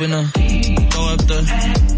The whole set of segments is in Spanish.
A throw up.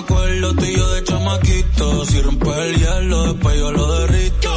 me acuerdo tú y yo de chamaquito. Si rompe el hielo, después yo lo derrito.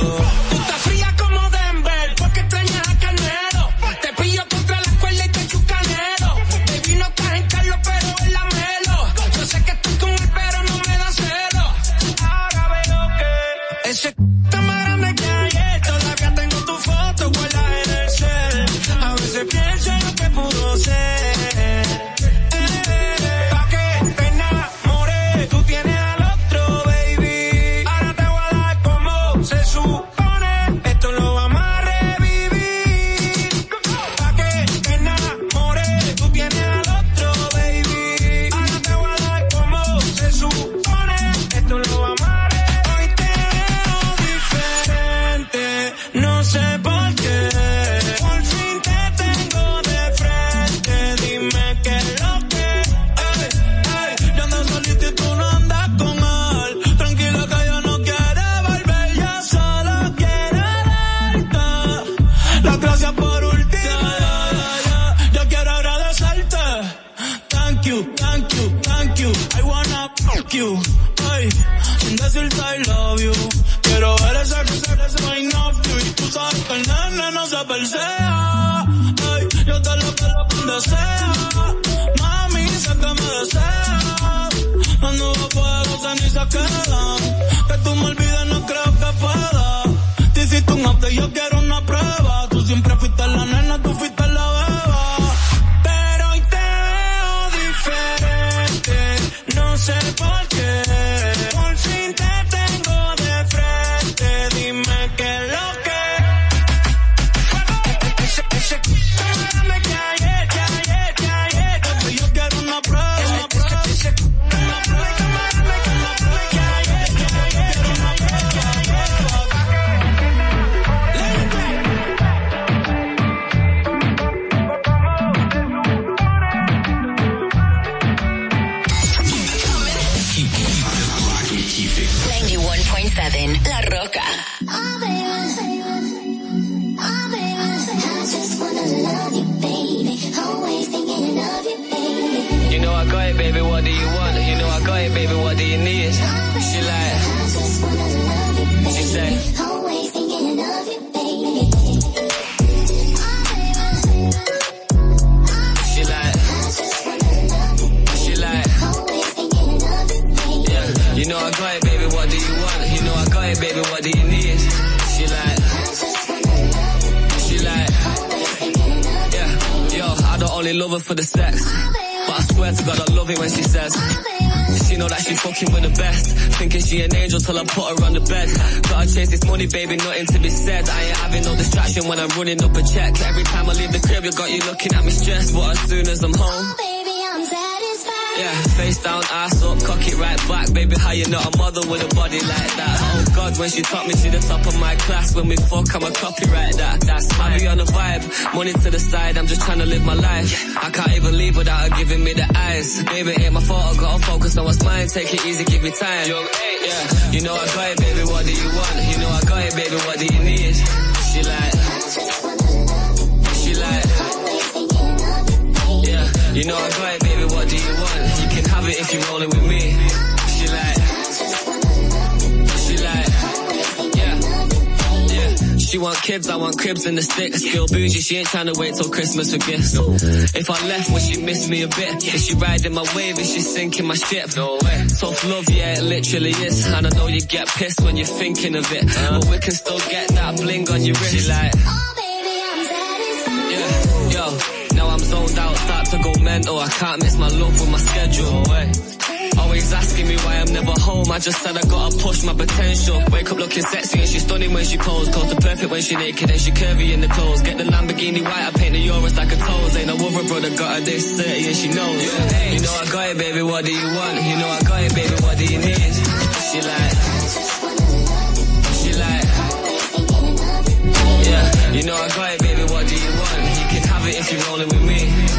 She ain't trying to wait till Christmas for gifts. No. If I left, would she miss me a bit? Yeah. Is she riding my wave? Is she sinking my ship? No way. Tough love, yeah, it literally is. And I know you get pissed when you're thinking of it. Uh. But we can still get that bling on your wrist. She like, oh baby, I'm satisfied. Yeah, yo, now I'm zoned out, start to go mental. I can't miss my love with my schedule. Always ask never home. I just said I gotta push my potential. Wake up looking sexy and she's stunning when she pose. Clothes the perfect when she naked and she curvy in the clothes. Get the Lamborghini white, I paint the Euros like a toes. Ain't no other brother got her this 30 and she knows. Yeah. Hey. You know I got it, baby, what do you want? You know I got it, baby, what do you need? She like, she like, yeah. You know I got it, baby, what do you want? You can have it if you're rolling with me.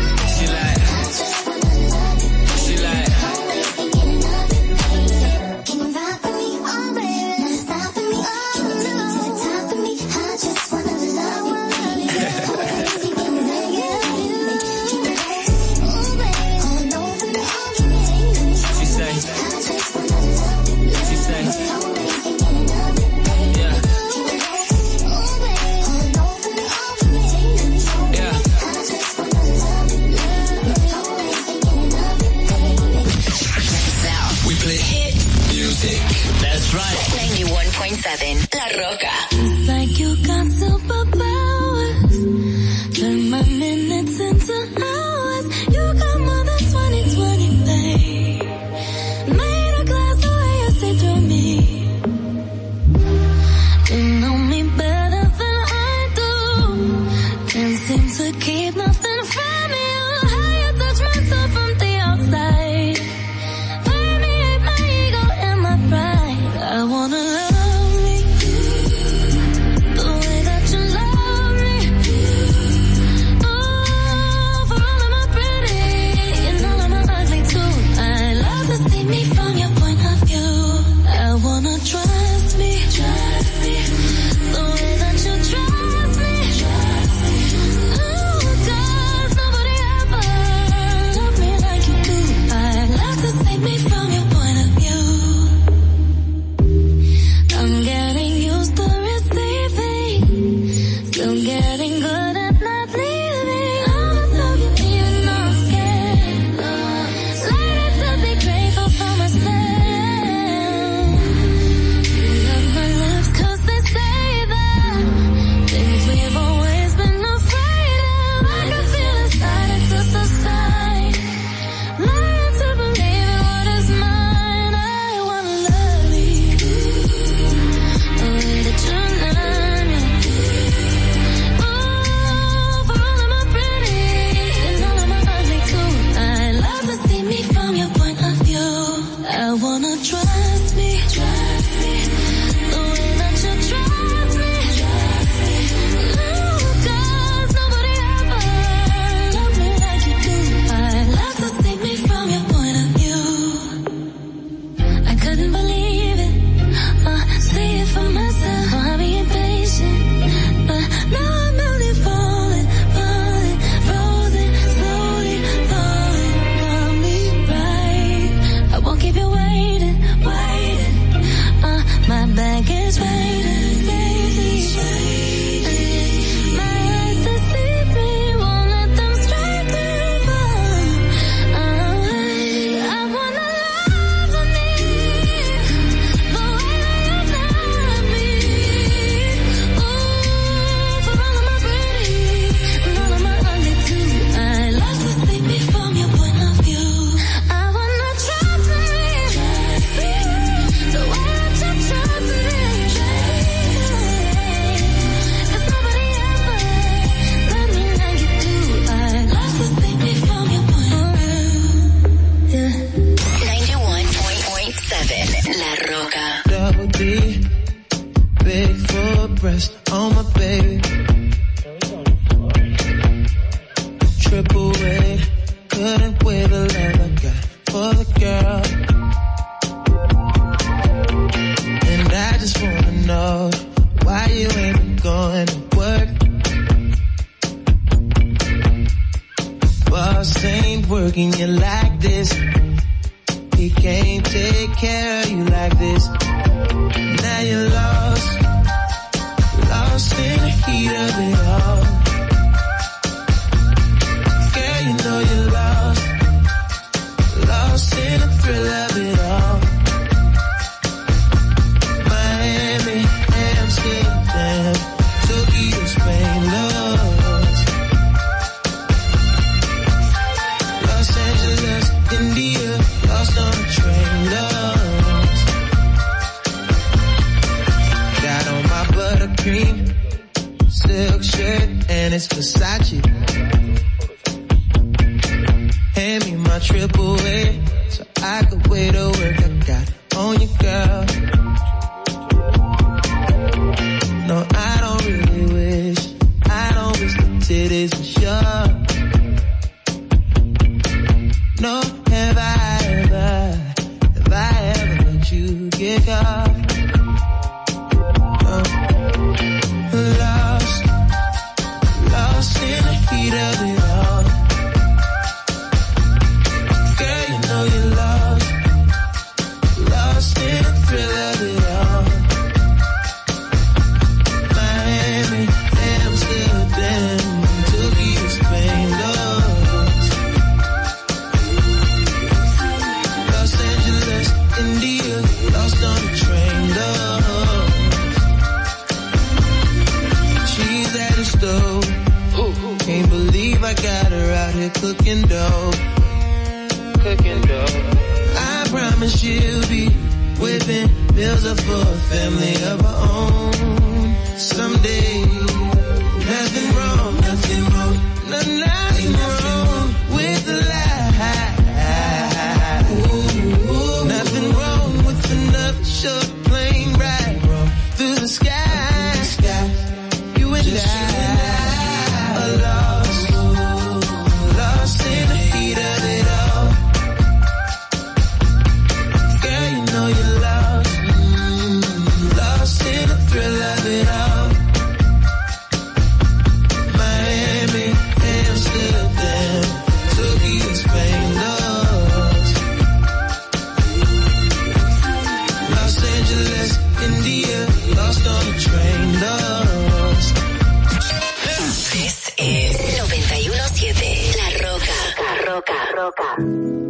Roca.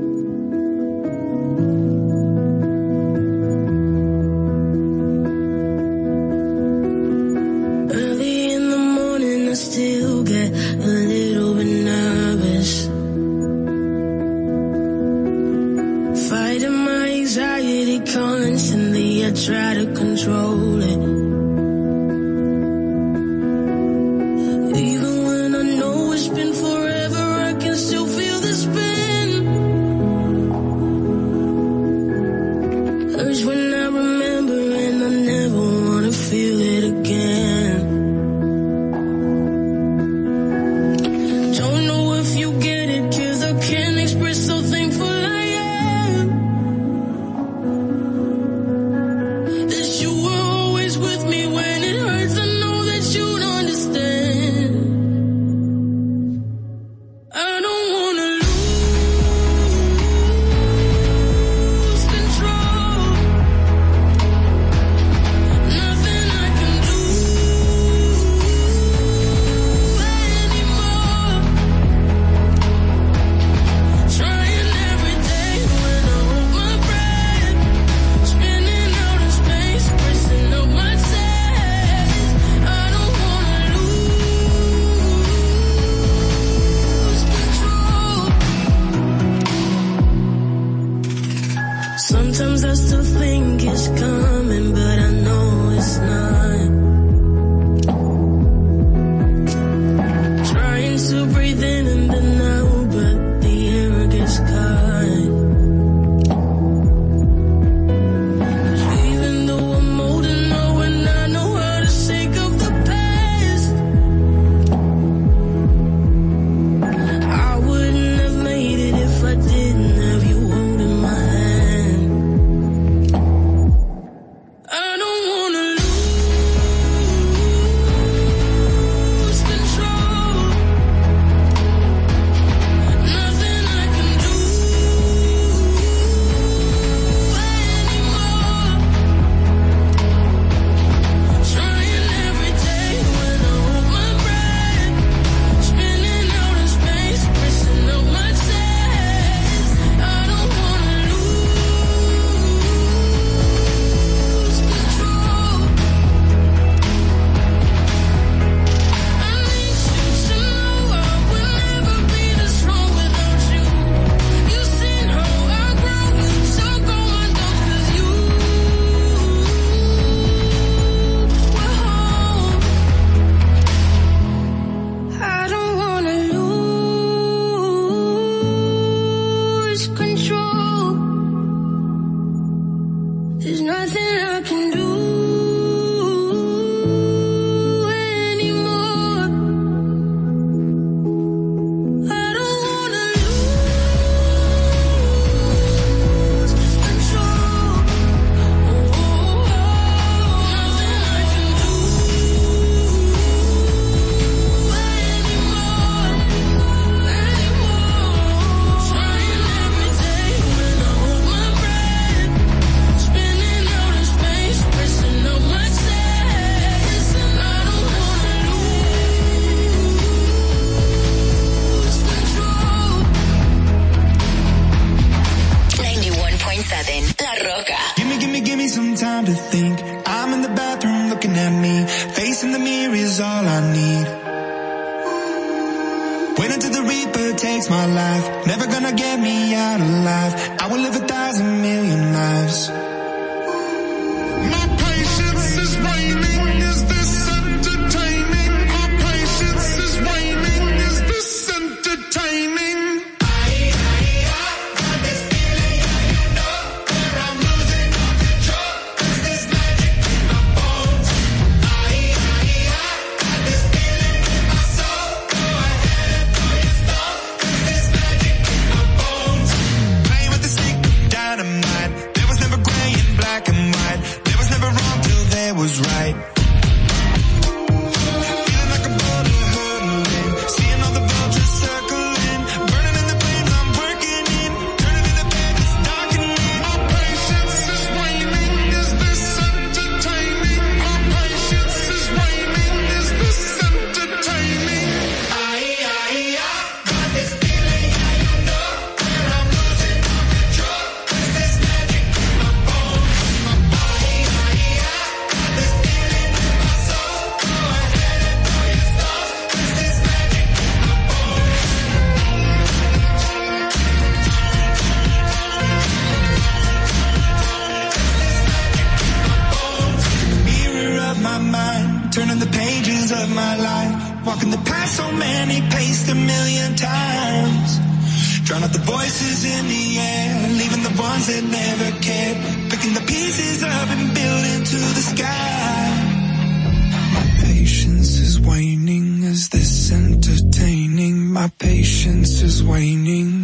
My patience is waning.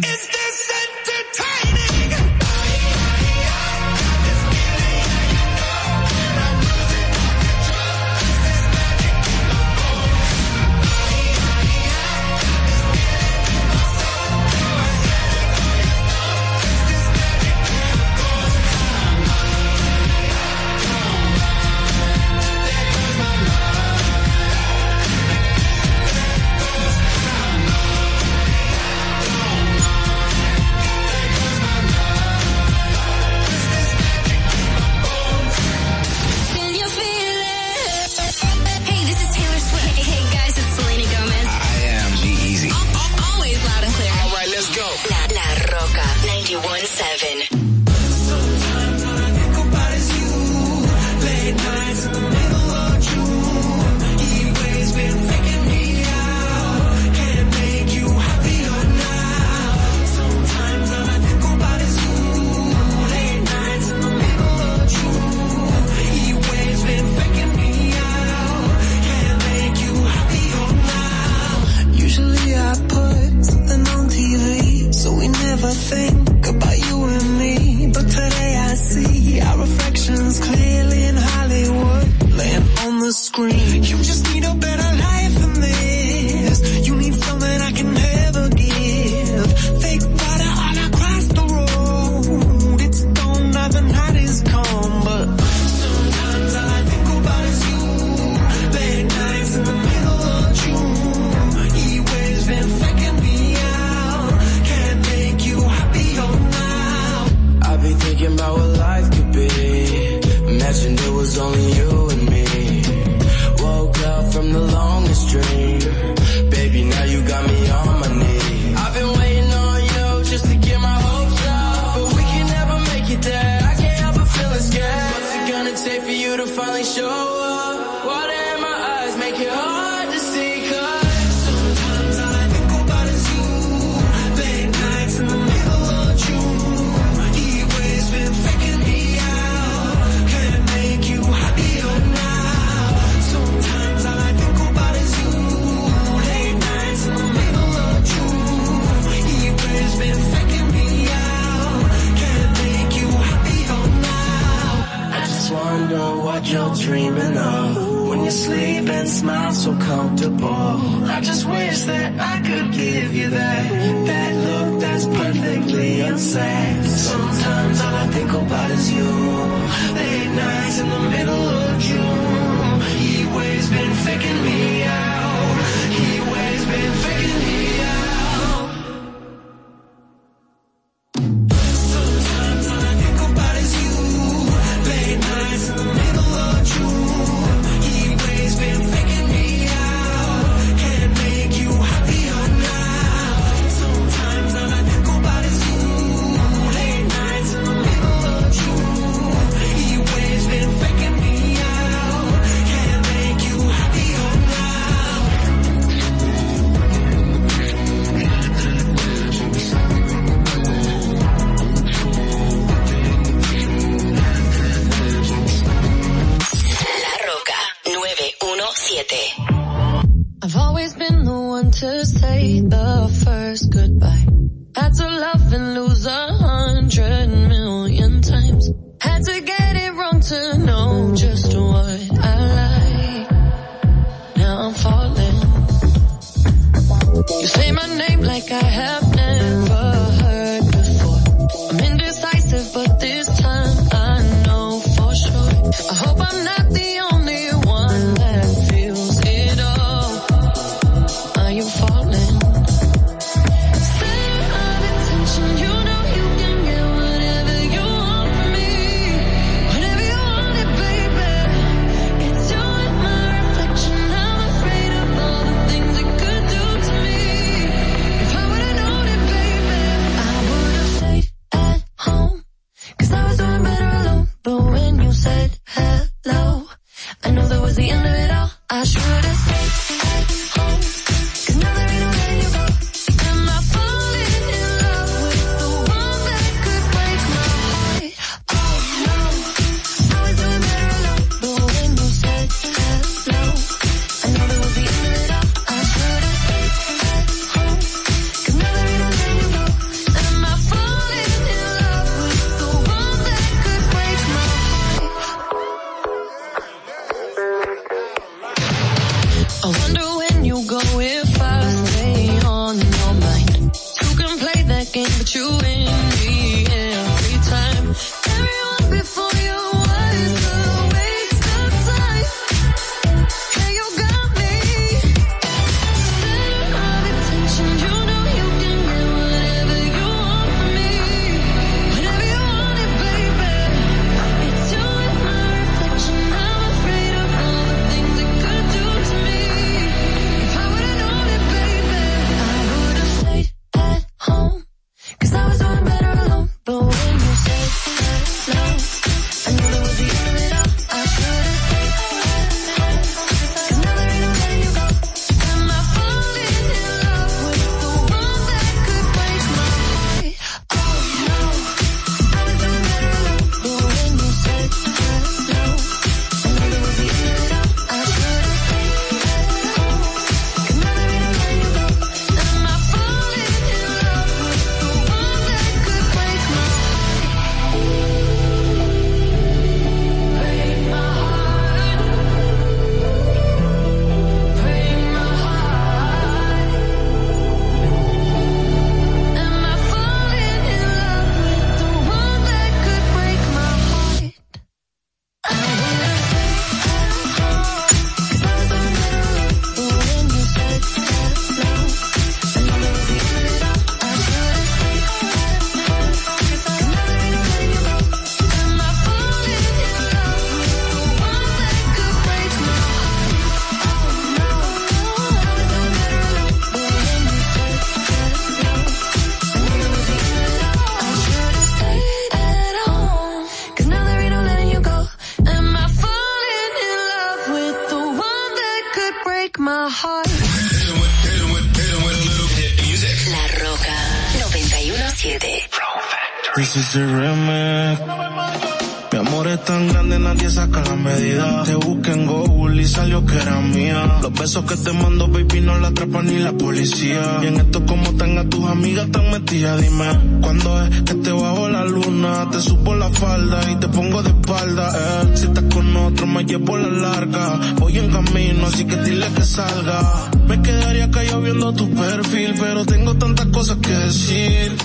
Esos que te mando, baby, no la atrapa ni la policía. Y en esto como tan a tus amigas tan metidas, dime. Cuando es que te bajo la luna, te supo la falda y te pongo de espalda, eh. Si estás con otro, me llevo la larga. Voy en camino, así que dile que salga. Me quedaría callado viendo tu perfil, pero tengo tantas cosas que decir.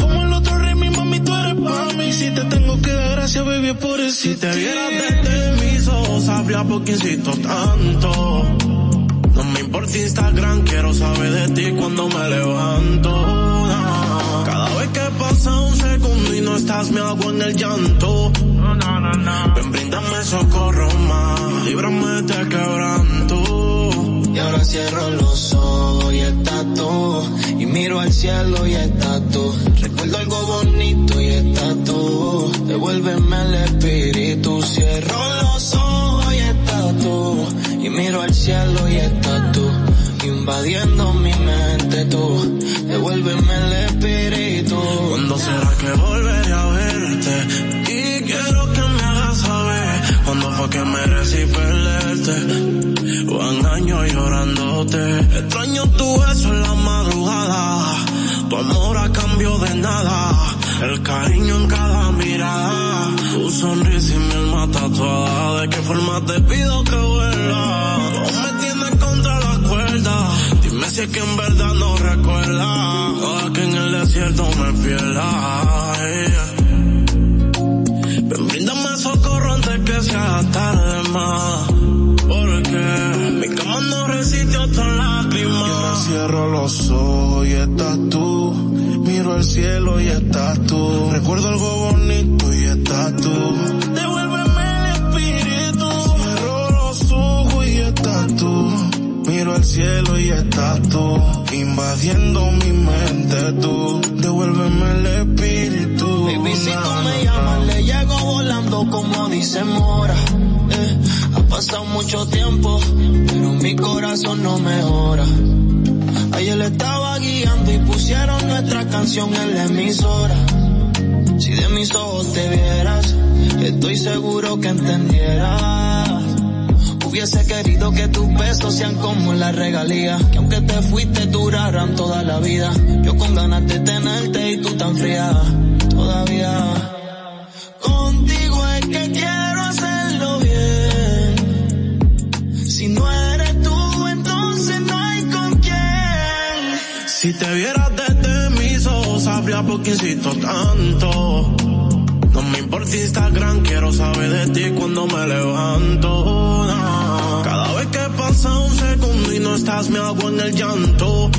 Como el otro rey, mi mami, tú eres mami. Si te tengo que dar gracias, baby, por eso. Si te vieras desde mis ojos, sabría por qué insisto tanto. Por tu Instagram quiero saber de ti cuando me levanto. Cada vez que pasa un segundo y no estás me hago en el llanto. Ven, brindame socorro más, líbrame de quebranto. Y ahora cierro los ojos y estás tú. Y miro al cielo y estás tú. Recuerdo algo bonito y estás tú. Devuélveme el espíritu. Cierro los ojos y miro al cielo y estás tú, invadiendo mi mente tú, devuélveme el espíritu. ¿Cuándo será que volveré a verte? Y quiero que me hagas saber, cuando fue que merecí perderte? O engaño llorándote. Extraño tu beso en la madrugada, tu amor a cambio de nada, el cariño en cada mirada tu sonrisa y mi alma tatuada. ¿De qué forma te pido que vuelva? Tú me tienes contra la cuerda. Dime si es que en verdad no recuerda. O que en el desierto me pierda. Yeah. Ven, bríndame socorro antes que sea tarde más. Porque mi cama no resiste otra lágrima. Yo me cierro los ojos y estás tú. Miro el cielo y estás tú. Recuerdo algo bonito y estás tú. Devuélveme el espíritu. Cierro los ojos y estás tú. Miro al cielo y estás tú. Invadiendo mi mente tú. Devuélveme el espíritu. Baby, si tú me llamas, le llego volando como dice Mora. Eh, ha pasado mucho tiempo, pero mi corazón no mejora. Ayer le estaba guiando y pusieron nuestra canción en la emisora. Si de mis ojos te vieras, estoy seguro que entendieras. Hubiese querido que tus besos sean como la regalía, que aunque te fuiste duraran toda la vida. Yo con ganas de tenerte y tú tan fría, todavía. Si te vieras desde mis ojos, sabría por qué insisto tanto. No me importa Instagram, quiero saber de ti cuando me levanto. no. Cada vez que pasa un segundo y no estás, me hago en el llanto.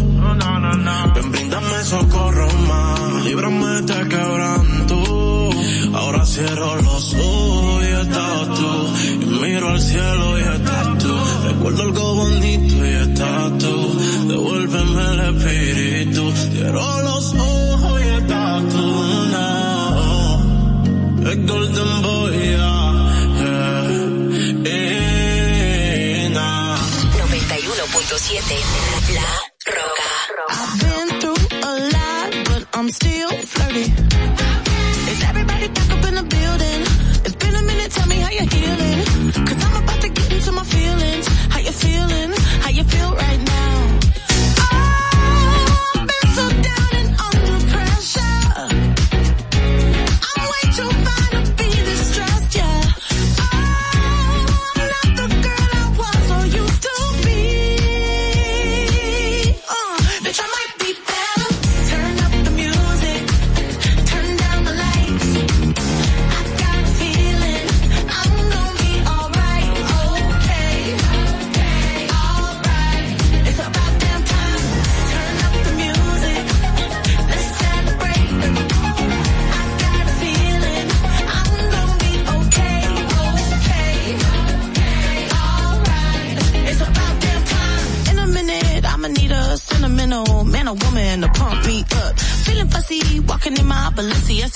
Ven, bríndame socorro más, líbrame de este quebranto. Ahora cierro los ojos y estás tú. Miro al cielo y estás tú. Recuerdo algo bonito y estás tú. Devuélveme el espíritu. Cierro los ojos y estás tú. No. El golden boy, yeah. yeah. Eh, nah. 91.7 La Roca. I've been through a lot, but I'm still flirty.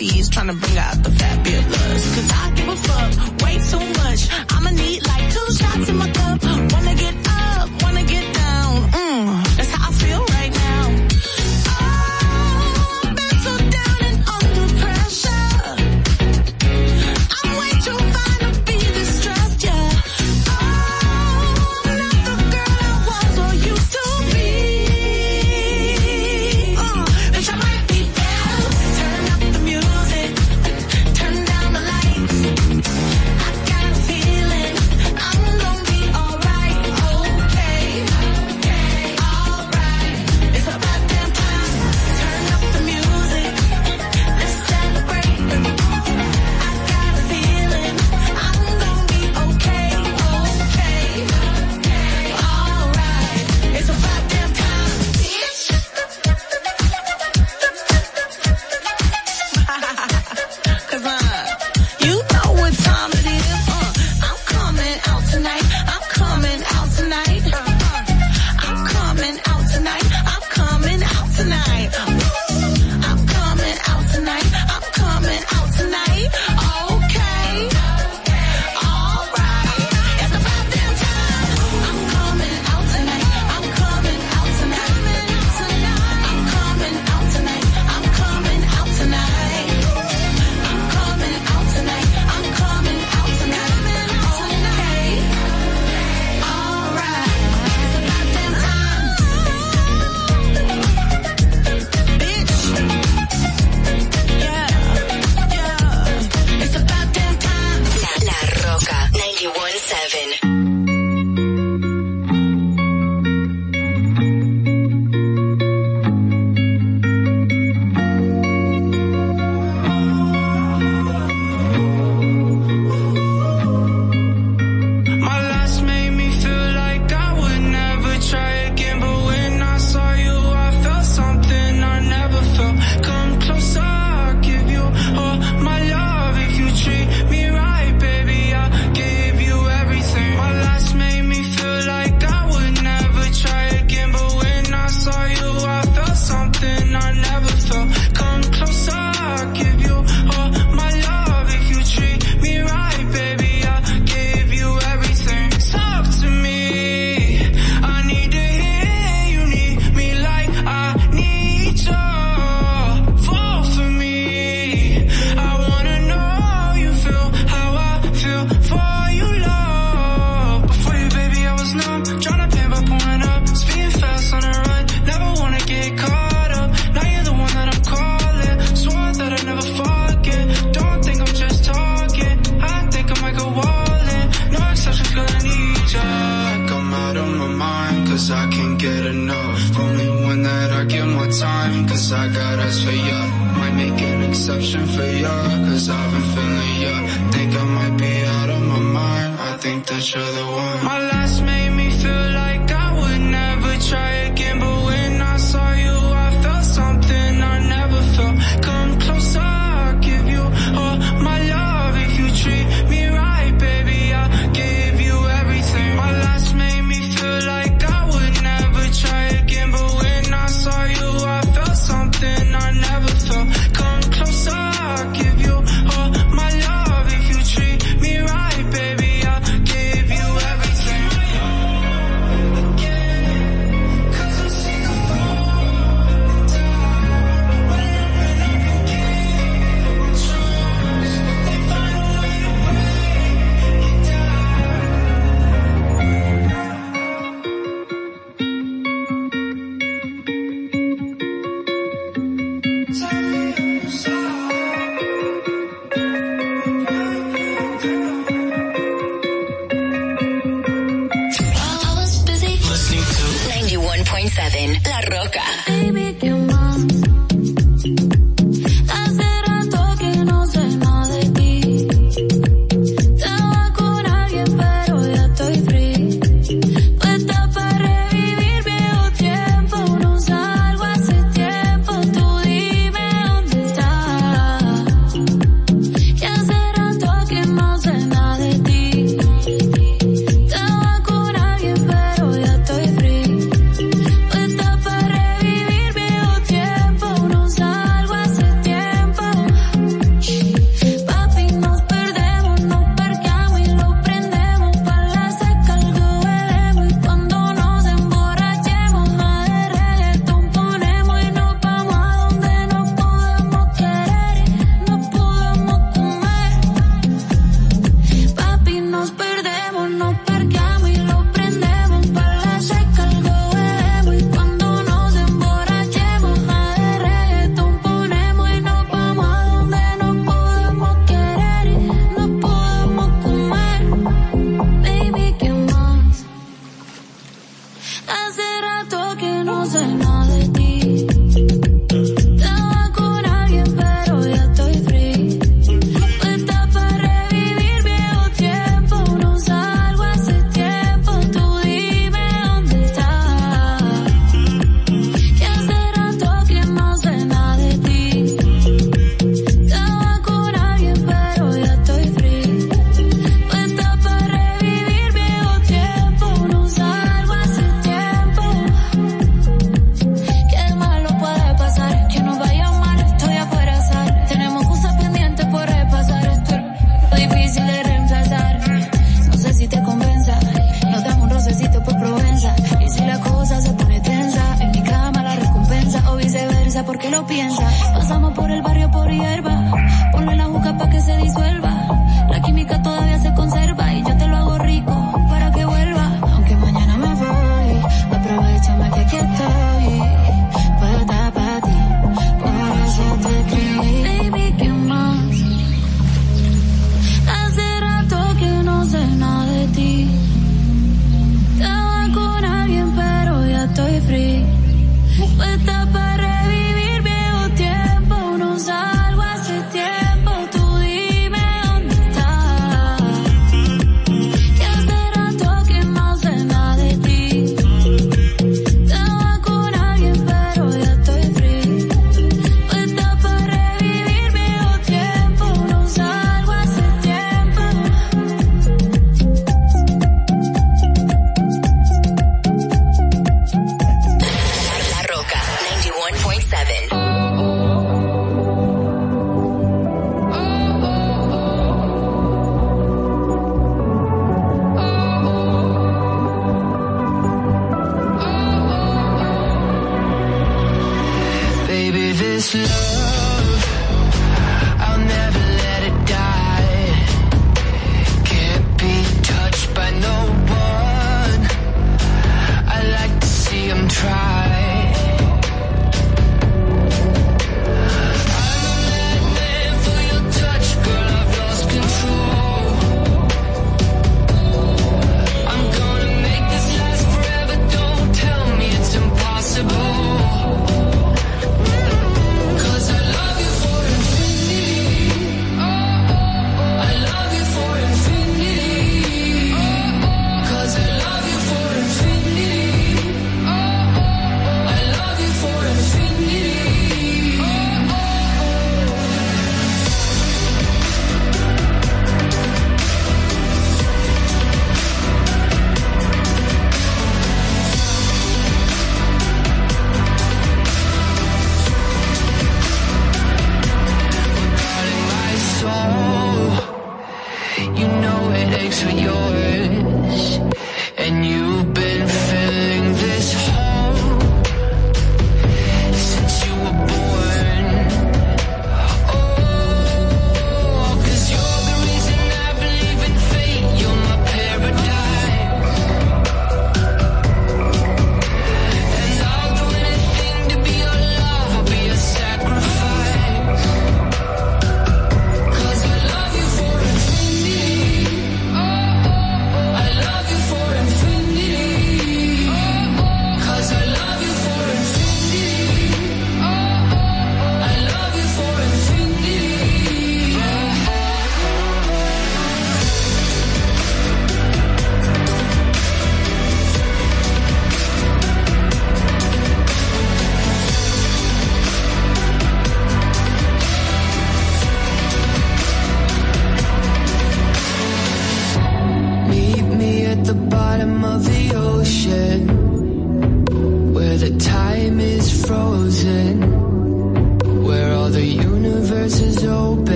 60s, trying to bring up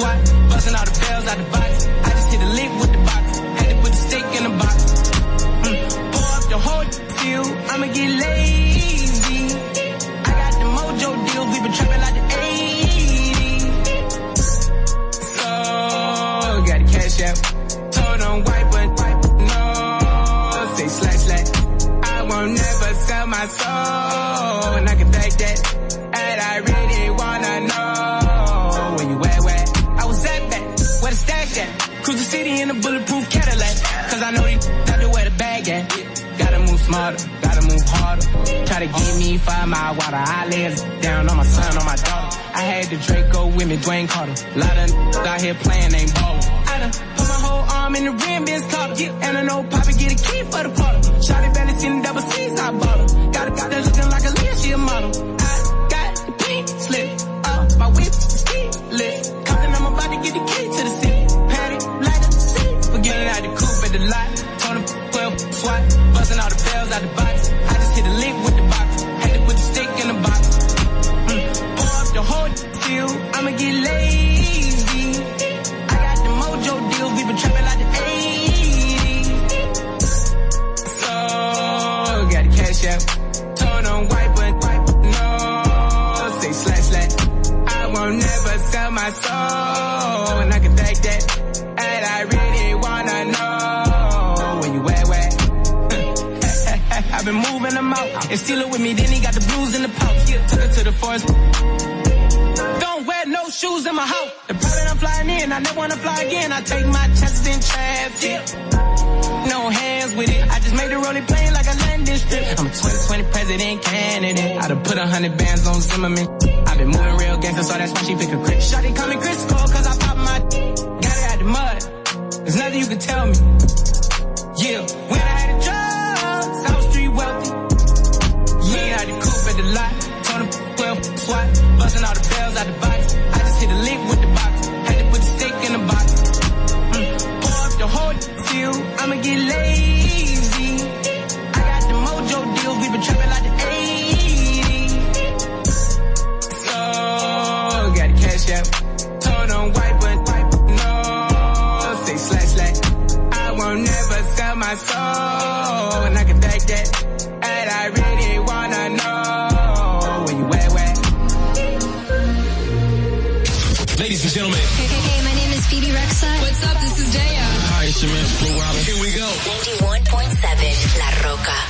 12 swat. Busting all the bells out the box. I just hit a lick with the box. Had to put the stick in the box. Mm. Pour up the whole field. I'ma get lazy. I got the mojo deals. We been trapping like the 80s. So, got the cash out. Told on white, but white, no. Say slash slash. I won't never sell my soul. City in a bulletproof Cadillac. Cause I know these out there where the bag at. Gotta move smarter, gotta move harder. Try to give me five mile water. I lay down on my son, on my daughter. I had the Draco with me, Dwayne Carter. Lot of out here playing, ain't ball. I done put my whole arm in the rim, Ben's Carter. And I know Poppy get a key for the party. Shotty belly seen the double C's, I bought her. Got a got that looking like a Leah, she a model. I got the pink slip. Uh, my whip ski lift. All the bells out the box. I just hit a lick with the box. Had to put the stick in the box. Mm. Pour up the whole field. I'ma get lazy. I got the mojo deals. We been trapping like the 80s. So, got the cash out. Told them white, but white, no. Say slash slash. I won't never sell my soul. And I can take that. I've been moving them out. And steal it with me, then he got the blues in the pouch. Yeah, took it to the forest. Don't wear no shoes in my house. The private I'm flying in, I never wanna fly again. I take my chances in traffic. No hands with it. I just made the rolling plane like a landing strip. I'm a 2020 president candidate. I done put a hundred bands on Zimmerman. I've been moving real gangster, so that's why she pick a crit. Shotty call me Crisco, cause I pop my got it out the mud. There's nothing you can tell me. Yeah, when 12 swat. Busting all the bells out the box. I just hit a lick with the box. Had to put the stick in the box. Mm. Pour up the whole field. I'ma get lazy. I got the mojo deals. We been trapping like the 80s. So, got the cash out. Told them white, but white, no. Say slash slash. I won't never sell my soul. And I can back that. What's up? This is Daya. Hi, it's your man Flo Rida. Here we go. 91.7 La Roca.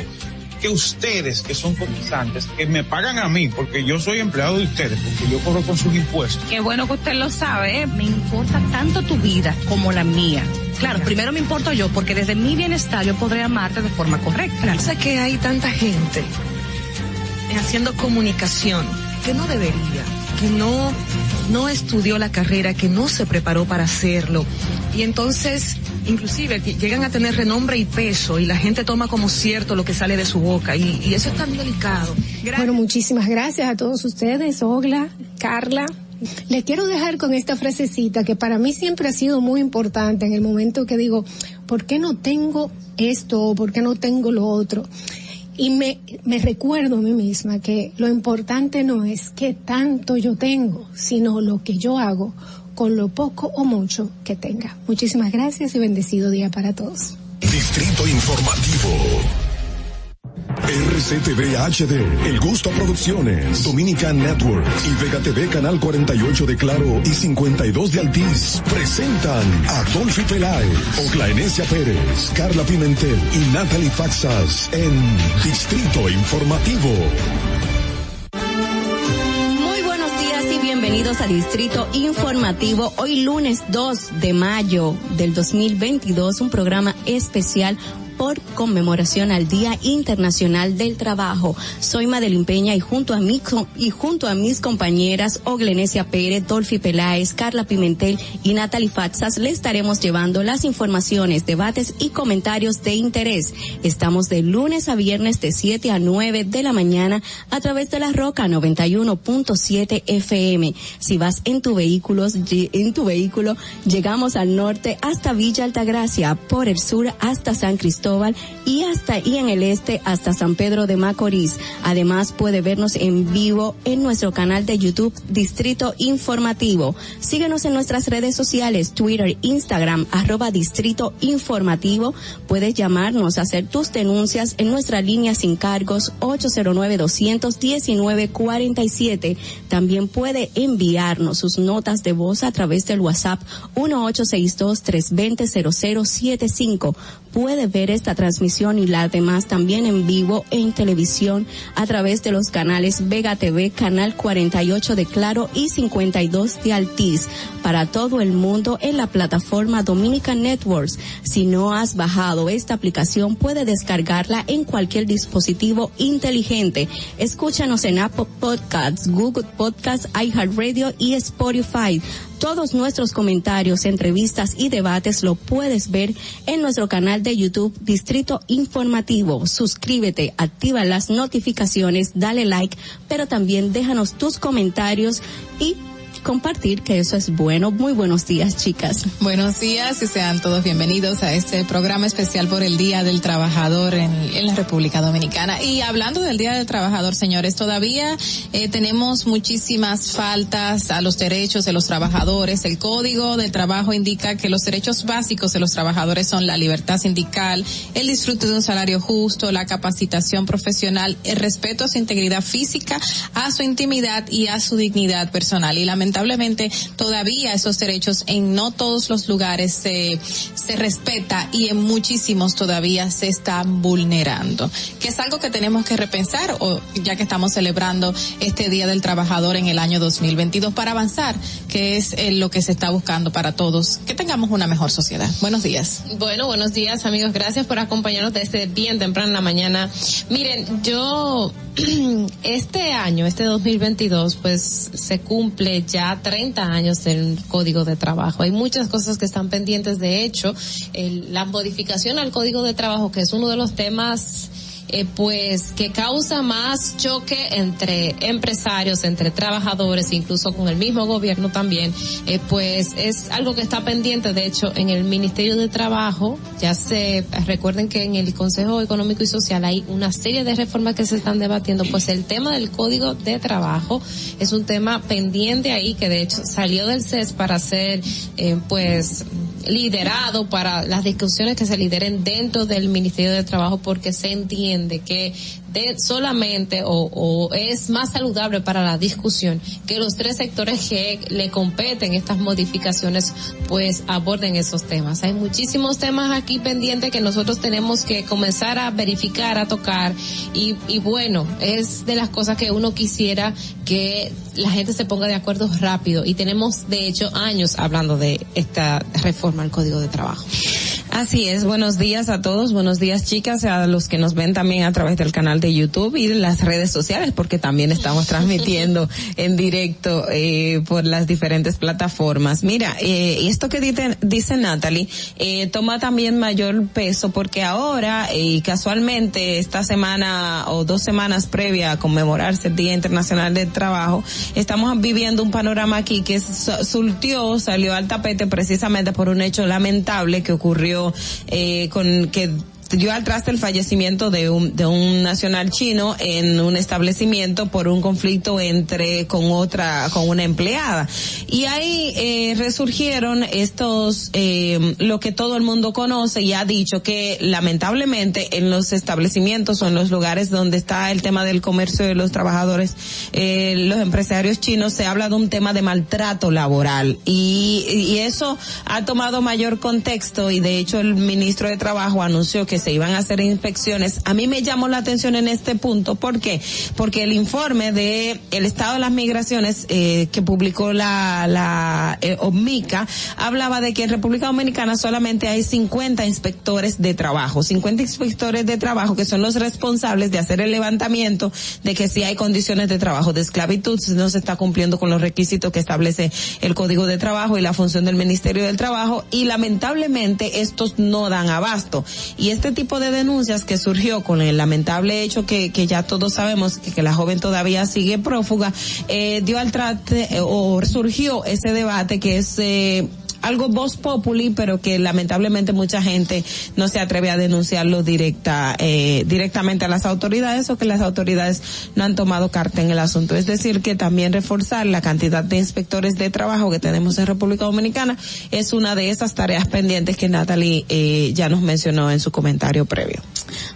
que ustedes, que son cotizantes, que me pagan a mí, porque yo soy empleado de ustedes, porque yo cobro con sus impuestos. Qué bueno que usted lo sabe, ¿eh? Me importa tanto tu vida como la mía. Claro, primero me importo yo, porque desde mi bienestar yo podré amarte de forma correcta. Sé que hay tanta gente haciendo comunicación que no debería, que no, no estudió la carrera, que no se preparó para hacerlo. Y entonces, inclusive, que llegan a tener renombre y peso y la gente toma como cierto lo que sale de su boca y, y eso es tan delicado. Bueno, muchísimas gracias a todos ustedes, Ogla, Carla. Les quiero dejar con esta frasecita que para mí siempre ha sido muy importante en el momento que digo, ¿por qué no tengo esto o por qué no tengo lo otro? Y me, me recuerdo a mí misma que lo importante no es qué tanto yo tengo, sino lo que yo hago con lo poco o mucho que tenga. Muchísimas gracias y bendecido día para todos. Distrito Informativo. RCTV HD, El Gusto Producciones, Dominican Network y Vega TV Canal 48 de Claro y 52 de Altiz presentan a Dolphy Peláez, Oclaenecia Pérez, Carla Pimentel y Natalie Faxas en Distrito Informativo. Bienvenidos a Distrito Informativo. Hoy lunes 2 de mayo del 2022, un programa especial por conmemoración al Día Internacional del Trabajo. Soy Madeline Peña y junto a mi, y junto a mis compañeras Oglenesia Pérez, Dolphy Peláez, Carla Pimentel y Natalie Fatsas le estaremos llevando las informaciones, debates y comentarios de interés. Estamos de lunes a viernes de 7 a 9 de la mañana a través de la Roca 91.7 FM. Si vas en tu vehículo, en tu vehículo, llegamos al norte hasta Villa Altagracia, por el sur hasta San Cristóbal y hasta y en el este hasta San Pedro de Macorís. Además puede vernos en vivo en nuestro canal de YouTube Distrito Informativo. Síguenos en nuestras redes sociales, Twitter, Instagram, arroba Distrito Informativo. Puedes llamarnos, hacer tus denuncias en nuestra línea sin cargos 809-219-47. También puede enviarnos sus notas de voz a través del WhatsApp 1862-320-0075. Puede ver esta transmisión y las demás también en vivo en televisión a través de los canales Vega TV, Canal 48 de Claro y 52 de Altiz. Para todo el mundo en la plataforma Dominican Networks. Si no has bajado esta aplicación, puede descargarla en cualquier dispositivo inteligente. Escúchanos en Apple Podcasts, Google Podcasts, iHeartRadio y Spotify. Todos nuestros comentarios, entrevistas y debates lo puedes ver en nuestro canal de YouTube Distrito Informativo. Suscríbete, activa las notificaciones, dale like, pero también déjanos tus comentarios y compartir que eso es bueno. Muy buenos días, chicas. Buenos días y sean todos bienvenidos a este programa especial por el Día del Trabajador en, en la República Dominicana. Y hablando del Día del Trabajador, señores, todavía eh, tenemos muchísimas faltas a los derechos de los trabajadores. El Código del Trabajo indica que los derechos básicos de los trabajadores son la libertad sindical, el disfrute de un salario justo, la capacitación profesional, el respeto a su integridad física, a su intimidad y a su dignidad personal. Y lamentablemente todavía esos derechos en no todos los lugares se, se respeta y en muchísimos todavía se están vulnerando. Que es algo que tenemos que repensar o ya que estamos celebrando este Día del Trabajador en el año 2022 para avanzar, que es eh, lo que se está buscando para todos, que tengamos una mejor sociedad. Buenos días. Bueno, buenos días amigos, gracias por acompañarnos desde bien temprano en la mañana. Miren, yo este año, este 2022, pues se cumple ya 30 años del Código de Trabajo. Hay muchas cosas que están pendientes, de hecho, el- la modificación al Código de Trabajo, que es uno de los temas eh, pues que causa más choque entre empresarios, entre trabajadores, incluso con el mismo gobierno también, eh, pues es algo que está pendiente, de hecho, en el Ministerio de Trabajo, ya se, recuerden que en el Consejo Económico y Social hay una serie de reformas que se están debatiendo, pues el tema del Código de Trabajo es un tema pendiente ahí que de hecho salió del CES para ser, eh, pues, liderado para las discusiones que se lideren dentro del Ministerio de Trabajo porque se entiende que de solamente o, o es más saludable para la discusión que los tres sectores que le competen estas modificaciones pues aborden esos temas. Hay muchísimos temas aquí pendientes que nosotros tenemos que comenzar a verificar, a tocar y, y bueno, es de las cosas que uno quisiera que la gente se ponga de acuerdo rápido y tenemos de hecho años hablando de esta reforma al Código de Trabajo. Así es, buenos días a todos, buenos días chicas, a los que nos ven también a través del canal de YouTube y las redes sociales, porque también estamos transmitiendo en directo eh, por las diferentes plataformas. Mira, eh, esto que dice, dice Natalie eh, toma también mayor peso porque ahora y casualmente esta semana o dos semanas previa a conmemorarse el Día Internacional del Trabajo, estamos viviendo un panorama aquí que su- surtió, salió al tapete precisamente por un hecho lamentable que ocurrió eh, con que dio al traste el fallecimiento de un, de un nacional chino en un establecimiento por un conflicto entre con otra con una empleada. Y ahí eh, resurgieron estos eh, lo que todo el mundo conoce y ha dicho que lamentablemente en los establecimientos o en los lugares donde está el tema del comercio de los trabajadores eh, los empresarios chinos se habla de un tema de maltrato laboral. Y, y eso ha tomado mayor contexto y de hecho el ministro de trabajo anunció que se iban a hacer inspecciones. A mí me llamó la atención en este punto, ¿por qué? Porque el informe de el estado de las migraciones eh, que publicó la la eh, OMICA hablaba de que en República Dominicana solamente hay 50 inspectores de trabajo, 50 inspectores de trabajo que son los responsables de hacer el levantamiento de que si hay condiciones de trabajo de esclavitud, si no se está cumpliendo con los requisitos que establece el Código de Trabajo y la función del Ministerio del Trabajo y lamentablemente estos no dan abasto. Y este tipo de denuncias que surgió con el lamentable hecho que, que ya todos sabemos que, que la joven todavía sigue prófuga, eh, dio al trate eh, o surgió ese debate que es eh, algo voz populi, pero que lamentablemente mucha gente no se atreve a denunciarlo directa, eh, directamente a las autoridades o que las autoridades no han tomado carta en el asunto. Es decir, que también reforzar la cantidad de inspectores de trabajo que tenemos en República Dominicana es una de esas tareas pendientes que Natalie eh, ya nos mencionó en su comentario previo.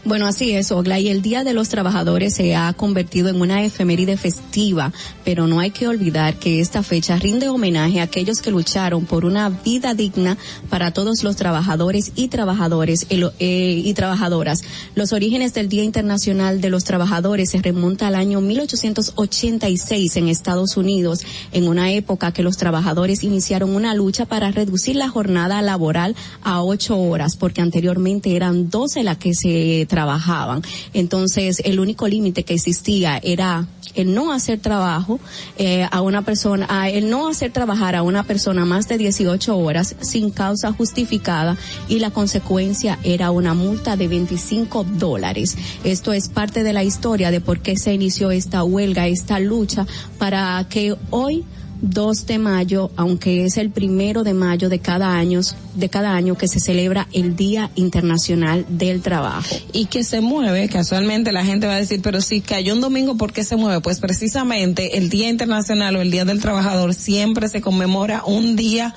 Bueno, así es, Ogla, y el Día de los Trabajadores se ha convertido en una efeméride festiva, pero no hay que olvidar que esta fecha rinde homenaje a aquellos que lucharon por una vida digna para todos los trabajadores y trabajadores eh, y trabajadoras. Los orígenes del Día Internacional de los Trabajadores se remonta al año 1886 en Estados Unidos, en una época que los trabajadores iniciaron una lucha para reducir la jornada laboral a ocho horas, porque anteriormente eran doce las que se trabajaban. Entonces, el único límite que existía era el no hacer trabajo eh, a una persona, a el no hacer trabajar a una persona más de 18 horas sin causa justificada y la consecuencia era una multa de 25 dólares. Esto es parte de la historia de por qué se inició esta huelga, esta lucha para que hoy 2 de mayo, aunque es el primero de mayo de cada año, de cada año que se celebra el Día Internacional del Trabajo. y que se mueve, casualmente la gente va a decir, pero si cayó un domingo, ¿por qué se mueve? Pues precisamente el Día Internacional o el Día del Trabajador siempre se conmemora un día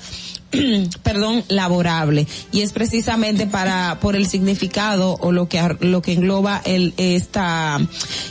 perdón, laborable. Y es precisamente para por el significado o lo que lo que engloba el esta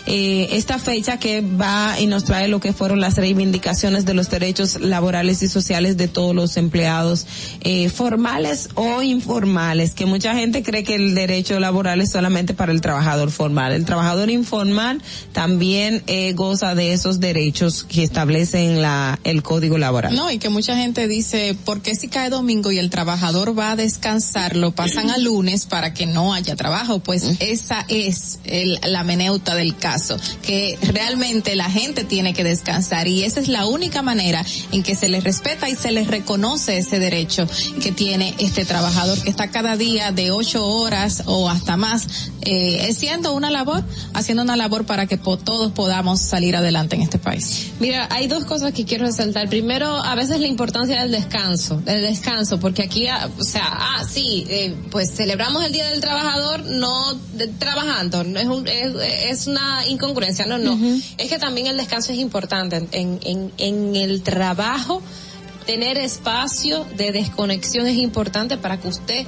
eh, esta fecha que va y nos trae lo que fueron las reivindicaciones de los derechos laborales y sociales de todos los empleados eh, formales o informales que mucha gente cree que el derecho laboral es solamente para el trabajador formal. El trabajador informal también eh, goza de esos derechos que establecen la el código laboral. No, y que mucha gente dice, ¿por qué si cae domingo y el trabajador va a descansar, lo pasan a lunes para que no haya trabajo. Pues esa es el- la meneuta del caso, que realmente la gente tiene que descansar y esa es la única manera en que se le respeta y se le reconoce ese derecho que tiene este trabajador que está cada día de ocho horas o hasta más, eh, haciendo una labor, haciendo una labor para que po- todos podamos salir adelante en este país. Mira, hay dos cosas que quiero resaltar. Primero, a veces la importancia del descanso, del descanso, porque aquí, ah, o sea, ah, sí, eh, pues celebramos el Día del Trabajador no de- trabajando, no es, un- es, es una incongruencia, no, no. Es que también el descanso es importante en, en, en el trabajo. Tener espacio de desconexión es importante para que usted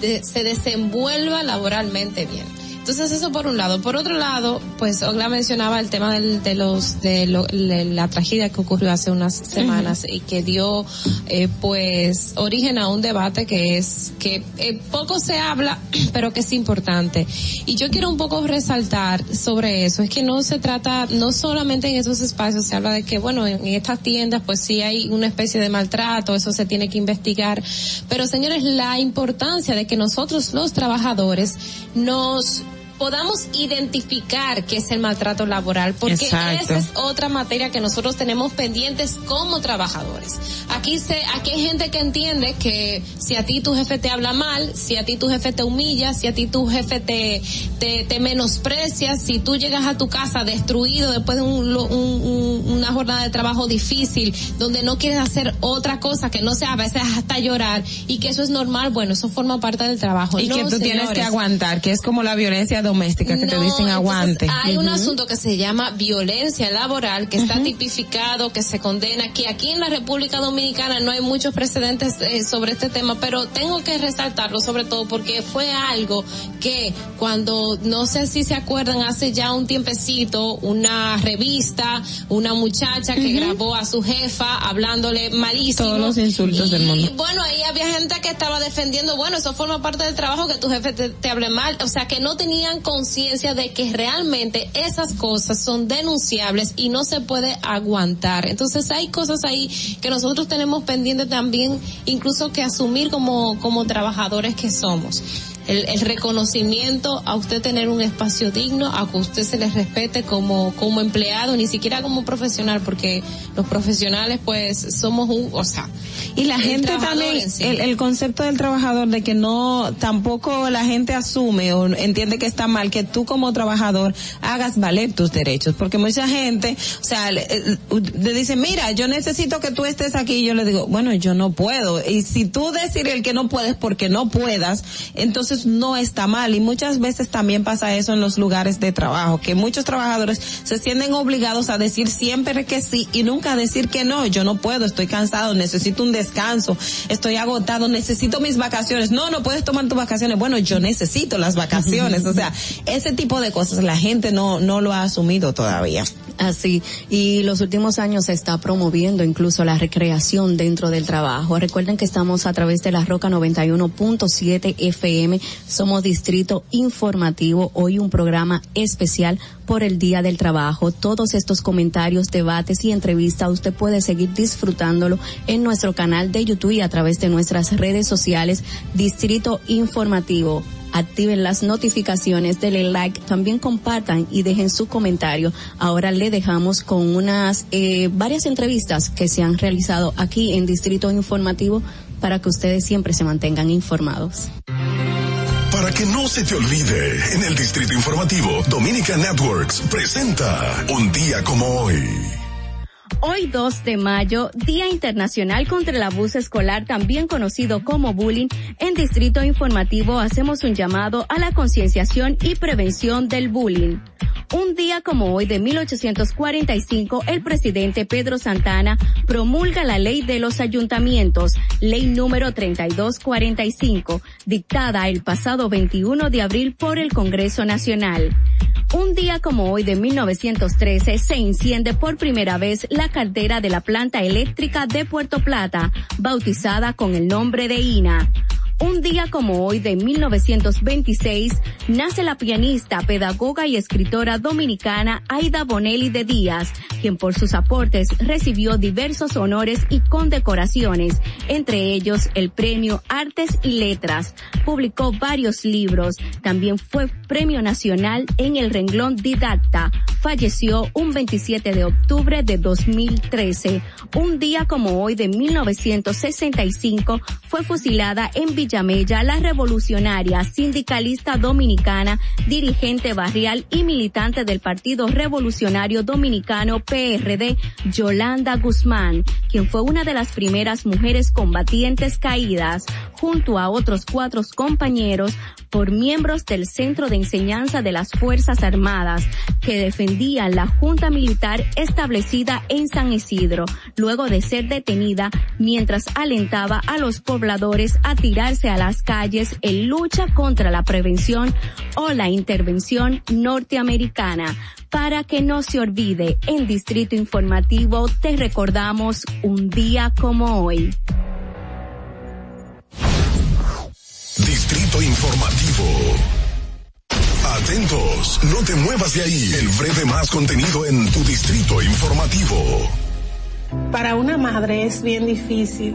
de- se desenvuelva laboralmente bien. Entonces eso por un lado. Por otro lado, pues Ogla mencionaba el tema del- de los de, lo- de la tragedia que ocurrió hace unas semanas y que dio eh, pues origen a un debate que es que eh, poco se habla, pero que es importante. Y yo quiero un poco resaltar sobre eso. Es que no se trata, no solamente en esos espacios se habla de que bueno en estas tiendas pues sí hay una especie de maltrato, eso se tiene que investigar. Pero señores, la importancia de que nosotros los trabajadores nos podamos identificar qué es el maltrato laboral, porque Exacto. esa es otra materia que nosotros tenemos pendientes como trabajadores. Aquí se, aquí hay gente que entiende que si a ti tu jefe te habla mal, si a ti tu jefe te humilla, si a ti tu jefe te, te, te menosprecia, si tú llegas a tu casa destruido después de un, un- un- una jornada de trabajo difícil, donde no quieres hacer otra cosa que no sea a veces hasta llorar y que eso es normal, bueno, eso forma parte del trabajo. Y No, que tú tienes que señores. aguantar, que es como la violencia doméstica que te No, dicen entonces aguante. Hay un Ujú. asunto que se llama violencia laboral, que está tipificado, que se condena, que aquí en la República Dominicana no hay muchos precedentes eh, sobre este tema, pero tengo que resaltarlo sobre todo porque fue algo que cuando, no sé si se acuerdan, hace ya un tiempecito, una revista, una muchacha que grabó a su jefa hablándole malísimo. Todos los insultos del mundo. Y bueno, ahí había gente que estaba defendiendo, bueno, eso forma parte del trabajo que tu jefe te, te hable mal, o sea, que no tenían conciencia de que realmente esas cosas son denunciables y no se puede aguantar. Entonces hay cosas ahí que nosotros tenemos pendiente también, incluso que asumir como, como trabajadores que somos. El, el reconocimiento a usted tener un espacio digno, a que usted se le respete como, como empleado, ni siquiera como profesional, porque los profesionales pues somos un, o sea, Y la gente también, en sí. el, el concepto del trabajador de que no, tampoco la gente asume o entiende que está mal que tú como trabajador hagas valer tus derechos, porque mucha gente, o sea, le, eh, le dice, mira, yo necesito que tú estés aquí, y yo le digo, bueno, yo no puedo, y si tú decir el que no puedes porque no puedas, entonces no está mal, y muchas veces también pasa eso en los lugares de trabajo, que muchos trabajadores se sienten obligados a decir siempre que sí y nunca decir que no, yo no puedo, estoy cansado, necesito un descanso, estoy agotado, necesito mis vacaciones. No, no puedes tomar tus vacaciones. Bueno, yo necesito las vacaciones. O sea, ese tipo de cosas la gente no, no lo ha asumido todavía. Así, y los últimos años se está promoviendo incluso la recreación dentro del trabajo. Recuerden que estamos a través de la Roca 91.7 FM, somos Distrito Informativo, hoy un programa especial por el Día del Trabajo. Todos estos comentarios, debates y entrevistas usted puede seguir disfrutándolo en nuestro canal de YouTube y a través de nuestras redes sociales Distrito Informativo activen las notificaciones, denle like, también compartan y dejen su comentario. Ahora le dejamos con unas eh, varias entrevistas que se han realizado aquí en Distrito Informativo para que ustedes siempre se mantengan informados. Para que no se te olvide, en el Distrito Informativo, Dominica Networks presenta Un día como hoy. Hoy 2 de mayo, Día Internacional contra el Abuso Escolar, también conocido como bullying, en Distrito Informativo hacemos un llamado a la concienciación y prevención del bullying. Un día como hoy de 1845, el presidente Pedro Santana promulga la ley de los ayuntamientos, ley número 3245, dictada el pasado 21 de abril por el Congreso Nacional. Un día como hoy de 1913 se enciende por primera vez caldera de la planta eléctrica de Puerto Plata, bautizada con el nombre de INA. Un día como hoy de 1926 nace la pianista, pedagoga y escritora dominicana Aida Bonelli de Díaz, quien por sus aportes recibió diversos honores y condecoraciones, entre ellos el premio Artes y Letras. Publicó varios libros. También fue premio nacional en el renglón Didacta. Falleció un 27 de octubre de 2013. Un día como hoy de 1965 fue fusilada en Villamella la revolucionaria sindicalista dominicana, dirigente barrial y militante del Partido Revolucionario Dominicano PRD, Yolanda Guzmán, quien fue una de las primeras mujeres combatientes caídas, junto a otros cuatro compañeros, por miembros del Centro de Enseñanza de las Fuerzas Armadas, que defendían la Junta Militar establecida en San Isidro, luego de ser detenida mientras alentaba a los pobladores a tirarse a las calles en lucha contra la prevención o la intervención norteamericana. Para que no se olvide, en Distrito Informativo te recordamos un día como hoy. Distrito Informativo. Atentos, no te muevas de ahí. El breve más contenido en tu Distrito Informativo. Para una madre es bien difícil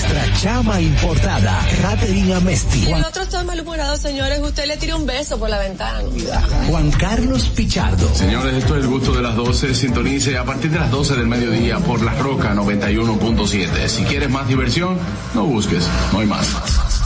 Nuestra chama importada, Raterina Amesti. Y el otro está malhumorado, señores. Usted le tira un beso por la ventana. Juan Carlos Pichardo. Señores, esto es el gusto de las 12. Sintonice a partir de las 12 del mediodía por La Roca 91.7. Si quieres más diversión, no busques, no hay más.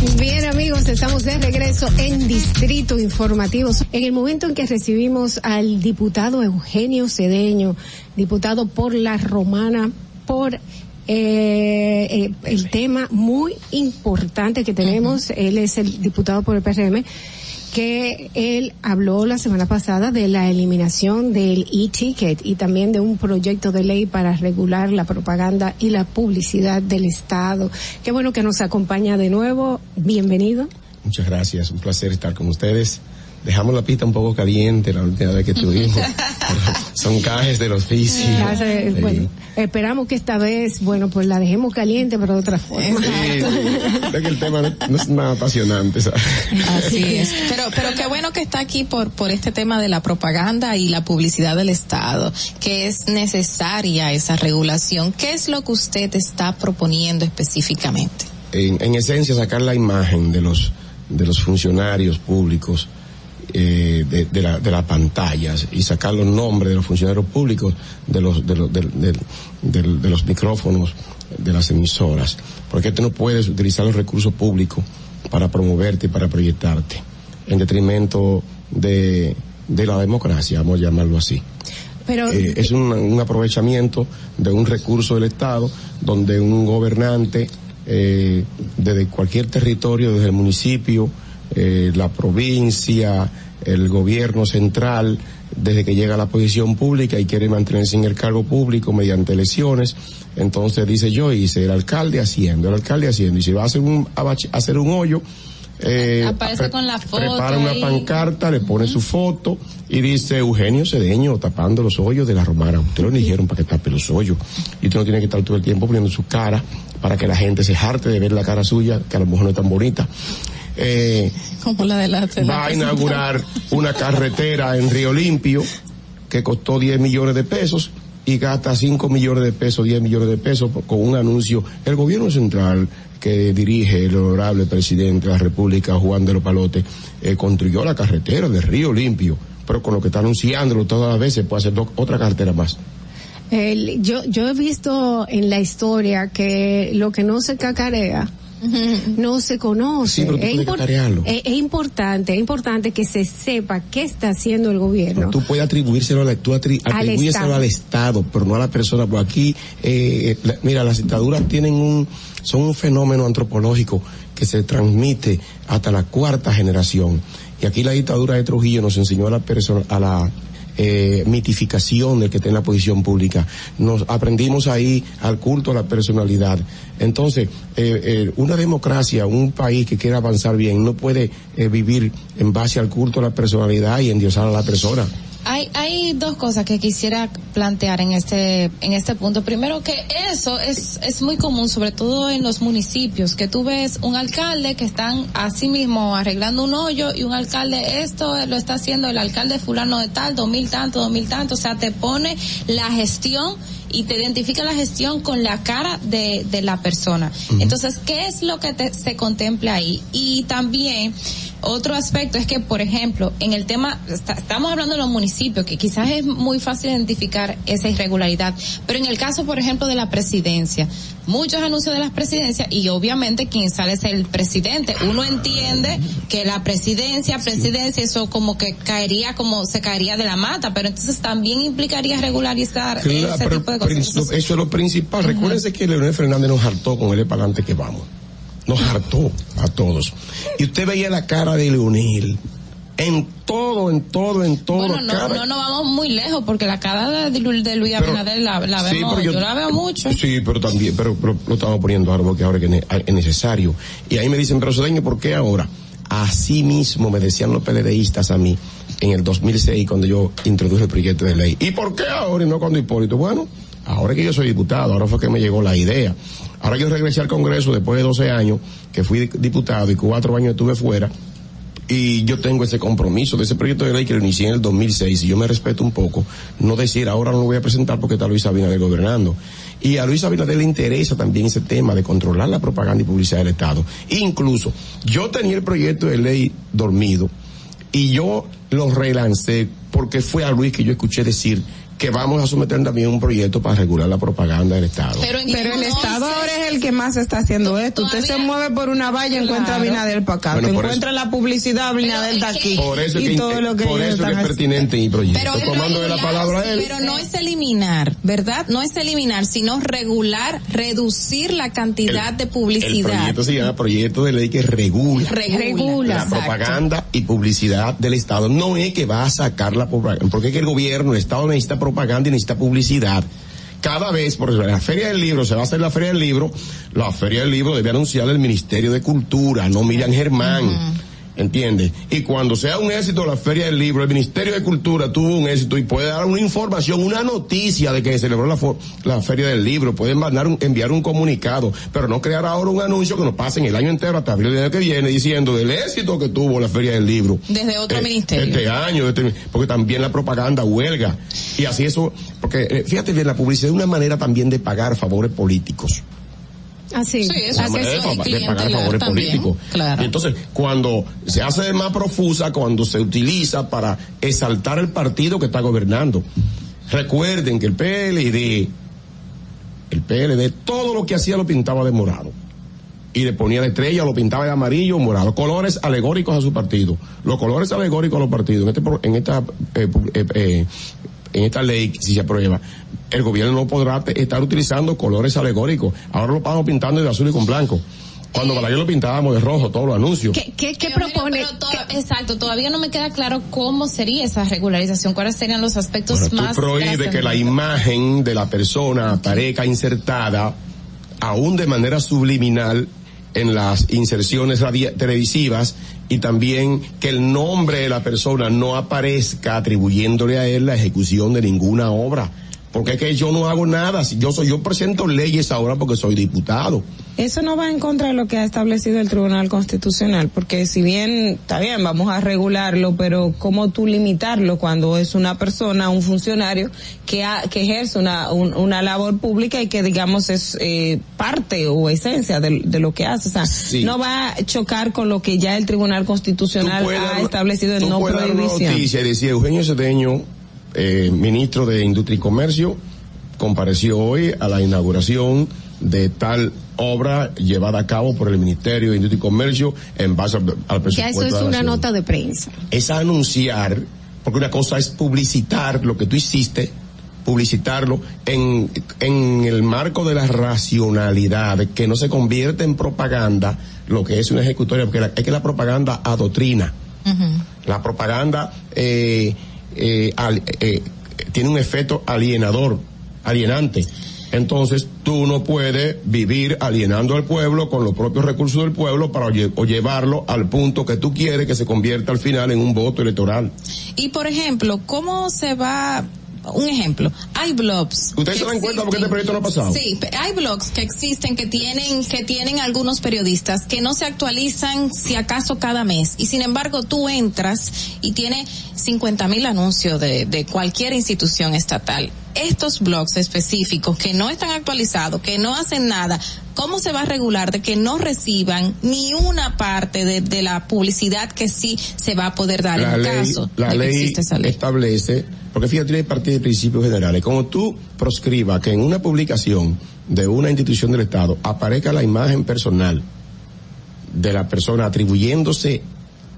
Bien amigos, estamos de regreso en Distrito Informativo. En el momento en que recibimos al diputado Eugenio Cedeño, diputado por la Romana, por eh, eh, el tema muy importante que tenemos, él es el diputado por el PRM, que él habló la semana pasada de la eliminación del e-ticket y también de un proyecto de ley para regular la propaganda y la publicidad del Estado. Qué bueno que nos acompaña de nuevo. Bienvenido. Muchas gracias, un placer estar con ustedes. Dejamos la pista un poco caliente la última vez que estuvimos. Son cajes del oficio. Bueno, esperamos que esta vez, bueno, pues la dejemos caliente, pero de otra forma. Sí, que el tema no, no es nada apasionante, ¿sabes? Así es. Pero, pero qué bueno que está aquí por, por este tema de la propaganda y la publicidad del Estado, que es necesaria esa regulación. ¿Qué es lo que usted está proponiendo específicamente? En, en esencia, sacar la imagen de los, de los funcionarios públicos eh, de, de, la, de las pantallas y sacar los nombres de los funcionarios públicos de los, de los, de los micrófonos de las emisoras. Porque tú no puedes utilizar los recursos públicos para promoverte y para proyectarte en detrimento de, de la democracia, vamos a llamarlo así. Pero Eh, es un, un aprovechamiento de un recurso del Estado donde un gobernante eh, desde cualquier territorio, desde el municipio, eh, la provincia, el gobierno central, desde que llega a la posición pública y quiere mantenerse en el cargo público mediante elecciones, entonces dice yo hice el alcalde haciendo, el alcalde haciendo, y si va a hacer un, a hacer un hoyo, eh, Aparece con la foto prepara una pancarta, le pone su foto y dice Eugenio Cedeño tapando los hoyos de la romana. Usted lo dijeron para que tape los hoyos. Y usted no tiene que estar todo el tiempo poniendo su cara para que la gente se jarte de ver la cara suya, que a lo mejor no es tan bonita. Eh, Como la de la de la va a inaugurar una carretera en Río Limpio que costó 10 millones de pesos y gasta 5 millones de pesos, 10 millones de pesos con un anuncio. El gobierno central que dirige el honorable presidente de la República, Juan de los Palotes, eh, construyó la carretera de Río Limpio, pero con lo que está anunciándolo todas las veces puede hacer otra carretera más. el- yo, yo he visto en la historia que lo que no se cacarea, no se conoce. Sí, pero es, impor- es- es importante, es importante que se sepa qué está haciendo el gobierno. Tú puedes atribuírselo, a la- tú atri- Al Estado. al Estado, pero no a la persona. Porque aquí, eh, la- mira, las dictaduras tienen un, son un fenómeno antropológico que se transmite hasta la cuarta generación. Y aquí la dictadura de Trujillo nos enseñó a la persona, a la eh, mitificación del que está en la posición pública. Nos aprendimos ahí al culto a la personalidad. Entonces, eh, eh, una democracia, un país que quiera avanzar bien, no puede eh, vivir en base al culto a la personalidad y endiosar a la persona. Hay, hay dos cosas que quisiera plantear en este, en este punto. Primero que eso es, es muy común, sobre todo en los municipios, que tú ves un alcalde que están así mismo arreglando un hoyo y un alcalde esto lo está haciendo el alcalde fulano de tal, dos mil tanto, dos mil tanto. O sea, te pone la gestión y te identifica la gestión con la cara de, de la persona. Entonces, ¿qué es lo que te- se contempla ahí? Y también, otro aspecto es que, por ejemplo, en el tema, está- estamos hablando de los municipios, que quizás es muy fácil identificar esa irregularidad, pero en el caso, por ejemplo, de la presidencia, muchos anuncios de las presidencias y obviamente quien sale es el presidente. Uno entiende que la presidencia, presidencia, eso como que caería, como se caería de la mata, pero entonces también implicaría regularizar Claro, ese tipo de cosas. eso es lo principal. Recuérdense que Leonel Fernández nos hartó con él para adelante que vamos. Nos hartó a todos. Y usted veía la cara de Leonel. En todo, en todo, en todo. Bueno, no, no, no vamos muy lejos porque la cara de, de Luis Abinader la, la Sí, vemos, yo, la veo mucho. Sí, pero también, pero, pero lo estamos poniendo ahora porque ahora que es necesario. Y ahí me dicen, pero Cedeño, ¿por qué ahora? Así mismo me decían los PLDistas a mí en el 2006 cuando yo introduje el proyecto de ley. ¿Y por qué ahora y no cuando Hipólito? Bueno, ahora que yo soy diputado, ahora fue que me llegó la idea. Ahora yo regresé al Congreso después de 12 años que fui di- diputado y cuatro años estuve fuera y yo tengo ese compromiso de ese proyecto de ley que lo inicié en el 2006 y yo me respeto un poco, no decir ahora no lo voy a presentar porque está Luis Abinader gobernando. Y a Luis Abinader le interesa también ese tema de controlar la propaganda y publicidad del Estado. Incluso, yo tenía el proyecto de ley dormido y yo lo relancé porque fue a Luis que yo escuché decir que vamos a someter también un proyecto para regular la propaganda del Estado. Pero, el Estado ahora es el que más está haciendo esto. Usted se mueve por una valla y encuentra a Binader para acá. Bueno, encuentra la publicidad Binader de aquí. Por eso es y que, todo lo que por eso es pertinente mi proyecto. Pero, Tomando de la palabra a él. pero no es eliminar, ¿verdad? No es eliminar, sino regular, reducir la cantidad de El publicidad. proyecto se llama proyecto de ley que regula, Regula, la exacto. propaganda y publicidad del Estado. No es que va a sacar la propaganda, porque es que el gobierno, el Estado necesita propaganda y necesita publicidad. Cada vez, por ejemplo, la Feria del Libro, se va a hacer la Feria del Libro, la Feria del Libro debe anunciar el Ministerio de Cultura, no Miriam Germán. ¿Entiendes? Y cuando sea un éxito la Feria del Libro, el Ministerio de Cultura tuvo un éxito y puede dar una información, una noticia de que se celebró la, Feria del Libro, pueden mandar un- enviar un comunicado, pero no crear ahora un anuncio que nos pasen el año entero hasta abril del año que viene diciendo del éxito que tuvo la Feria del Libro. Desde otro Eh, ministerio. Este año, este- porque también la propaganda huelga. Y así eso, porque eh, fíjate bien, la publicidad es una manera también de pagar favores políticos. Así. Sí, eso Una manera de, de pagar favores políticos. claro. Y entonces, cuando se hace más profusa, cuando se utiliza para exaltar el partido que está gobernando. Recuerden que el PLD, el PLD, todo lo que hacía lo pintaba de morado. Y le ponía la estrella, lo pintaba de amarillo o morado. Colores alegóricos a su partido. Los colores alegóricos a los partidos. En, este, en esta, eh, eh, eh, en esta ley, si se aprueba, el gobierno no podrá estar utilizando colores alegóricos. Ahora lo estamos pintando de azul y con blanco. Cuando Balaguer lo pintábamos de rojo, todos los anuncios. ¿Qué, qué, qué Pero, propone? to- exacto, todavía no me queda claro cómo sería esa regularización, cuáles serían los aspectos Bueno, tú más prohíbes que la imagen de la persona aparezca insertada, aún de manera subliminal, en las inserciones televisivas y también que el nombre de la persona no aparezca atribuyéndole a él la ejecución de ninguna obra. Porque es que yo no hago nada, si yo soy, yo presento leyes ahora porque soy diputado. Eso no va en contra de lo que ha establecido el Tribunal Constitucional, porque si bien está bien, vamos a regularlo, pero ¿cómo tú limitarlo cuando es una persona, un funcionario que, ha- que ejerce una, un- una labor pública y que digamos es eh, parte o esencia de, de lo que hace? O sea, Sí. no va a chocar con lo que ya el Tribunal Constitucional ha dar- establecido en no dar una prohibición. noticia y decir Eugenio Cedeño, eh, ministro de Industria y Comercio, compareció hoy a la inauguración de tal obra llevada a cabo por el Ministerio de Industria y Comercio en base al, al presupuesto. Ya eso es una nota de prensa. Es anunciar, porque una cosa es publicitar lo que tú hiciste, publicitarlo en, en el marco de la racionalidad, que no se convierte en propaganda lo que es una ejecutoria, porque la- es que la propaganda adoctrina. La propaganda eh, eh, eh, tiene un efecto alienador, alienante. Entonces tú no puedes vivir alienando al pueblo con los propios recursos del pueblo para llevarlo al punto que tú quieres que se convierta al final en un voto electoral. Y por ejemplo, ¿cómo se va? Un ejemplo, hay blogs. ¿Ustedes se dan cuenta por qué este proyecto no ha pasado? Sí, hay blogs que existen que tienen que tienen algunos periodistas que no se actualizan si acaso cada mes y sin embargo tú entras y tiene 50 mil anuncios de, de cualquier institución estatal. Estos blogs específicos que no están actualizados, que no hacen nada, ¿cómo se va a regular de que no reciban ni una parte de, de la publicidad que sí se va a poder dar la en ley, caso la de que ley esa ley? establece, porque fíjate, tiene parte de principios generales. Como tú proscribas que en una publicación de una institución del Estado aparezca la imagen personal de la persona atribuyéndose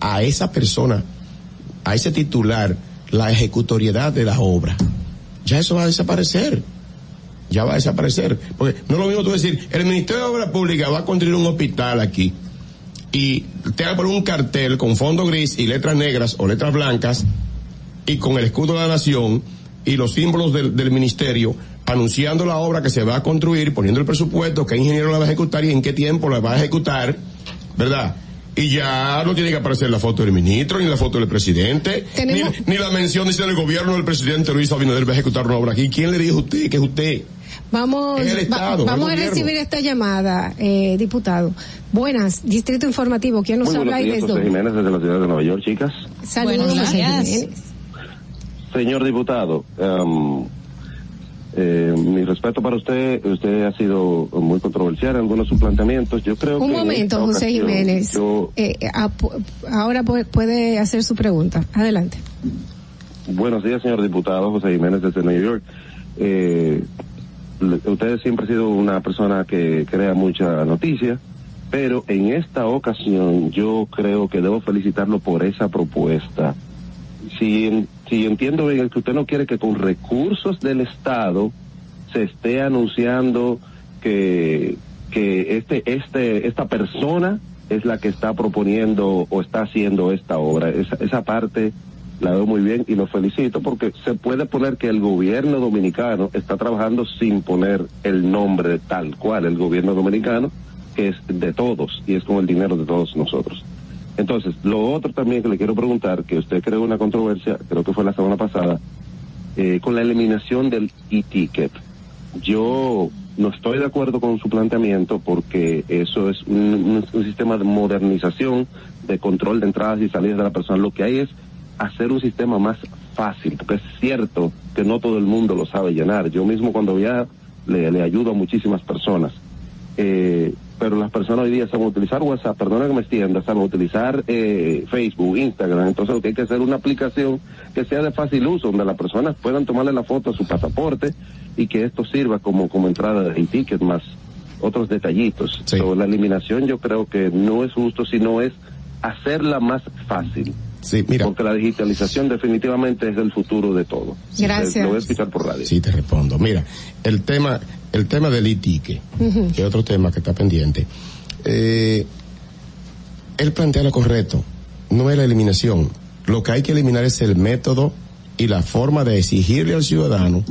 a esa persona, a ese titular, la ejecutoriedad de la obra, ya eso va a desaparecer. Ya va a desaparecer. Porque no es lo mismo tú decir, el Ministerio de Obras Públicas va a construir un hospital aquí y te va a un cartel con fondo gris y letras negras o letras blancas y con el escudo de la nación y los símbolos del, del ministerio anunciando la obra que se va a construir, poniendo el presupuesto, qué ingeniero la va a ejecutar y en qué tiempo la va a ejecutar, ¿verdad? Y ya no tiene que aparecer la foto del ministro, ni la foto del presidente, ni, Tenemos- ni la mención dice del gobierno del presidente Luis Abinader va a ejecutar una obra aquí. ¿Quién le dijo a usted que es usted? Vamos, Es el va- Estado, vamos el a recibir esta llamada, eh, diputado. Buenas, Distrito Informativo, ¿quién nos Muy habla y días, desde? Jiménez desde la ciudad de Nueva York, chicas. Saludos, Buenos días. Señor diputado, em, eh, mi respeto para usted, usted ha sido muy controversial en algunos de sus planteamientos. Yo creo Un que momento, José ocasión Jiménez. yo- Eh, eh, ap- ahora pu- puede hacer su pregunta. Adelante. buenos días, señor diputado José Jiménez desde New York. Eh, usted siempre ha sido una persona que crea mucha noticia, pero en esta ocasión yo creo que debo felicitarlo por esa propuesta. Si, si entiendo bien, es que usted no quiere que con recursos del Estado se esté anunciando que, que este, este, esta persona es la que está proponiendo o está haciendo esta obra. Esa, esa parte la veo muy bien y lo felicito porque se puede poner que el gobierno dominicano está trabajando sin poner el nombre tal cual, el gobierno dominicano, que es de todos y es con el dinero de todos nosotros. Entonces, lo otro también que le quiero preguntar, que usted creó una controversia, creo que fue la semana pasada, eh, con la eliminación del e-ticket. Yo no estoy de acuerdo con su planteamiento porque eso es un, sistema de modernización, de control de entradas y salidas de la persona. Lo que hay es hacer un sistema más fácil, porque es cierto que no todo el mundo lo sabe llenar. Yo mismo cuando viajo le, le ayudo a muchísimas personas. Eh, pero las personas hoy día saben utilizar WhatsApp, perdona que me extienda, saben utilizar eh, Facebook, Instagram, entonces lo que hay que hacer es una aplicación que sea de fácil uso, donde las personas puedan tomarle la foto a su pasaporte y que esto sirva como, como entrada de ticket más otros detallitos. So, la eliminación yo creo que no es justo, sino es hacerla más fácil. Sí, mira. Porque la digitalización definitivamente es el futuro de todo. Gracias. Lo voy a escuchar por radio. Sí, te respondo. Mira, el tema, el tema del itique, que es otro tema que está pendiente. Eh, él plantea lo correcto, no es la eliminación. Lo que hay que eliminar es el método y la forma de exigirle al ciudadano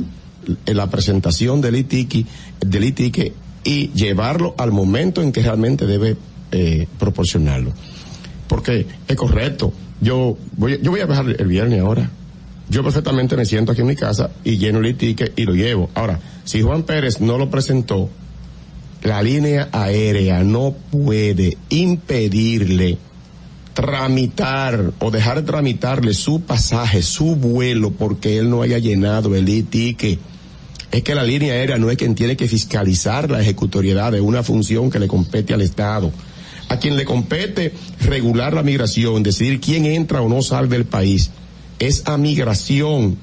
eh, la presentación del itique, del itique y llevarlo al momento en que realmente debe eh, proporcionarlo. Porque es correcto. Yo voy, yo voy a viajar el viernes ahora. Yo perfectamente me siento aquí en mi casa y lleno el ticket y lo llevo. Ahora, si Juan Pérez no lo presentó, la línea aérea no puede impedirle tramitar o dejar de tramitarle su pasaje, su vuelo, porque él no haya llenado el e-ticket. Es que la línea aérea no es quien tiene que fiscalizar la ejecutoriedad de una función que le compete al Estado. A quien le compete regular la migración, decidir quién entra o no sale del país, es a migración.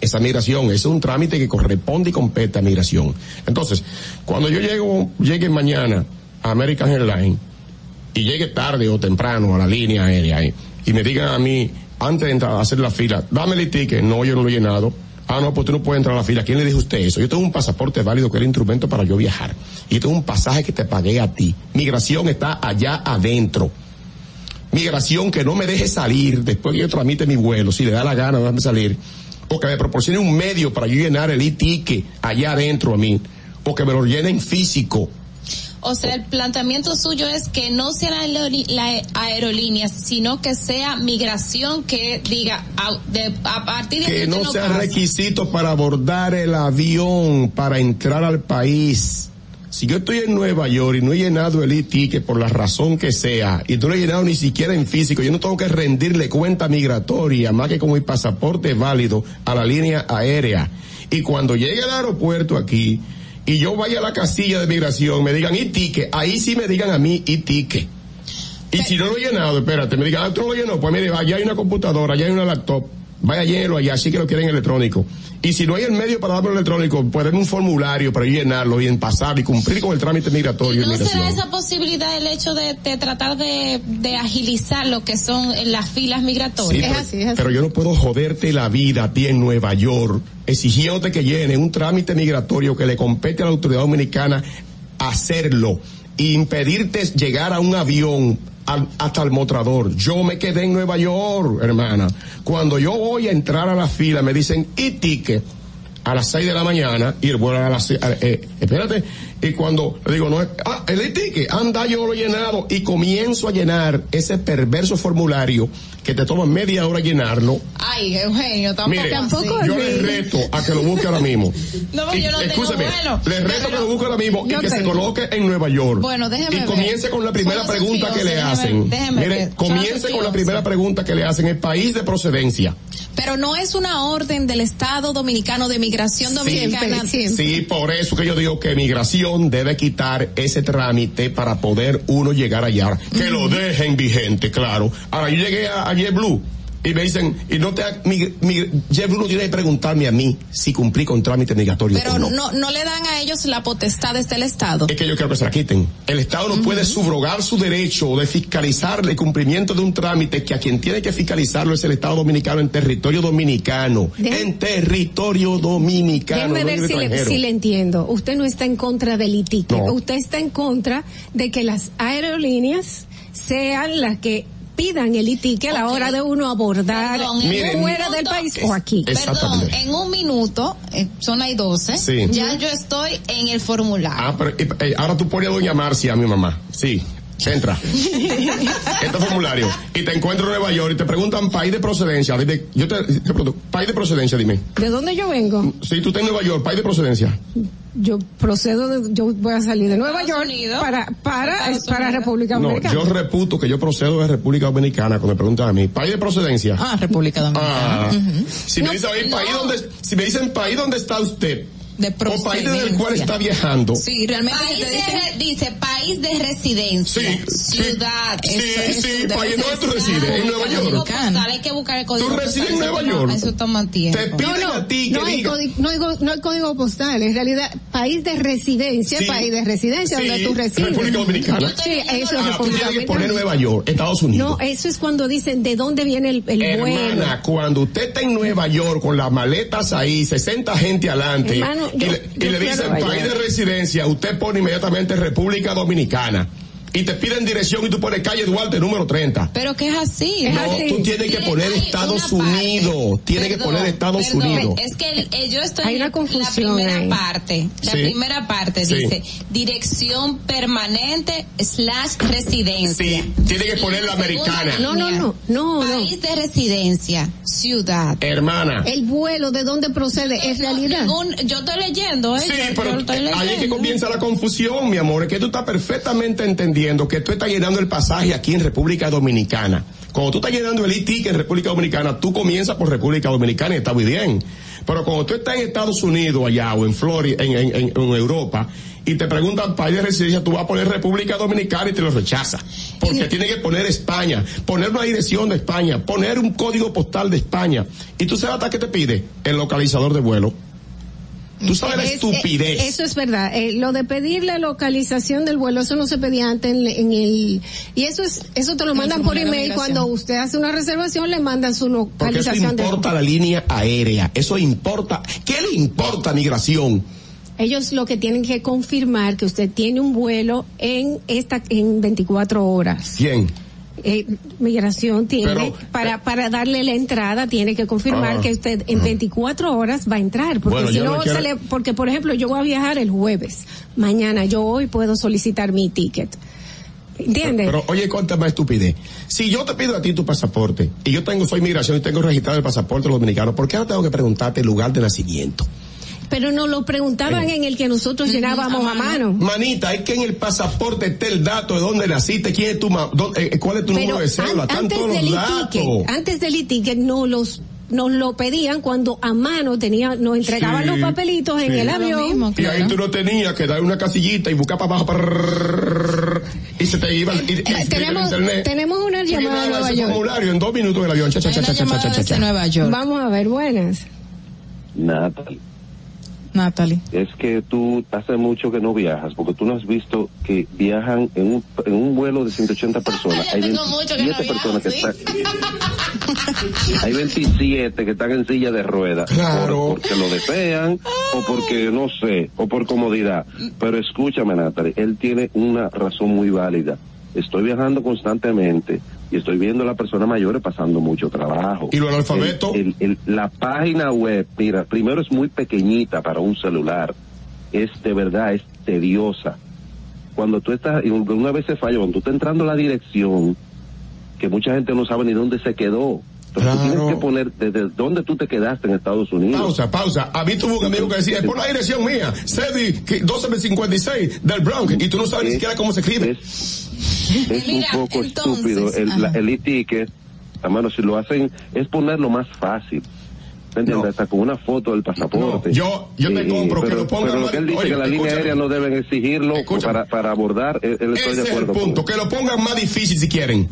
Esa migración es un trámite que corresponde y compete a migración. Entonces, cuando yo llego, llegue mañana a American Airlines y llegue tarde o temprano a la línea aérea y me digan a mí, antes de entrar a hacer la fila, dame el ticket, no, yo no lo he llenado. Ah, no, pues tú no puedes entrar a la fila. ¿Quién le dijo usted eso? Yo tengo un pasaporte válido que es el instrumento para yo viajar. Y tengo un pasaje que te pagué a ti. Migración está allá adentro. Migración que no me deje salir después que yo tramite mi vuelo, si le da la gana de dejarme salir. O que me proporcione un medio para yo llenar el e-ticket allá adentro a mí. O que me lo llenen físico. O sea, el planteamiento suyo es que no sea la aerolí- la aerolíneas, sino que sea migración que diga a, de- a partir de que no sea pasa. requisito para abordar el avión para entrar al país. Si yo estoy en Nueva York y no he llenado el e-ticket por la razón que sea, y no lo he llenado ni siquiera en físico, yo no tengo que rendirle cuenta migratoria, más que con mi pasaporte válido a la línea aérea. Y cuando llegue al aeropuerto aquí, y yo vaya a la casilla de migración, me digan e-ticket, ahí sí me digan a mí e-ticket. Y si no lo he llenado, espérate, me digan, ah, tú no lo llenó, pues mire, allá hay una computadora, allá hay una laptop, vaya llénelo allá, así que lo quieren electrónico. Y si no hay el medio para darlo electrónico, pueden un formulario para llenarlo y en pasar y cumplir con el trámite migratorio. y ¿No esa posibilidad el hecho de, de tratar de, de agilizar lo que son las filas Sí, migratorias? pero, pero yo no puedo joderte la vida a ti en Nueva York, exigiéndote que llene un trámite migratorio que le compete a la autoridad dominicana hacerlo e impedirte llegar a un avión al- hasta el mostrador. Yo me quedé en Nueva York, hermana. Cuando yo voy a entrar a la fila, me dicen, ¿y ticket? A las seis de la mañana y el vuelo a las seis, eh, espérate, y cuando le digo, no, ah, el ticket, anda, yo lo he llenado y comienzo a llenar ese perverso formulario que te toma media hora llenarlo. Ay, Eugenio, tampoco Mire, así. yo le reto a que lo busque ahora mismo. No, yo no tengo escúcheme, vuelo. le reto que lo busque ahora mismo y que se coloque en Nueva York. Bueno, déjeme Y ver. comience con la primera pregunta que le déjeme hacen. déjeme Mire, ver. comience con la primera pregunta que le hacen, el país de procedencia. Pero no es una orden del Estado Dominicano de Migración Dominicana. Sí, por eso que yo digo que migración debe quitar ese trámite para poder uno llegar allá. Que lo dejen vigente, claro. Ahora, yo llegué a, a JetBlue y me dicen, y no te ha, mi, mi, Jeff Bruno tiene que preguntarme a mí si cumplí con trámite migratorio Pero o no. no, no le dan a ellos la potestad desde el Estado. Es que yo quiero que se la quiten. El Estado no puede subrogar su derecho de fiscalizar el cumplimiento de un trámite que a quien tiene que fiscalizarlo es el Estado dominicano en territorio dominicano. De- En territorio dominicano. Déjeme no ver si le, extranjero. si le entiendo. Usted no está en contra del ITIC. No. Usted está en contra de que las aerolíneas sean las que pidan el ITIC a la hora de uno abordar Perdón, Miren, fuera del país o aquí. Perdón, en un minuto, eh, son las 12, Sí. ya yo estoy en el formulario. Ah, pero eh, eh, ahora tú pones a doña Marcia, a mi mamá. Sí. Entra. este formulario. Y te encuentro en Nueva York y te preguntan país de procedencia. Dime, yo te, te pregunto, país de procedencia, dime. ¿De dónde yo vengo? Si tú estás en Nueva York, país de procedencia. Yo procedo de, yo voy a salir de Nueva York para, para, para República No, Dominicana. yo reputo que yo procedo de República Dominicana cuando me preguntan a mí, país de procedencia. Ah, República Dominicana. Ah, Si me dicen país donde, si me dicen país donde está usted, de o país del cual está viajando. Sí, realmente País te de dice país de residencia, ciudad, Sí, eso es sí, de país, ¿dónde tú residencia. resides? En Nueva El York. hay que buscar el código ¿Tú postal, resides en eso Nueva York? Eso toma tiempo. piden a ti no que diga- no, hay, go- no hay go- no hay código postal, en realidad, país de residencia, Sí. país de residencia Sí, donde tú resides. República Dominicana. Sí, eso es Ah, República que poner Dominicana. Nueva York, Estados Unidos. No, eso es cuando dicen de dónde viene el, el vuelo. Hermana, cuando usted está en Nueva York con las maletas ahí, 60 gente adelante, Hermano, y le, y le dicen país de residencia, usted pone inmediatamente República Dominicana. Y te piden dirección y tú pones calle Duarte número 30. Pero que es así. no, tú tienes que poner Estados Unidos. Tienes que poner Estados Perdón, Unidos. Es que el- eh, yo estoy Hay una en confusión la primera ahí. parte. La Sí. primera parte Sí. dice dirección permanente slash residencia. Sí, tiene que poner la americana. No, no, no, no, no. País de residencia, ciudad. Hermana. El vuelo, ¿de dónde procede? Es realidad. Ningún- yo estoy leyendo, ¿eh? Sí, Yo- pero yo ahí es que comienza la confusión, mi amor, es que tú estás perfectamente que tú estás llenando el pasaje aquí en República Dominicana. Cuando tú estás llenando el e-ticket en República Dominicana, tú comienzas por República Dominicana y está muy bien. Pero cuando tú estás en Estados Unidos allá o en Florida, en, en- en- en Europa, y te preguntan país de residencia, tú vas a poner República Dominicana y te lo rechaza. Porque tiene que poner España, poner una dirección de España, poner un código postal de España. Y tú sabes hasta qué te pide el localizador de vuelo. Tú sabes la Es- estupidez. eh, eso es verdad. Eh, lo de pedir la localización del vuelo, eso no se pedía antes en, en el... Y eso es eso te lo mandan por de email. Cuando usted hace una reservación, le mandan su Porque eso localización del importa la línea aérea. Eso importa. ¿Qué le importa migración? Ellos lo que tienen que confirmar que usted tiene un vuelo en esta en 24 horas. ¿Quién? Eh, migración tiene Pero, para para darle la entrada tiene que confirmar Ah, que usted en 24 horas va a entrar porque Bueno, si no no quiero- se le porque por ejemplo yo voy a viajar el jueves mañana yo hoy puedo solicitar mi ticket ¿entiendes? Pero oye, cuánta más estupidez. Si yo te pido a ti tu pasaporte y yo tengo, soy migración y tengo registrado el pasaporte dominicano, ¿por qué ahora tengo que preguntarte el lugar de nacimiento? Pero nos lo preguntaban en el que nosotros llenábamos a mano Manita, es que en el pasaporte está el dato de dónde naciste, quién es tu ma- dónde- eh, cuál es tu Pero número de cédula, an- están antes todos del datos. antes del e-ticket no los nos lo pedían cuando a mano tenía, nos entregaban Sí, los papelitos en el avión. Y ahí tú no tenías que dar una casillita y buscar para abajo prrrr, y se te iba y, y- y- Eh, tenemos, el internet. tenemos una llamada de llenabas Nueva ese York. formulario en dos minutos en el avión. Cha, cha, cha, cha, cha, cha, cha, cha. Nueva York. Vamos a ver, buenas. Natalie, Natalie. es que tú hace mucho que no viajas, porque tú no has visto que viajan en un, en un vuelo de 180 personas. Hay tengo mucho que no 27 personas que están. Hay 27 que están en silla de ruedas. Claro. por- porque lo desean, o porque no sé, o por comodidad. Pero escúchame, Natalie, él tiene una razón muy válida. Estoy viajando constantemente y estoy viendo a las personas mayores pasando mucho trabajo. ¿Y? El- el- el- la página web, mira, primero es muy pequeñita para un celular. Es de verdad, es tediosa. Cuando tú estás, y una vez se falla, cuando tú estás entrando a la dirección, que mucha gente no sabe ni dónde se quedó. Entonces tú tienes que poner desde dónde tú te quedaste en Estados Unidos. Pausa, pausa. A mí tuvo un amigo que decía, es por la dirección mía, Cedi 1256 del Bronx, y tú no sabes ni siquiera cómo se escribe. es un poco estúpido el, la- el e-ticket, hermano, si lo hacen, es ponerlo más fácil. ¿Me entiendes? Hasta con una foto del pasaporte. No, yo- yo te compro que pero, lo pongan Pero lo que él dice oye, que la línea aérea no deben exigirlo para, para abordar, él, él estoy Ese de es el acuerdo con punto, que lo pongan más difícil si quieren.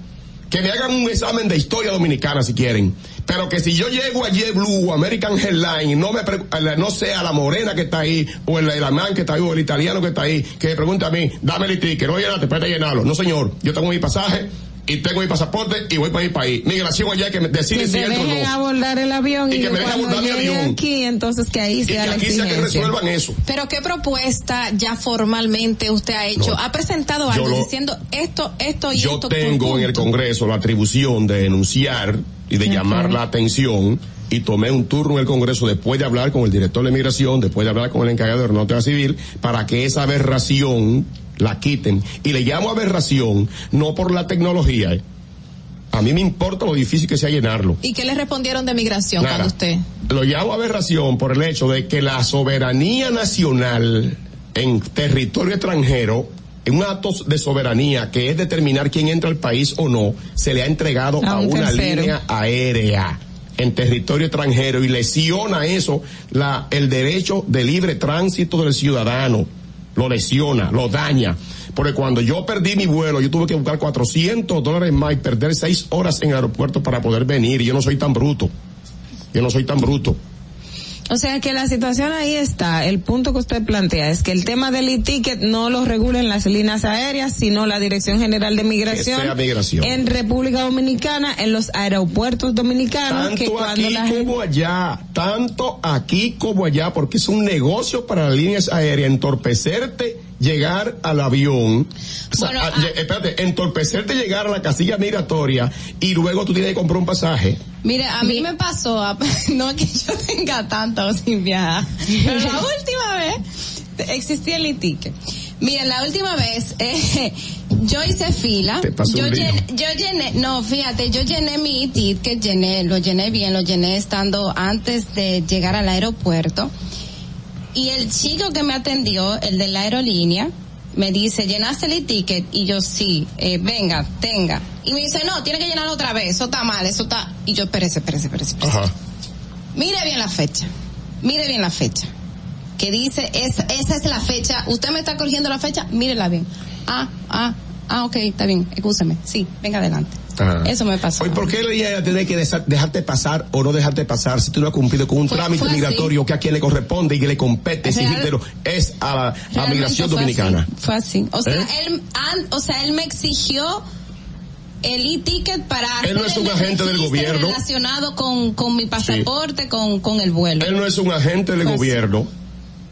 Que me hagan un examen de historia dominicana si quieren. Pero que si yo llego a JetBlue o American Airlines y no me no sea la morena que está ahí, o el alemán que está ahí, o el italiano que está ahí, que me pregunte a mí, dame el ticket, no llenate, espérate llenarlo. No señor, yo tengo mi pasaje y tengo mi pasaporte y voy para mi país. Migración allá que me decide que si te entro o dejen no. abordar el avión Y y, que me dejen abordar mi avión. aquí, entonces que ahí Y sea que la aquí sea que resuelvan eso. Pero qué propuesta ya formalmente usted ha hecho? No. ¿Ha presentado Yo algo lo- diciendo esto, esto y Yo esto? por tengo en el? Congreso la atribución de denunciar y de llamar la atención y tomé un turno en el Congreso después de hablar con el director de migración, después de hablar con el encargado de aeronáutica civil, para que esa aberración la quiten. Y le llamo aberración no por la tecnología. ¿eh? A mí me importa lo difícil que sea llenarlo. ¿Y qué le respondieron de migración Nada. cuando usted? Lo llamo aberración por el hecho de que la soberanía nacional en territorio extranjero, en un acto de soberanía que es determinar quién entra al país o no, se le ha entregado A a, un una tercero. línea aérea en territorio extranjero y lesiona eso la, el derecho de libre tránsito del ciudadano. Lo lesiona, lo daña. Porque cuando yo perdí mi vuelo, yo tuve que buscar 400 dólares más y perder seis horas en el aeropuerto para poder venir. Y yo no soy tan bruto. Yo no soy tan bruto. O sea que la situación ahí está. El punto que usted plantea es que el tema del e-ticket no lo regulen las líneas aéreas, sino la Dirección General de Migración. Que sea migración. En República Dominicana, en los aeropuertos dominicanos, que Tanto cuando aquí la gente... como allá, tanto aquí como allá, porque es un negocio para las líneas aéreas entorpecerte llegar al avión, o sea, a- lle- espérate, entorpecerte llegar a la casilla migratoria y luego tú tienes que comprar un pasaje. Mire, a mí me pasó, a- no que yo tenga tanto sin viajar, pero la última vez existía el e-ticket. Miren, la última vez eh, yo hice fila, Te pasó yo un llené, yo llené, no, fíjate, yo llené mi e-ticket, llené, lo llené bien, lo llené estando antes de llegar al aeropuerto y el chico que me atendió, el de la aerolínea, me dice, ¿llenaste el e-ticket? Y yo, sí, eh, venga, tenga. Y me dice, no, tiene que llenarlo otra vez, eso está mal, eso está... Y yo, espérese, espérese, espérese. espérese. Ajá. Mire bien la fecha, mire bien la fecha. Que dice, es, esa es la fecha, usted me está corrigiendo la fecha, mírela bien. Ah, ah, ah, ok, está bien, escúcheme, sí, venga adelante. Eso me pasó. Oye, ¿por qué le iba a tener que dejarte pasar o no dejarte pasar si tú no has cumplido con un Fue- trámite fue así. migratorio que a quien le corresponde y que le compete Real- exigírtelo es a la a migración fue dominicana? así, Fue así. O sea, ¿Eh? él, an- o sea, él me exigió el e-ticket para Él no es un agente del gobierno. relacionado con, con mi pasaporte, con, con el vuelo. Él no es un agente del gobierno.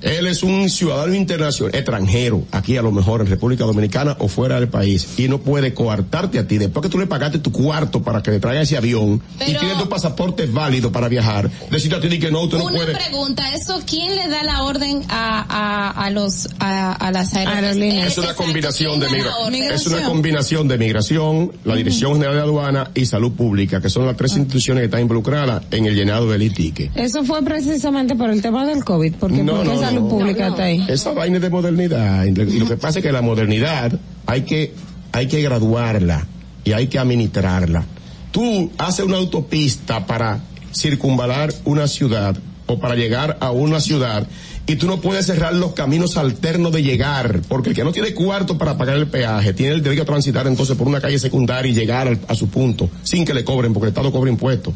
Él es un ciudadano internacional, extranjero, aquí a lo mejor en República Dominicana o fuera del país, y no puede coartarte a ti. Después que tú le pagaste tu cuarto para que le traiga ese avión y tiene tu pasaporte válido para viajar, decirte a ti que no, usted no Una puede. pregunta, ¿eso quién le da la orden a, a, a los, a, a las aerolíneas? Es una combinación de ¿quién da migra- la orden? es una combinación de migración, la Dirección General de Aduana y Salud Pública, que son las tres instituciones que están involucradas en el llenado del itique. Eso fue precisamente por el tema del COVID, porque No, ¿por qué no, salud no. pública está ahí? Esa vaina es de modernidad. Y lo que pasa es que la modernidad hay que, hay que graduarla y hay que administrarla. Tú haces una autopista para circunvalar una ciudad o para llegar a una ciudad y tú no puedes cerrar los caminos alternos de llegar, porque el que no tiene cuarto para pagar el peaje tiene el derecho a transitar entonces por una calle secundaria y llegar al- a su punto sin que le cobren, porque el Estado cobra impuestos.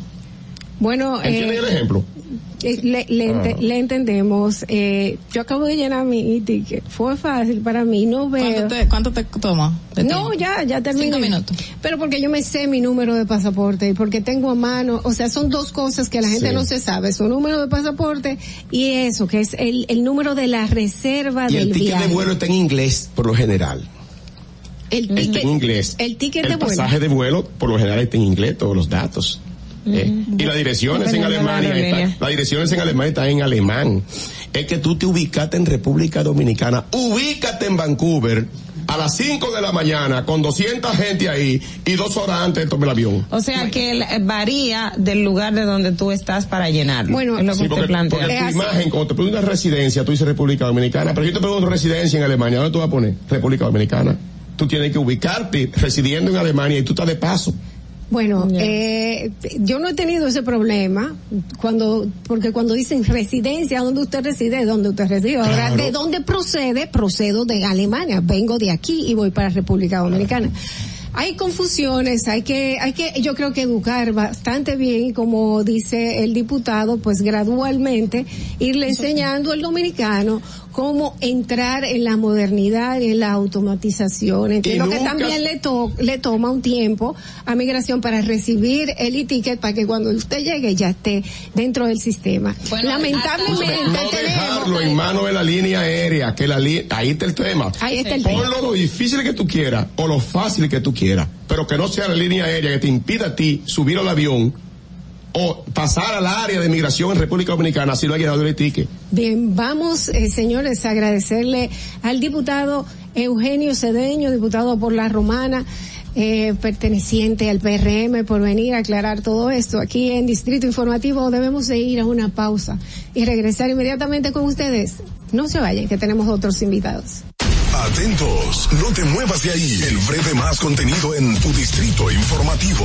Bueno, ¿Entiendes eh, el ejemplo? Eh, le, le ente- Ah. le entendemos. Eh, yo acabo de llenar mi e-ticket. Fue fácil para mí. No veo. ¿Cuánto te, cuánto te toma? No, tiempo? ya, ya terminé. Cinco minutos. Pero porque yo me sé mi número de pasaporte y porque tengo a mano, o sea, son dos cosas que la gente Sí. no se sabe, su número de pasaporte y eso, que es el, el número de la reserva Y del el ticket viaje. de vuelo está en inglés, por lo general. el Está ticket, en inglés. el ticket el de vuelo. pasaje de vuelo, por lo general, está en inglés, todos los datos. Eh, Y las direcciones en Dependiendo de la Alemania, está- las direcciones en Alemania están en alemán. Es que tú te ubicaste en República Dominicana, ubícate en Vancouver a las 5 de la mañana con 200 gente ahí y dos horas antes de tomar el avión. O sea que eh, varía del lugar de donde tú estás para llenarlo. Bueno, es lo que Sí, usted porque, plantea. porque Es tu así. imagen, cuando te preguntas residencia, tú dices República Dominicana, pero yo te pregunto residencia en Alemania, ¿dónde tú vas a poner? República Dominicana. Tú tienes que ubicarte residiendo en Alemania y tú estás de paso. Bueno, eh, yo no he tenido ese problema cuando, porque cuando dicen residencia, ¿dónde usted reside? ¿Dónde usted reside? Ahora. ¿de dónde procede? Procedo de Alemania, vengo de aquí y voy para República Dominicana. hay confusiones, hay que, hay que, yo creo que educar bastante bien como dice el diputado, pues gradualmente irle enseñando al dominicano cómo entrar en la modernidad y en la automatización. Entiendo que también le, to le toma un tiempo a migración para recibir el e-ticket para que cuando usted llegue ya esté dentro del sistema. Lamentablemente no dejarlo en manos de la línea aérea, que la ahí está el tema. Ahí está el Ponlo lo difícil que tú quieras o lo fácil que tú quieras, pero que no sea la línea aérea que te impida a ti subir al avión o pasar al área de migración en República Dominicana si no hay dado el ticket. Bien, vamos, eh, señores, a agradecerle al diputado Eugenio Cedeño, diputado por la Romana, eh, perteneciente al PRM, por venir a aclarar todo esto. Aquí en Distrito Informativo debemos de ir a una pausa y regresar inmediatamente con ustedes. No se vayan, que tenemos otros invitados. Atentos, no te muevas de ahí. El breve más contenido en tu Distrito Informativo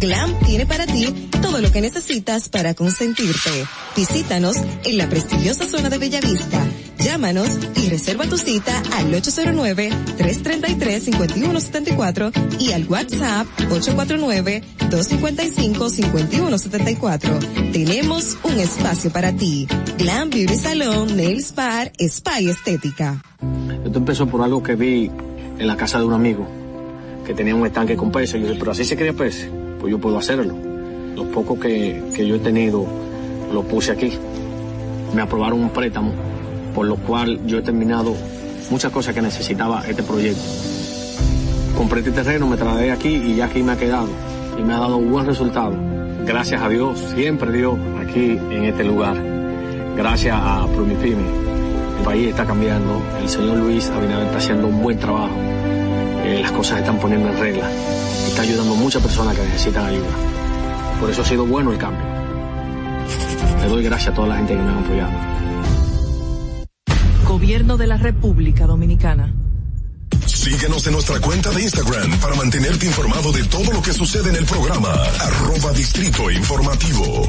Glam tiene para ti todo lo que necesitas para consentirte. Visítanos en la prestigiosa zona de Bellavista. Llámanos y reserva tu cita al 809-333-5174 y al WhatsApp 849-255-5174. Tenemos un espacio para ti. Glam Beauty Salon, Nails Bar, Spa y Estética. Esto empezó por algo que vi en la casa de un amigo que tenía un estanque con peces. Yo dije, pero así se cría peces, pues yo puedo hacerlo. Lo poco que, que yo he tenido lo puse aquí. Me aprobaron un préstamo por lo cual yo he terminado muchas cosas que necesitaba este proyecto. Compré este terreno, me trasladé aquí y ya aquí me ha quedado y me ha dado un buen resultado. Gracias a Dios, siempre Dios aquí en este lugar. Gracias a Prumipimi. El país está cambiando, el señor Luis Abinader está haciendo un buen trabajo, eh, las cosas están poniendo en regla está ayudando a muchas personas que necesitan ayuda. Por eso ha sido bueno el cambio. Le doy gracias a toda la gente que me ha apoyado. Gobierno de la República Dominicana. Síguenos en nuestra cuenta de Instagram para mantenerte informado de todo lo que sucede en el programa. Arroba Distrito Informativo.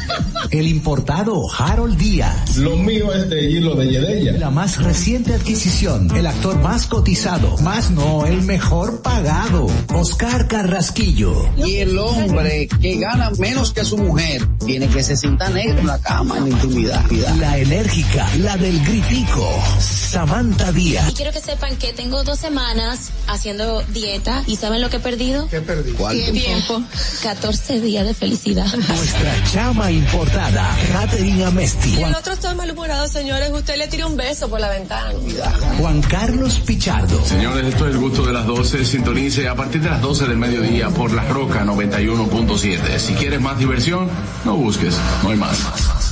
El importado Harold Díaz. Lo mío es de hilo de Yedella. La más reciente adquisición. El actor más cotizado. Más no, el mejor pagado. Oscar Carrasquillo. Y el hombre que gana menos que su mujer tiene que se sienta negro en la cama, en la intimidad. La enérgica, la del gritico. Samantha Díaz. Y quiero que sepan que tengo dos semanas haciendo dieta y ¿saben lo que he perdido? ¿Qué perdí? ¿Cuánto tiempo? 14 días de felicidad. Nuestra chama importada, Catherine Amesti. Y el otro está malhumorado, señores. Usted le tira un beso por la ventana. Juan Carlos Pichardo. Señores, esto es el gusto de las 12. Sintonice a partir de las 12 del mediodía por La Roca 91.7. Si quieres más diversión, no busques, no hay más.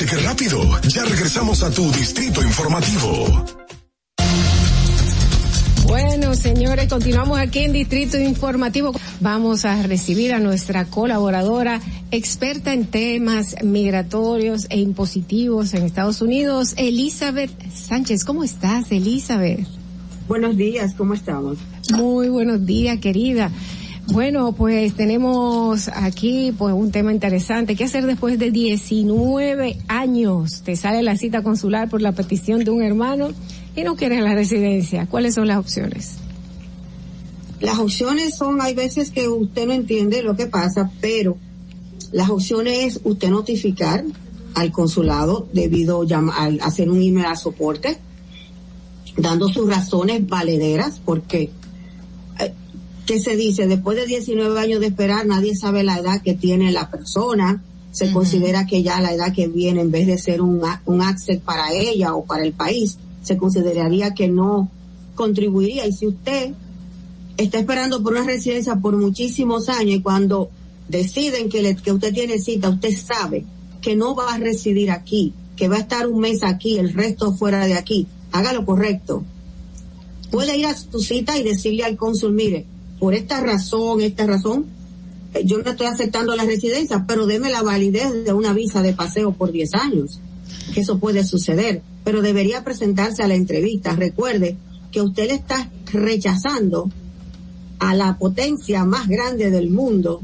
¿Viste qué rápido? Ya regresamos a tu distrito informativo. Bueno, señores, continuamos aquí en Distrito Informativo. Vamos a recibir a nuestra colaboradora experta en temas migratorios e impositivos en Estados Unidos, Elizabeth Sánchez. ¿Cómo estás, Elizabeth? Buenos días, ¿cómo estamos? Muy buenos días, querida. Bueno, pues tenemos aquí pues un tema interesante. ¿Qué hacer después de 19 años? Te sale la cita consular por la petición de un hermano y no quieres la residencia. ¿Cuáles son las opciones? Las opciones son, hay veces que usted no entiende lo que pasa, pero las opciones es usted notificar al consulado debido a hacer un email a soporte, dando sus razones valederas, porque ¿qué se dice? Después de 19 años de esperar, nadie sabe la edad que tiene la persona. Se uh -huh. considera que ya la edad que viene, en vez de ser un, un access para ella o para el país, se consideraría que no contribuiría. Y si usted está esperando por una residencia por muchísimos años y cuando deciden que, le, que usted tiene cita, usted sabe que no va a residir aquí, que va a estar un mes aquí, el resto fuera de aquí, haga lo correcto. Puede ir a su cita y decirle al cónsul, mire, por esta razón, esta razón, eh, yo no estoy aceptando la residencia, pero deme la validez de una visa de paseo por 10 años. Que eso puede suceder, pero debería presentarse a la entrevista. Recuerde que usted le está rechazando a la potencia más grande del mundo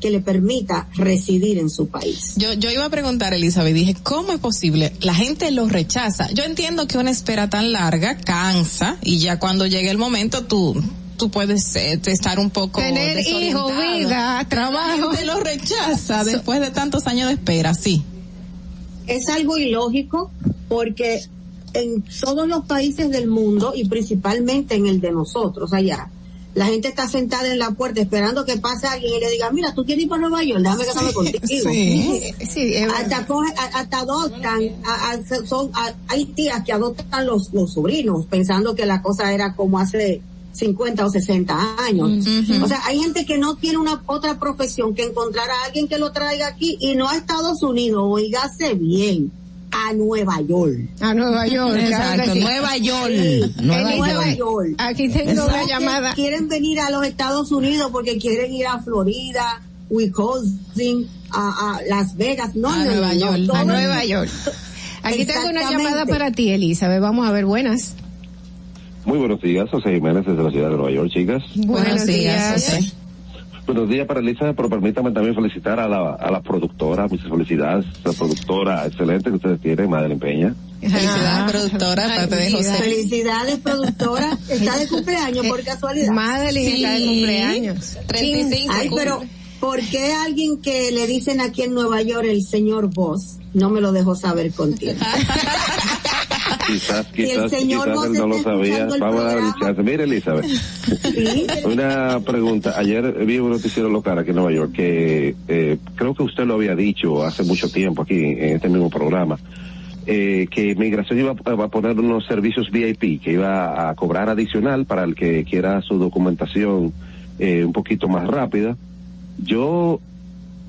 que le permita residir en su país. Yo, yo iba a preguntar, Elizabeth, dije, ¿cómo es posible? La gente lo rechaza. Yo entiendo que una espera tan larga cansa y ya cuando llegue el momento tú tú puedes eh, estar un poco tener hijos, vida, trabajo. La gente lo rechaza después de tantos años de espera, sí. Es algo ilógico porque en todos los países del mundo y principalmente en el de nosotros allá, la gente está sentada en la puerta esperando que pase alguien y le diga, mira, tú quieres ir para Nueva York, déjame casarme sí, contigo. Sí, sí, hasta, coge, hasta adoptan, a, a, son, a, hay tías que adoptan los, los sobrinos pensando que la cosa era como hace 50 o 60 años. Uh -huh. O sea, hay gente que no tiene una otra profesión que encontrar a alguien que lo traiga aquí y no a Estados Unidos, oígase bien a Nueva York. A Nueva York, exacto, sí. Nueva York. Sí. Nueva, Nueva York. York. Aquí tengo exacto. una llamada. Quieren venir a los Estados Unidos porque quieren ir a Florida, Wisconsin, a, a Las Vegas. No, a Nueva York. no, a Nueva York. Aquí tengo una llamada para ti, Elizabeth. Vamos a ver, buenas. Muy buenos días, José Jiménez desde la ciudad de Nueva York, chicas. Buenos días, José. Buenos días para Elisa, pero permítame también felicitar a la, a la productora, muchas felicidades, la productora excelente que ustedes tienen, Madeline Peña. Felicidades, ah, productora, aparte de José. Felicidades, productora. Está de cumpleaños por casualidad. Madeline sí. está de cumpleaños. 35. Ay, pero ¿por qué alguien que le dicen aquí en Nueva York el señor Boss no me lo dejó saber contigo? quizás, quizás, quizás él no lo sabía. Vamos a dar un chance. Mire, Elizabeth. ¿Sí? Una pregunta. Ayer vi un noticiero local aquí en Nueva York que eh, creo que usted lo había dicho hace mucho tiempo aquí en este mismo programa. Eh, que Migración iba a poner unos servicios VIP, que iba a cobrar adicional para el que quiera su documentación eh, un poquito más rápida. Yo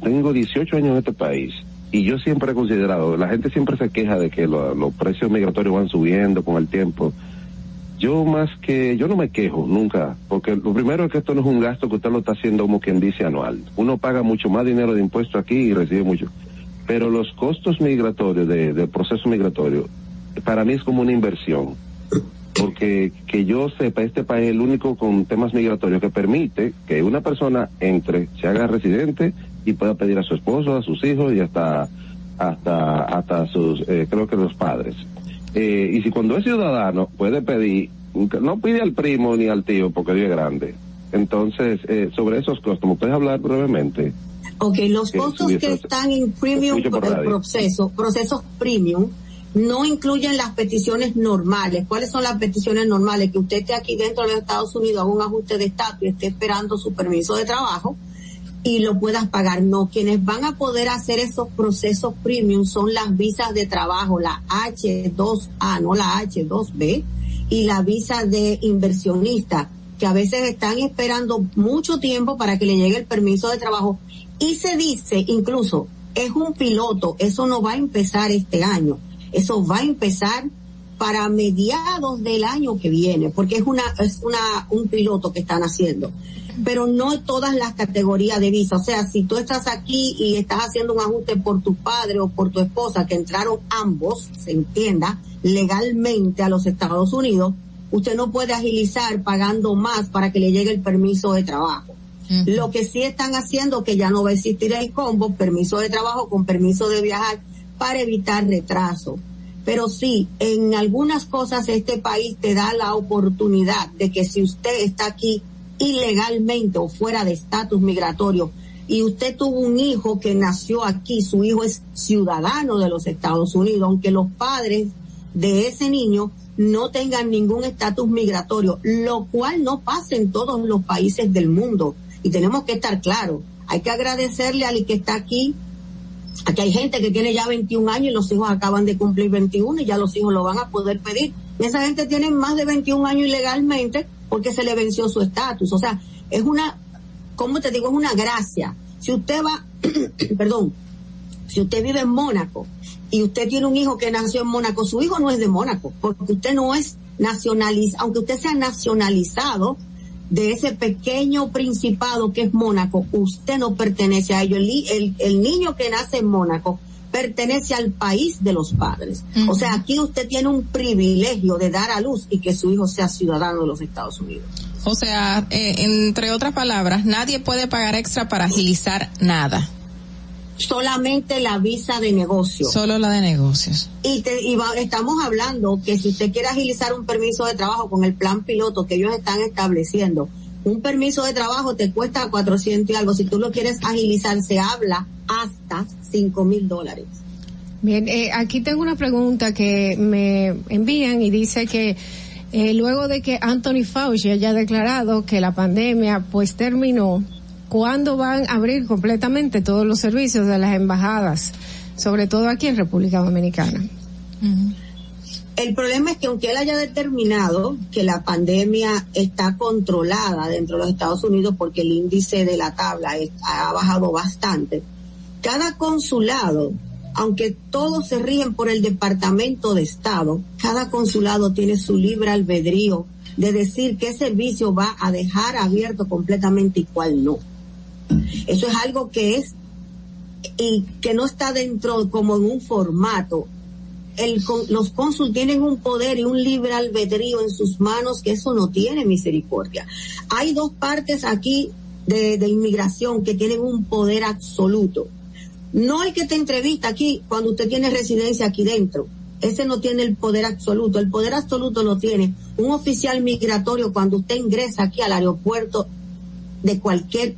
tengo 18 años en este país y yo siempre he considerado, la gente siempre se queja de que los lo precios migratorios van subiendo con el tiempo. Yo más que, yo no me quejo nunca, porque lo primero es que esto no es un gasto que usted lo está haciendo como quien dice anual. Uno paga mucho más dinero de impuestos aquí y recibe mucho. Pero los costos migratorios de, del proceso migratorio, para mí es como una inversión. porque que yo sepa, este país es el único con temas migratorios que permite que una persona entre, se haga residente y pueda pedir a su esposo, a sus hijos y hasta hasta hasta sus, eh, creo que los padres. Eh, y si cuando es ciudadano puede pedir, no pide al primo ni al tío porque Dios es grande. Entonces, eh, sobre esos costos, ¿me puedes hablar brevemente? Ok, los costos que están en premium por el radio. proceso, procesos premium, no incluyen las peticiones normales. ¿Cuáles son las peticiones normales? Que usted esté aquí dentro de los Estados Unidos, haga un ajuste de estatus y esté esperando su permiso de trabajo y lo puedas pagar. No, quienes van a poder hacer esos procesos premium son las visas de trabajo, la H2A, no la H2B, y la visa de inversionista, que a veces están esperando mucho tiempo para que le llegue el permiso de trabajo. Y se dice, incluso, es un piloto, eso no va a empezar este año, eso va a empezar para mediados del año que viene, porque es una, es una, un piloto que están haciendo. Pero no todas las categorías de visa. O sea, si tú estás aquí y estás haciendo un ajuste por tu padre o por tu esposa, que entraron ambos, se entienda, legalmente a los Estados Unidos, usted no puede agilizar pagando más para que le llegue el permiso de trabajo. Lo que sí están haciendo que ya no va a existir el combo, permiso de trabajo con permiso de viajar para evitar retraso. Pero sí, en algunas cosas este país te da la oportunidad de que si usted está aquí ilegalmente o fuera de estatus migratorio y usted tuvo un hijo que nació aquí, su hijo es ciudadano de los Estados Unidos, aunque los padres de ese niño no tengan ningún estatus migratorio, lo cual no pasa en todos los países del mundo. Y tenemos que estar claros. Hay que agradecerle al que está aquí. Aquí hay gente que tiene ya 21 años y los hijos acaban de cumplir 21 y ya los hijos lo van a poder pedir. Y esa gente tiene más de 21 años ilegalmente porque se le venció su estatus. O sea, es una, ¿cómo te digo? Es una gracia. Si usted va, perdón, si usted vive en Mónaco y usted tiene un hijo que nació en Mónaco, su hijo no es de Mónaco, porque usted no es nacionalizado, aunque usted sea nacionalizado de ese pequeño principado que es Mónaco, usted no pertenece a ello. El, el, el niño que nace en Mónaco pertenece al país de los padres. O sea, aquí usted tiene un privilegio de dar a luz y que su hijo sea ciudadano de los Estados Unidos. O sea, eh, entre otras palabras, nadie puede pagar extra para agilizar nada. Solamente la visa de negocio. Solo la de negocios. Y, te, y va- estamos hablando que si usted quiere agilizar un permiso de trabajo con el plan piloto que ellos están estableciendo, un permiso de trabajo te cuesta 400 y algo. Si tú lo quieres agilizar, se habla hasta 5 mil dólares. Bien, eh, aquí tengo una pregunta que me envían y dice que eh, luego de que Anthony Fauci haya declarado que la pandemia pues terminó, ¿cuándo van a abrir completamente todos los servicios de las embajadas, sobre todo aquí en República Dominicana? El problema es que aunque él haya determinado que la pandemia está controlada dentro de los Estados Unidos porque el índice de la tabla ha bajado bastante, cada consulado, aunque todos se rigen por el Departamento de Estado, cada consulado tiene su libre albedrío de decir qué servicio va a dejar abierto completamente y cuál no. Eso es algo que es y que no está dentro como en un formato el, los cónsul tienen un poder y un libre albedrío en sus manos que eso no tiene misericordia. Hay dos partes aquí de, de inmigración que tienen un poder absoluto. No el que te entrevista aquí cuando usted tiene residencia aquí dentro. Ese no tiene el poder absoluto. El poder absoluto lo tiene un oficial migratorio cuando usted ingresa aquí al aeropuerto de cualquier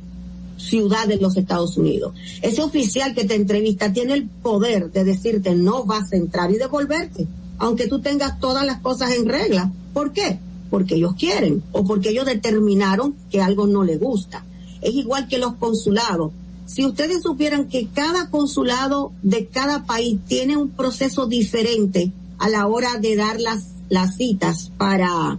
ciudad de los Estados Unidos. Ese oficial que te entrevista tiene el poder de decirte no vas a entrar y devolverte, aunque tú tengas todas las cosas en regla. ¿Por qué? Porque ellos quieren o porque ellos determinaron que algo no le gusta. Es igual que los consulados. Si ustedes supieran que cada consulado de cada país tiene un proceso diferente a la hora de dar las, las citas para,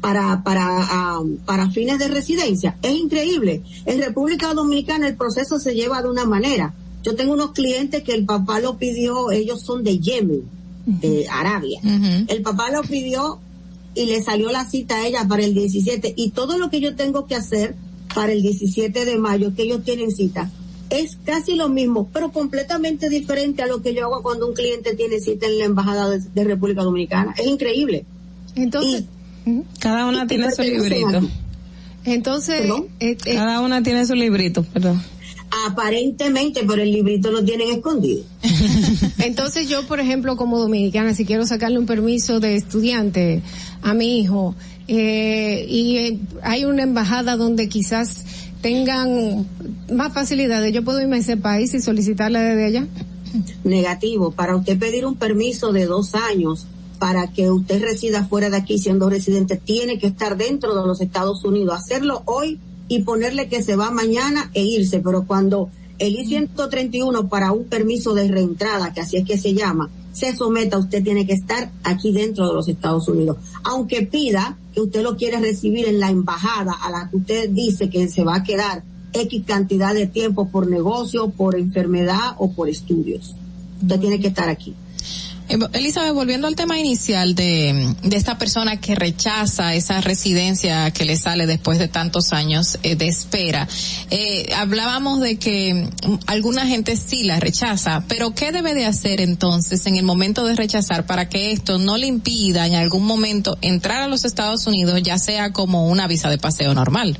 para, para, ah, para fines de residencia. Es increíble. En República Dominicana el proceso se lleva de una manera. Yo tengo unos clientes que el papá lo pidió, ellos son de Yemen, de Arabia. El papá lo pidió y le salió la cita a ella para el 17 y todo lo que yo tengo que hacer para el 17 de mayo que ellos tienen cita es casi lo mismo, pero completamente diferente a lo que yo hago cuando un cliente tiene cita en la embajada de, de República Dominicana. Es increíble. Entonces, cada una tiene su librito. Entonces, eh, eh, cada una tiene su librito, perdón. Aparentemente, pero el librito lo tienen escondido. Entonces yo, por ejemplo, como dominicana, si quiero sacarle un permiso de estudiante a mi hijo, eh, y eh, hay una embajada donde quizás tengan más facilidades, yo puedo irme a ese país y solicitarla desde allá. Negativo. Para usted pedir un permiso de dos años para que usted resida fuera de aquí siendo residente, tiene que estar dentro de los Estados Unidos. Hacerlo hoy y ponerle que se va mañana e irse, pero cuando el I-131 para un permiso de reentrada, que así es que se llama, se someta, usted tiene que estar aquí dentro de los Estados Unidos. Aunque pida que usted lo quiere recibir en la embajada a la que usted dice que se va a quedar X cantidad de tiempo por negocio, por enfermedad o por estudios. Usted tiene que estar aquí. Elizabeth, volviendo al tema inicial de, esta persona que rechaza esa residencia que le sale después de tantos años eh, de espera, eh, hablábamos de que alguna gente sí la rechaza, pero ¿qué debe de hacer entonces en el momento de rechazar para que esto no le impida en algún momento entrar a los Estados Unidos, ya sea como una visa de paseo normal?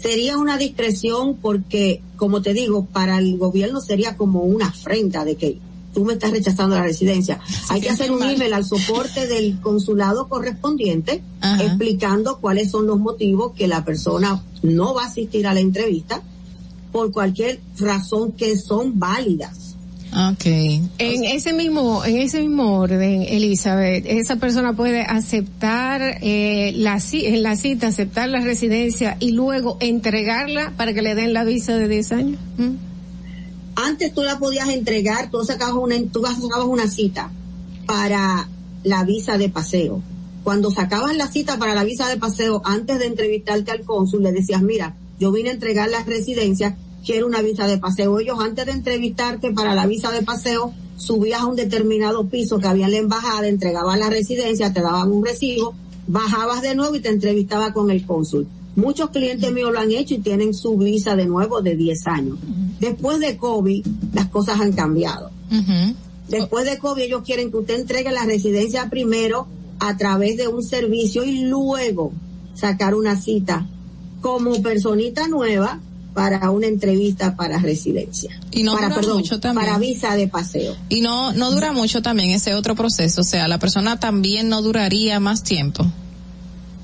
Sería una discreción porque, como te digo, para el gobierno sería como una afrenta de que tú me estás rechazando la residencia. Hay que hacer un email al soporte del consulado correspondiente explicando cuáles son los motivos que la persona no va a asistir a la entrevista por cualquier razón que son válidas. Okay. En ese mismo, en ese mismo orden, Elizabeth, esa persona puede aceptar eh, la, en la cita, aceptar la residencia y luego entregarla para que le den la visa de 10 años. ¿Mm? Antes tú la podías entregar, tú sacabas una, tú sacabas una cita para la visa de paseo. Cuando sacabas la cita para la visa de paseo, antes de entrevistarte al cónsul, le decías, mira, yo vine a entregar la residencia, quiero una visa de paseo. Ellos antes de entrevistarte para la visa de paseo, subías a un determinado piso que había en la embajada, entregabas la residencia, te daban un recibo, bajabas de nuevo y te entrevistaba con el cónsul. Muchos clientes míos lo han hecho y tienen su visa de nuevo de 10 años. Después de COVID, las cosas han cambiado. Después de COVID, ellos quieren que usted entregue la residencia primero a través de un servicio y luego sacar una cita como personita nueva para una entrevista para residencia. Y no para, dura mucho también. Para visa de paseo. Y no, no dura mucho también ese otro proceso. O sea, la persona también no duraría más tiempo.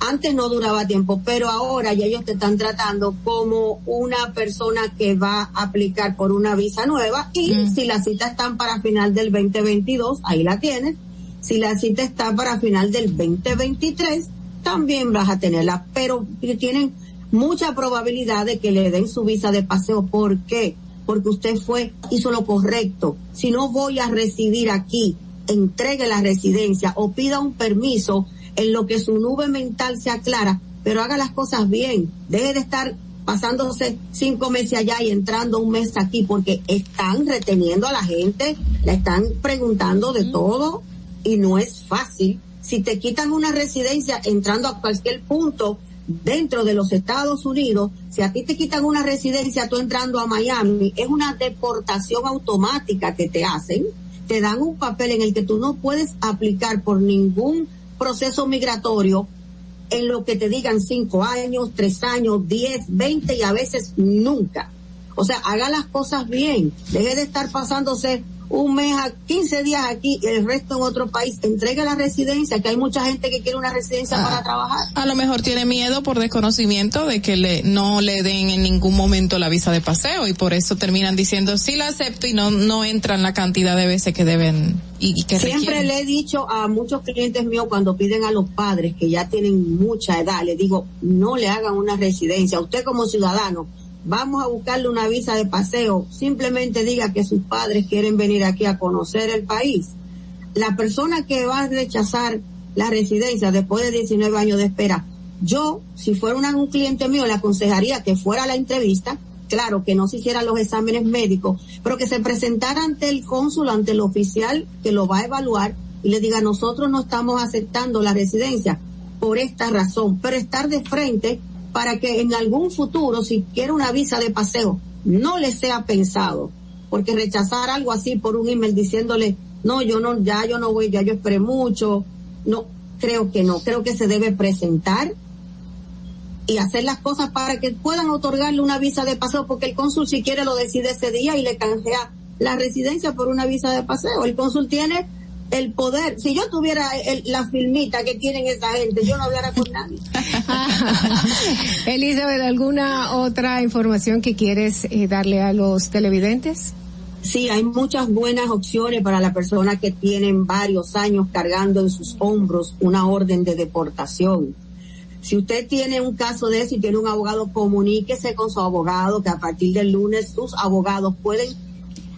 Antes no duraba tiempo, pero ahora ya ellos te están tratando como una persona que va a aplicar por una visa nueva y mm. si la cita está para final del 2022, ahí la tienes. Si la cita está para final del 2023, también vas a tenerla, pero tienen mucha probabilidad de que le den su visa de paseo. ¿Por qué? Porque usted fue, hizo lo correcto. Si no voy a residir aquí, entregue la residencia o pida un permiso en lo que su nube mental se aclara, pero haga las cosas bien. Deje de estar pasándose cinco meses allá y entrando un mes aquí porque están reteniendo a la gente, la están preguntando de todo y no es fácil. Si te quitan una residencia entrando a cualquier punto dentro de los Estados Unidos, si a ti te quitan una residencia tú entrando a Miami, es una deportación automática que te hacen, te dan un papel en el que tú no puedes aplicar por ningún proceso migratorio en lo que te digan cinco años, tres años, diez, veinte y a veces nunca. O sea, haga las cosas bien. Deje de estar pasándose un mes a 15 días aquí y el resto en otro país, entregue la residencia, que hay mucha gente que quiere una residencia para ah, trabajar. A lo mejor tiene miedo por desconocimiento de que le no le den en ningún momento la visa de paseo y por eso terminan diciendo sí la acepto y no no entran la cantidad de veces que deben y, que Siempre le he dicho a muchos clientes míos cuando piden a los padres que ya tienen mucha edad, le digo, no le hagan una residencia. Usted como ciudadano, vamos a buscarle una visa de paseo, simplemente diga que sus padres quieren venir aquí a conocer el país. La persona que va a rechazar la residencia después de 19 años de espera, yo, si fuera un cliente mío, le aconsejaría que fuera a la entrevista, claro, que no se hicieran los exámenes médicos, pero que se presentara ante el cónsul, ante el oficial que lo va a evaluar y le diga, nosotros no estamos aceptando la residencia por esta razón, pero estar de frente para que en algún futuro, si quiere una visa de paseo, no le sea pensado, porque rechazar algo así por un email diciéndole, no, yo no, ya yo no voy, ya yo esperé mucho, no, creo que no, creo que se debe presentar y hacer las cosas para que puedan otorgarle una visa de paseo, porque el cónsul si quiere lo decide ese día y le canjea la residencia por una visa de paseo. El cónsul tiene el poder. Si yo tuviera el, la filmita que tienen esa gente, yo no hablara con nadie. Elizabeth, ¿alguna otra información que quieres eh, darle a los televidentes? Sí, hay muchas buenas opciones para la persona que tienen varios años cargando en sus hombros una orden de deportación. Si usted tiene un caso de eso y tiene un abogado, comuníquese con su abogado, que a partir del lunes sus abogados pueden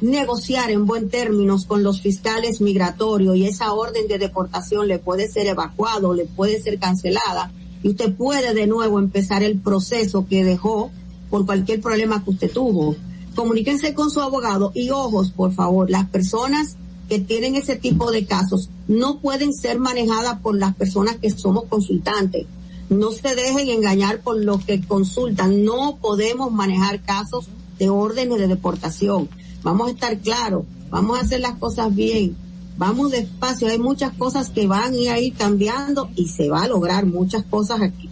negociar en buen términos con los fiscales migratorios y esa orden de deportación le puede ser evacuado, le puede ser cancelada y usted puede de nuevo empezar el proceso que dejó por cualquier problema que usted tuvo. Comuníquense con su abogado y ojos, por favor, las personas que tienen ese tipo de casos no pueden ser manejadas por las personas que somos consultantes. No se dejen engañar por los que consultan. No podemos manejar casos de órdenes de deportación. Vamos a estar claros, vamos a hacer las cosas bien, vamos despacio. Hay muchas cosas que van a ir cambiando y se va a lograr muchas cosas aquí.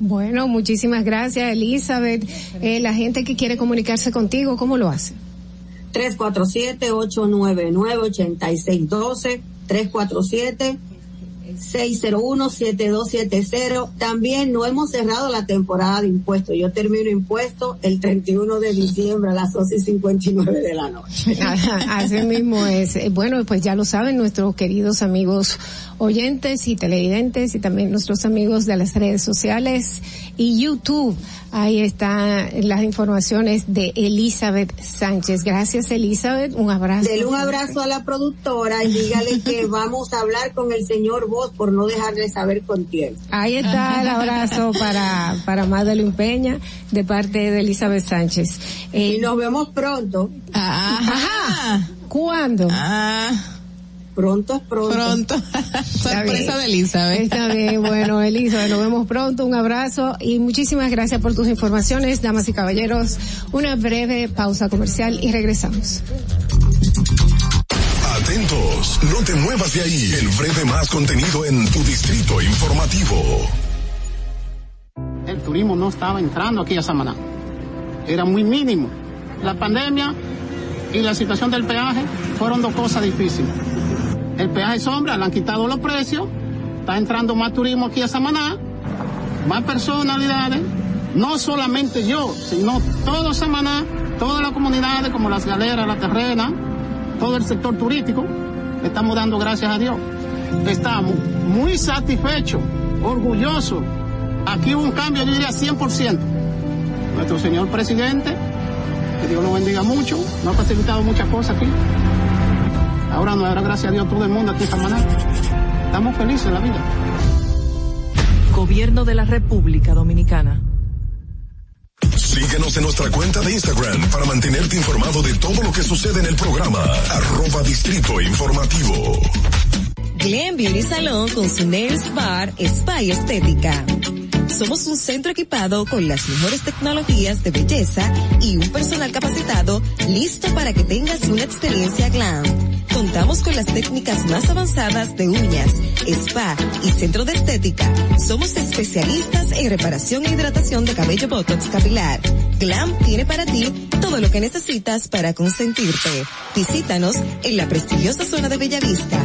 Bueno, muchísimas gracias, Elizabeth. Eh, la gente que quiere comunicarse contigo, ¿cómo lo hace? 347-899-8612, 347 601-7270. También no hemos cerrado la temporada de impuestos. Yo termino impuestos el 31 de diciembre a las 12 y 59 de la noche. Así mismo es. Eh, bueno, pues ya lo saben nuestros queridos amigos oyentes y televidentes y también nuestros amigos de las redes sociales y YouTube. Ahí están las informaciones de Elizabeth Sánchez. Gracias Elizabeth, un abrazo. Dele un abrazo a la productora y dígale que vamos a hablar con el señor Vos por no dejarle saber con tiempo. Ahí está el abrazo para, para Madeline Peña de parte de Elizabeth Sánchez. Eh, y nos vemos pronto. Ajá. ¿Cuándo? Ah pronto es pronto. Pronto. Sorpresa de Elizabeth. Está bien, bueno, Elizabeth, nos vemos pronto. Un abrazo y muchísimas gracias por tus informaciones, damas y caballeros. Una breve pausa comercial y regresamos. Atentos, no te muevas de ahí. El breve más contenido en tu distrito informativo. El turismo no estaba entrando aquí a Samaná. Era muy mínimo. La pandemia y la situación del peaje fueron dos cosas difíciles el peaje sombra, le han quitado los precios, está entrando más turismo aquí a Samaná, más personalidades, no solamente yo, sino todo Samaná, todas las comunidades como las galeras, la terrena, todo el sector turístico, estamos dando gracias a Dios. Estamos muy satisfechos, orgullosos. Aquí hubo un cambio, yo diría 100%. Nuestro señor presidente, que Dios lo bendiga mucho, nos ha facilitado muchas cosas aquí. Ahora nos dará gracias a Dios todo el mundo aquí en Samaná. Estamos felices en la vida. Gobierno de la República Dominicana. Síguenos en nuestra cuenta de Instagram para mantenerte informado de todo lo que sucede en el programa. Arroba Distrito Informativo. Glen Beauty Salón con su Nails Bar Spa y Estética. Somos un centro equipado con las mejores tecnologías de belleza y un personal capacitado listo para que tengas una experiencia glam. Contamos con las técnicas más avanzadas de uñas, spa y centro de estética. Somos especialistas en reparación e hidratación de cabello botox capilar. Glam tiene para ti todo lo que necesitas para consentirte. Visítanos en la prestigiosa zona de Bellavista.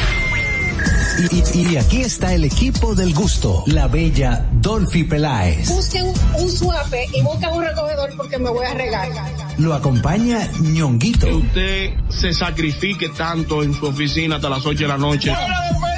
Y, y, aquí está el equipo del gusto, la bella Dolphy Peláez. Busquen un suape y busquen un recogedor porque me voy a regar. Lo acompaña ñonguito. Que usted se sacrifique tanto en su oficina hasta las 8 de la noche.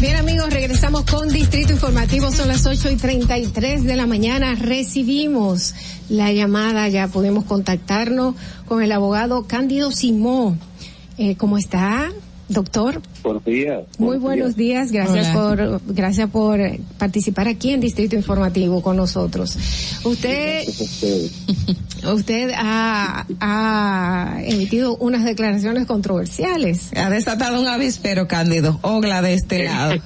Bien amigos, regresamos con Distrito Informativo, son las 8 y 33 de la mañana, recibimos la llamada, ya podemos contactarnos con el abogado Cándido Simó. Eh, ¿Cómo está, doctor? Buenos días. Muy buenos días, gracias Hola. por gracias por eh, participar aquí en Distrito Informativo con nosotros. Usted usted ha, ha emitido unas declaraciones controversiales. Ha desatado un avispero, Cándido. Ogla de este lado.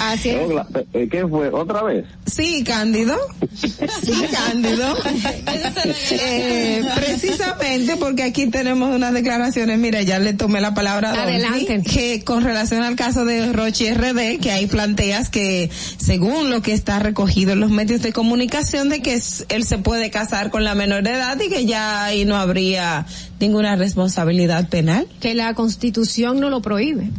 Así es. Eh, ¿Qué fue? ¿Otra vez? Sí, Cándido. Sí, Cándido. Eh, precisamente porque aquí tenemos unas declaraciones, mira, ya le tomé la palabra a Adelante. que con relación al caso de Rochi RD, que ahí planteas que según lo que está recogido en los medios de comunicación, de que él se puede casar con la menor de edad y que ya ahí no habría ninguna responsabilidad penal. Que la constitución no lo prohíbe.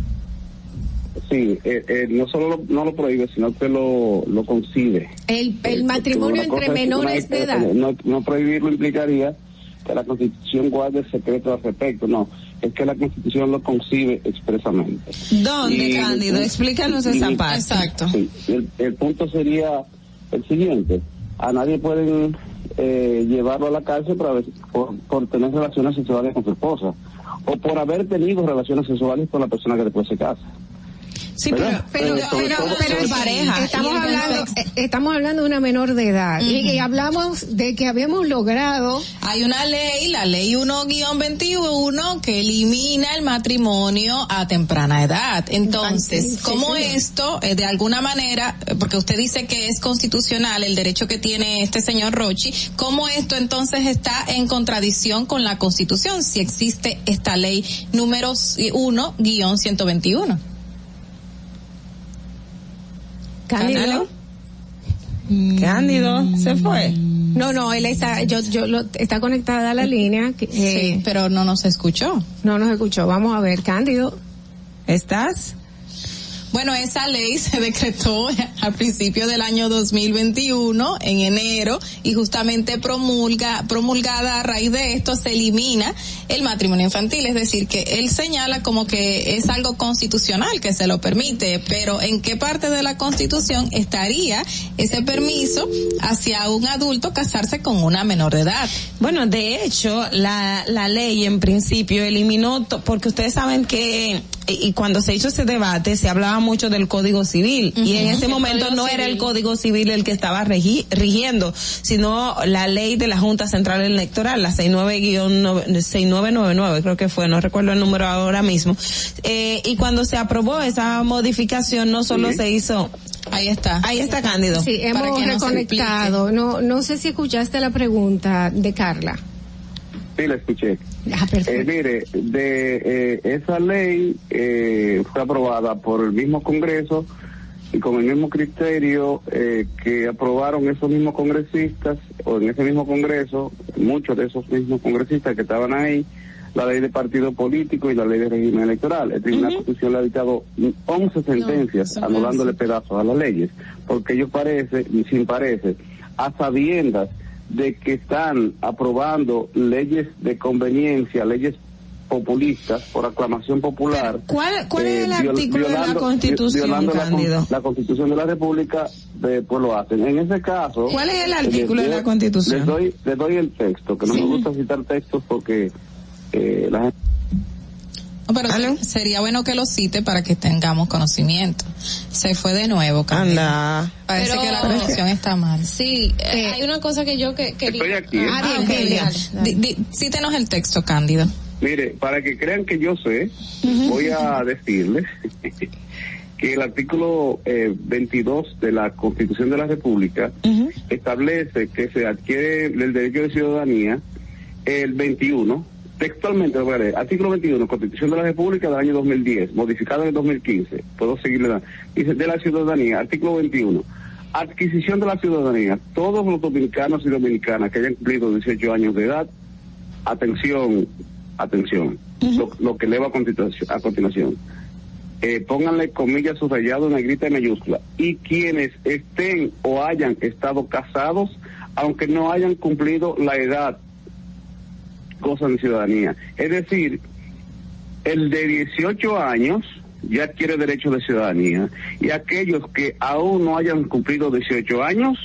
Sí, eh, eh, no solo lo, no lo prohíbe, sino que lo, lo concibe. El, el matrimonio entre es que menores de edad. No, no prohibirlo implicaría que la Constitución guarde secreto al respecto, no, es que la Constitución lo concibe expresamente. ¿Dónde, Y- Cándido? Explícanos y- esa parte. Exacto. Sí, el, el punto sería el siguiente, a nadie pueden eh, llevarlo a la cárcel por, haber- por, por tener relaciones sexuales con su esposa o por haber tenido relaciones sexuales con la persona que después se casa. Sí, ¿Verdad? Pero, Eh, pero, todo- pero es pareja. Estamos hablando, contexto. eh, estamos hablando de una menor de edad y, y hablamos de que habíamos logrado Hay una ley, la ley 1-21, que elimina el matrimonio a temprana edad. Entonces, Sí, sí, ¿cómo señor. esto, eh, de alguna manera, eh, porque usted dice que es constitucional el derecho que tiene este señor Rochi, ¿cómo esto entonces está en contradicción con la constitución si existe esta ley número 1-121? Cándido. Cándido, se fue. No, no, él está, yo, yo lo, está conectada a la línea. que, eh, Sí, pero no nos escuchó. No nos escuchó. Vamos a ver, Cándido. ¿Estás? Bueno, esa ley se decretó al principio del año 2021, en enero, y justamente promulga, promulgada a raíz de esto se elimina el matrimonio infantil, es decir, que él señala como que es algo constitucional que se lo permite, pero ¿en qué parte de la constitución estaría ese permiso hacia un adulto casarse con una menor de edad? Bueno, de hecho, la, la ley en principio eliminó, porque ustedes saben que y cuando se hizo ese debate se hablaba mucho del Código Civil y en ese El momento no era el Civil. Código Civil el que estaba regi- rigiendo, sino la ley de la Junta Central Electoral, la 69-6999, creo que fue, no recuerdo el número ahora mismo. Eh, y cuando se aprobó esa modificación no solo se hizo Ahí está. Ahí está Cándido. Sí, hemos reconectado. No, no sé si escuchaste la pregunta de Carla. Sí, la escuché. Ah. Eh, mire, de eh, esa ley eh, fue aprobada por el mismo Congreso y con el mismo criterio eh, que aprobaron esos mismos congresistas o en ese mismo Congreso, muchos de esos mismos congresistas que estaban ahí, la ley de partido político y la ley de régimen electoral. El Tribunal Constitucional le ha dictado 11 sentencias son anulándole pedazos a las leyes, porque ellos parece, y sin parece, a sabiendas de que están aprobando leyes de conveniencia, leyes populistas por aclamación popular. ¿Cuál, cuál es el eh, viol- artículo de la Constitución, violando la, con- Cándido? la Constitución de la República, eh, pues lo hacen. En ese caso... ¿Cuál es el eh, artículo de la Constitución? Les doy, les doy el texto, que no me gusta citar textos porque eh, la gente... No, pero se- sería bueno que lo cite para que tengamos conocimiento. Se fue de nuevo, Cándido. Anda. Parece Pero- que la conexión está mal. Sí, eh, hay una cosa que yo que quería. Estoy aquí, ¿eh? Ah, Ah, bien, ok, bien, ya. dale, dale. Di- di- Cítenos el texto, Cándido. Mire, para que crean que yo sé, voy a decirles que el artículo eh, 22 de la Constitución de la República establece que se adquiere el derecho de ciudadanía el 21, textualmente lo voy a leer, artículo 21, Constitución de la República del año 2010, modificado en el 2015, puedo seguirle dice de la ciudadanía, artículo 21, adquisición de la ciudadanía, todos los dominicanos y dominicanas que hayan cumplido 18 años de edad, atención, atención, lo, lo que leo a continuación. A continuación. Eh, pónganle comillas subrayado, negrita y mayúscula. Y quienes estén o hayan estado casados, aunque no hayan cumplido la edad, gozan de ciudadanía. Es decir, el de 18 años ya adquiere derecho de ciudadanía y aquellos que aún no hayan cumplido 18 años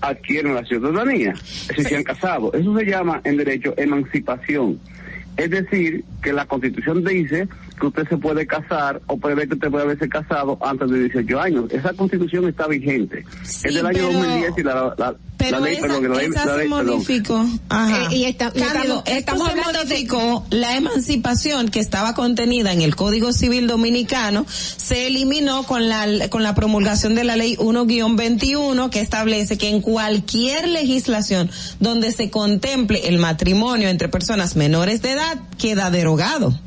adquieren la ciudadanía, si se han casado. Eso se llama en derecho emancipación. Es decir, que la constitución dice que usted se puede casar o puede que usted puede haberse casado antes de 18 años. Esa constitución está vigente. es del año pero- 2010 y la, la, Pero la ley, esa, perdón, la ley, esa la se ley, perdón. modificó. Ajá. Eh, y está- Cándido, estamos- esto estamos se hablando de- modificó la emancipación que estaba contenida en el Código Civil Dominicano, se eliminó con la, con la promulgación de la ley 1-21 que establece que en cualquier legislación donde se contemple el matrimonio entre personas menores de edad queda derogado.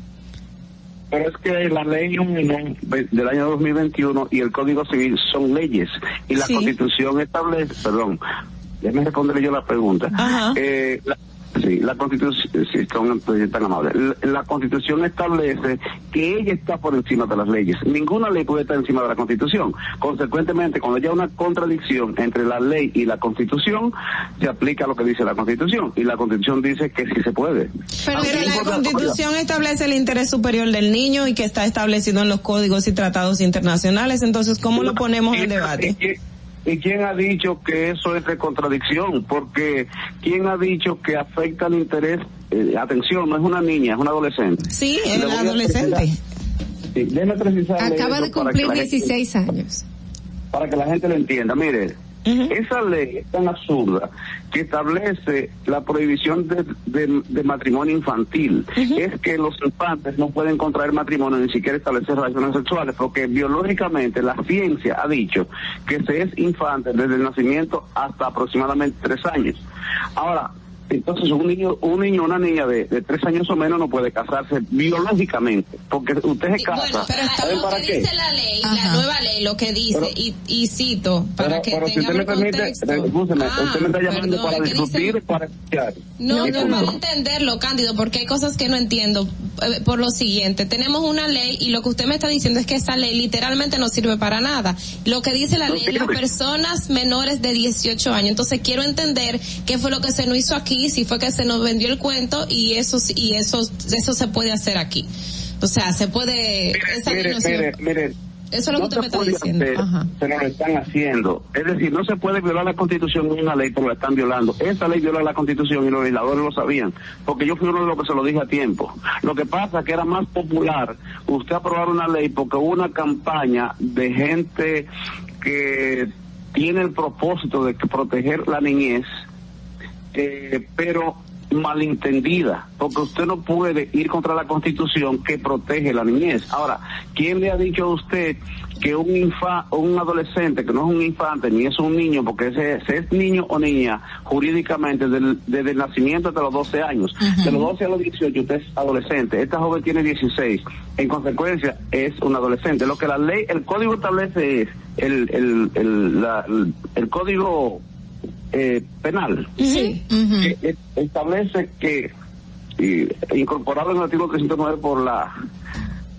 Pero es que la ley 1 del año 2021 y el Código Civil son leyes y la Sí. Constitución establece, perdón, déjeme responderle yo la pregunta. Eh, la- sí, la Constitución, sí, son tan amables. La, la Constitución establece que ella está por encima de las leyes. Ninguna ley puede estar encima de la Constitución. Consecuentemente, cuando haya una contradicción entre la ley y la Constitución, se aplica lo que dice la Constitución y la Constitución dice que sí se puede. Pero, la Constitución establece el interés superior del niño y que está establecido en los códigos y tratados internacionales, entonces ¿cómo lo ponemos en debate? ¿Y quién- ¿Y quién ha dicho que eso es de contradicción? Porque ¿quién ha dicho que afecta el interés? Eh, atención, no es una niña, es una adolescente. Sí, Le el voy a adolescente. Sí, Acaba de cumplir gente- 16 años. para que la gente lo entienda. Mire, esa ley es tan absurda que establece la prohibición de, de- de matrimonio infantil. Es que los infantes no pueden contraer matrimonio ni siquiera establecer relaciones sexuales, porque biológicamente la ciencia ha dicho que se es infante desde el nacimiento hasta aproximadamente tres años. Ahora, entonces un niño, un niño, una niña de, de tres años o menos no puede casarse biológicamente, porque usted se casa. Bueno, pero ¿saben lo para que qué? dice la ley, la nueva ley, lo que dice, Pero- y, y cito, para Pero, que pero si usted me permite, contexto. escúcheme, Ah, usted me está llamando perdón, para es que dice- discutir, para escuchar. No, no, punto. no entenderlo, Cándido, porque hay cosas que no entiendo. Eh, Por lo siguiente, tenemos una ley y lo que usted me está diciendo es que esa ley literalmente no sirve para nada. Lo que dice la No ley es las sirve. personas menores de 18 años. Entonces quiero entender qué fue lo que se nos hizo aquí, si fue que se nos vendió el cuento y eso y eso eso se puede hacer aquí. O sea, se puede esa Mire, mire, mire, Eso es lo que usted se me está puede diciendo. hacer, Ajá. lo están haciendo. Es decir, no se puede violar la constitución en una ley, pero la están violando. Esa ley viola la constitución y los legisladores lo sabían, porque yo fui uno de los que se lo dije a tiempo. Lo que pasa es que era más popular usted aprobar una ley porque hubo una campaña de gente que tiene el propósito de que proteger la niñez, eh, pero malentendida, porque usted no puede ir contra la constitución que protege la niñez. Ahora, ¿quién le ha dicho a usted que un infa, un adolescente, que no es un infante ni es un niño, porque ese, ese es niño o niña jurídicamente del- desde el nacimiento hasta los 12 años, de los 12 a los 18 usted es adolescente, esta joven tiene 16, en consecuencia es un adolescente. Lo que la ley, el código establece es el, el, el, la- el- el código eh, penal Sí. que eh, establece que y, incorporado en el artículo 309 por la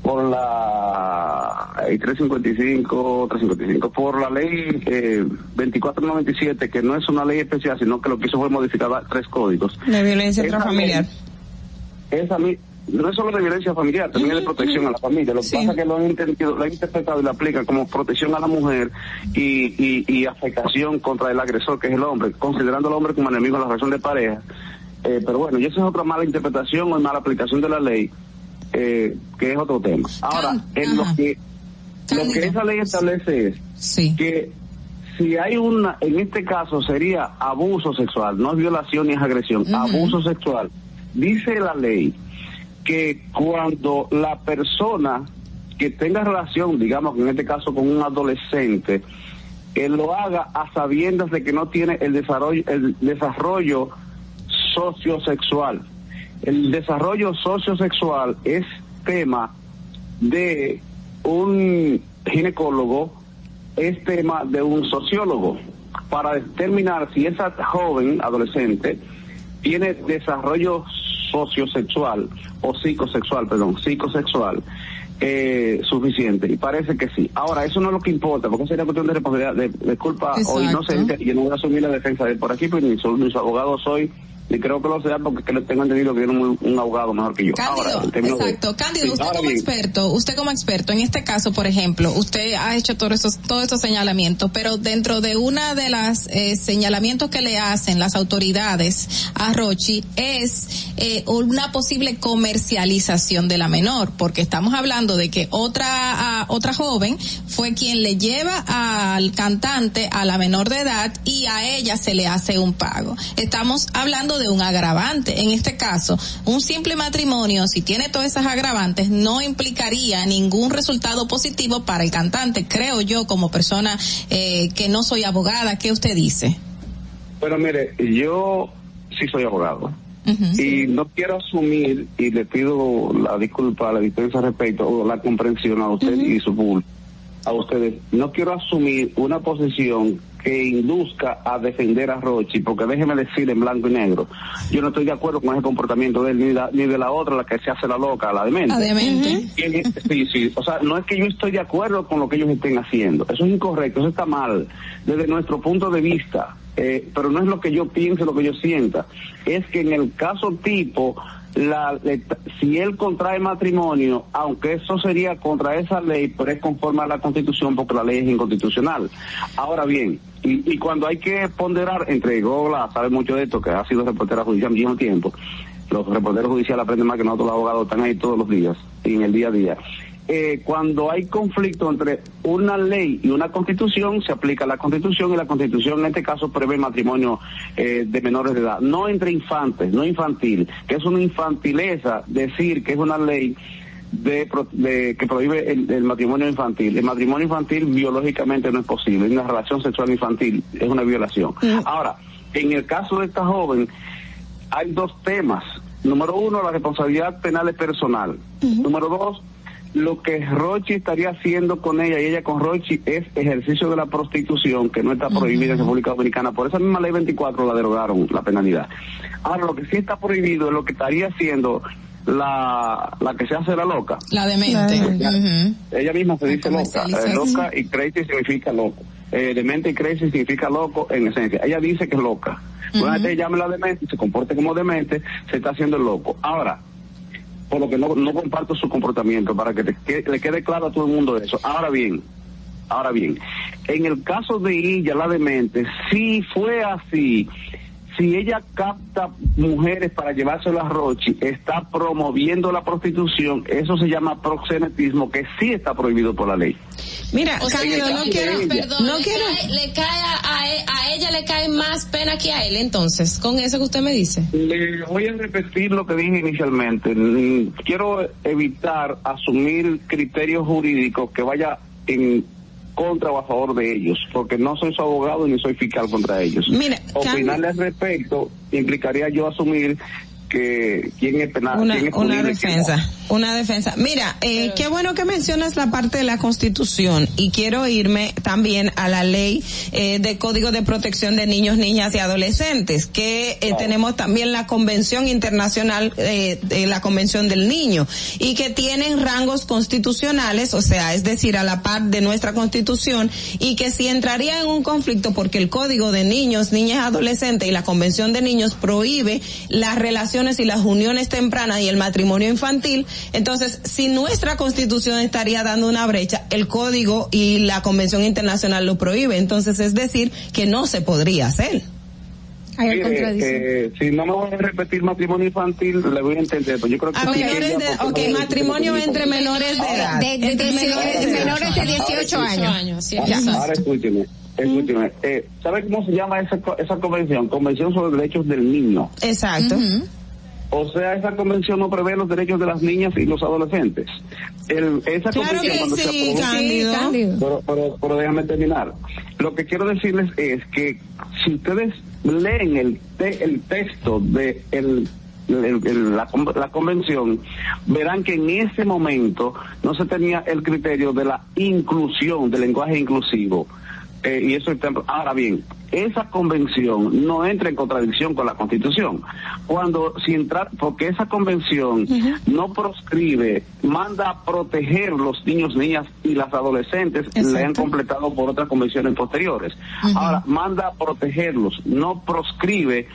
por la eh, 355 355 por la ley eh, 2497 que no es una ley especial sino que lo que hizo fue modificar tres códigos De violencia Esa intrafamiliar. ley- esa mi- no es solo de violencia familiar, también es de protección a la familia. Lo que pasa es que lo han lo han interpretado y lo aplican como protección a la mujer y, y, y afectación contra el agresor, que es el hombre, considerando al hombre como enemigo en la relación de pareja. Eh, pero bueno, y esa es otra mala interpretación o mala aplicación de la ley, eh, que es otro tema. Ahora, en lo que, lo que esa ley establece es que si hay una, en este caso sería abuso sexual, no es violación ni es agresión, abuso sexual. Dice la ley que cuando la persona que tenga relación, digamos que en este caso con un adolescente, él lo haga a sabiendas de que no tiene el desarrollo, el desarrollo sociosexual. El desarrollo sociosexual es tema de un ginecólogo, es tema de un sociólogo, para determinar si esa joven adolescente tiene desarrollo sociosexual o psicosexual, perdón, psicosexual eh, suficiente y parece que sí. Ahora, eso no es lo que importa, porque sería cuestión de responsabilidad, de, de culpa o Exacto. inocencia, y yo no voy a asumir la defensa de por aquí, pues ni, soy, ni su abogado soy, creo que lo sea, porque le tengo entendido que tiene un, un abogado mejor que yo. Cándido, Ahora, términos de- exacto. Cándido, Sí, usted como bien, experto, usted como experto, en este caso, por ejemplo, usted ha hecho todos estos, todos estos señalamientos, pero dentro de una de las eh, señalamientos que le hacen las autoridades a Rochi es eh, una posible comercialización de la menor, porque estamos hablando de que otra otra joven fue quien le lleva al cantante a la menor de edad y a ella se le hace un pago. Estamos hablando de un agravante. En este caso, un simple matrimonio, si tiene todas esas agravantes, no implicaría ningún resultado positivo para el cantante, creo yo, como persona eh, que no soy abogada. ¿Qué usted dice? Bueno, mire, yo sí soy abogado. Y no quiero asumir, y le pido la disculpa, la al respecto, o la comprensión a usted y su público, a ustedes, no quiero asumir una posición que induzca a defender a Rochi, porque déjeme decir en blanco y negro, yo no estoy de acuerdo con ese comportamiento de él, ni, la- ni de la otra, la que se hace la loca, la demente. La demente. En- Sí, sí, o sea, no es que yo estoy de acuerdo con lo que ellos estén haciendo, eso es incorrecto, eso está mal, desde nuestro punto de vista, eh, pero no es lo que yo piense, lo que yo sienta, es que en el caso tipo, la, si él contrae matrimonio, aunque eso sería contra esa ley, pero es conforme a la constitución porque la ley es inconstitucional. Ahora bien, y, y cuando hay que ponderar entre Gola, sabe mucho de esto, que ha sido reportera judicial mucho tiempo, los reporteros judiciales aprenden más que nosotros los abogados, están ahí todos los días, en el día a día. Eh, cuando hay conflicto entre una ley y una constitución, se aplica la constitución y la constitución en este caso prevé matrimonio eh, de menores de edad, no entre infantes, no infantil, que es una infantileza decir que es una ley de, de- que prohíbe el, el matrimonio infantil. El matrimonio infantil biológicamente no es posible, una relación sexual infantil es una violación. Ahora, en el caso de esta joven, hay dos temas. Número uno, la responsabilidad penal es personal. Número dos, lo que Rochi estaría haciendo con ella y ella con Rochi es ejercicio de la prostitución que no está prohibida en República Dominicana. Por esa misma ley 24 la derogaron, la penalidad. Ahora, lo que sí está prohibido es lo que estaría haciendo la, la que se hace la loca. La demente. Ella misma se dice loca. Eh, loca y crazy significa loco. Eh, demente y crazy significa loco en esencia. Ella dice que es loca. Una vez ella llame la demente y se comporte como demente, se está haciendo el loco. Ahora, por lo que no, no comparto su comportamiento, para que te que- le quede claro a todo el mundo eso. Ahora bien, ahora bien, en el caso de ella, la demente, si fue así, si ella capta mujeres para llevárselas a Rochi, está promoviendo la prostitución, eso se llama proxenetismo, que sí está prohibido por la ley. Mira, O sea, Cándido, que- no quiero, perdón, no le quiero. cae, le cae a, a a ella le cae más pena que a él, entonces, con eso que usted me dice. Le voy a repetir lo que dije inicialmente. Mm, Quiero evitar asumir criterios jurídicos que vaya en contra o a favor de ellos, porque no soy su abogado ni soy fiscal contra ellos. Mira, Opinarle al respecto implicaría yo asumir que quién es penal, Una, quién es una punible y quién no. defensa, una defensa. Mira, eh, qué bueno que mencionas la parte de la Constitución y quiero irme también a la ley eh, de Código de Protección de Niños, Niñas y Adolescentes, que eh, tenemos también la Convención Internacional, eh, de la Convención del Niño, y que tienen rangos constitucionales, o sea, es decir, a la par de nuestra Constitución, y que si entraría en un conflicto porque el Código de Niños, Niñas y Adolescentes y la Convención de Niños prohíbe las relaciones y las uniones tempranas y el matrimonio infantil, entonces si nuestra constitución estaría dando una brecha, el código y la convención internacional lo prohíbe, entonces es decir que no se podría hacer. Mire, eh, si no me voy a repetir matrimonio infantil, le voy a entender. Pues yo creo que A menores de, porque ok, no- matrimonio entre menores de edad. De- de Entre 18 menores de edad. menores de 18 años. sí, Ahora, escúcheme, escúcheme. Eh, ¿Sabe cómo se llama esa, esa convención? Convención sobre Derechos del Niño. Exacto. O sea, esa convención no prevé los derechos de las niñas y los adolescentes. El, esa Claro convención que cuando se sí, aprobó- Cándido. Sí, Cándido. Pero, pero, pero déjame terminar. Lo que quiero decirles es que si ustedes leen el, te- el texto de el, el- el- la, con- la convención, verán que en ese momento no se tenía el criterio de la inclusión, del lenguaje inclusivo. Eh, y eso está, ahora bien, esa convención no entra en contradicción con la constitución. Cuando, si entra, porque esa convención no proscribe, manda a proteger los niños, niñas y las adolescentes, le han completado por otras convenciones posteriores. Ahora, manda a protegerlos, no proscribe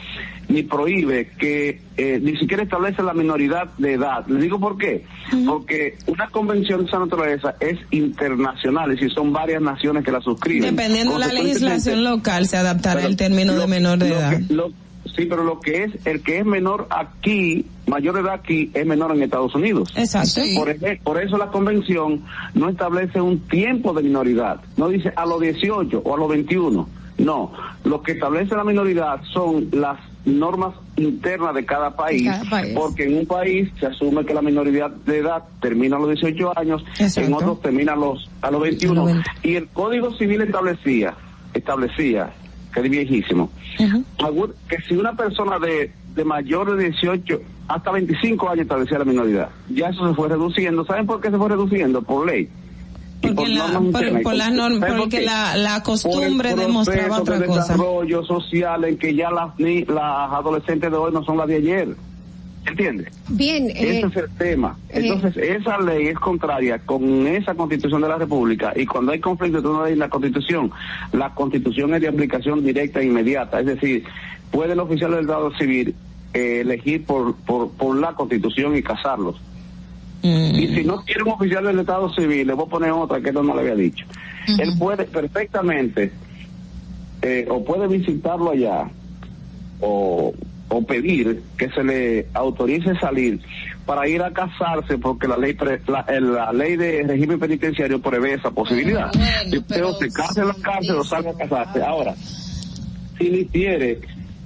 ni prohíbe que eh, ni siquiera establece la minoridad de edad. Le digo por qué. Porque una convención de esa naturaleza es internacional, es decir, son varias naciones que la suscriben. Dependiendo de la legislación local se adaptará el término de menor de edad. que- lo- sí, pero lo que es, el que es menor aquí, mayor de edad aquí, es menor en Estados Unidos. Exacto. Sí. Por, ej- por eso la convención no establece un tiempo de minoridad. No dice a los 18 o a los 21. No. Lo que establece la minoridad son las normas internas de cada país, Cada país. porque en un país se asume que la minoridad de edad termina a los 18 años, Exacto. en otros termina a los a los 21. Y el Código Civil establecía, establecía, que es viejísimo, que si una persona de, de mayor de 18 hasta 25 años establecía la minoridad, ya eso se fue reduciendo. ¿Saben por qué se fue reduciendo? Por ley. Porque la- por- por las normas- ¿Saben por porque la- la Por el costumbre demostraba proceso otra de cosa. desarrollo social en que ya las, ni- las adolescentes de hoy no son las de ayer. ¿Entiendes? Bien, eh, Ese es el tema. eh, Entonces, esa ley es contraria con esa constitución de la República y cuando hay conflicto entre una ley y la constitución, la constitución es de aplicación directa e inmediata. Es decir, puede el oficial del Estado civil eh, elegir por, por, por la constitución y casarlos. Y si no quiere un oficial del Estado civil, le voy a poner otra que no le había dicho. Él puede perfectamente eh, o puede visitarlo allá o, o pedir que se le autorice salir para ir a casarse porque la ley pre- la, eh, la ley de régimen penitenciario prevé esa posibilidad. Si usted o se casa en la cárcel o salga a casarse. Ahora, si ni quiere,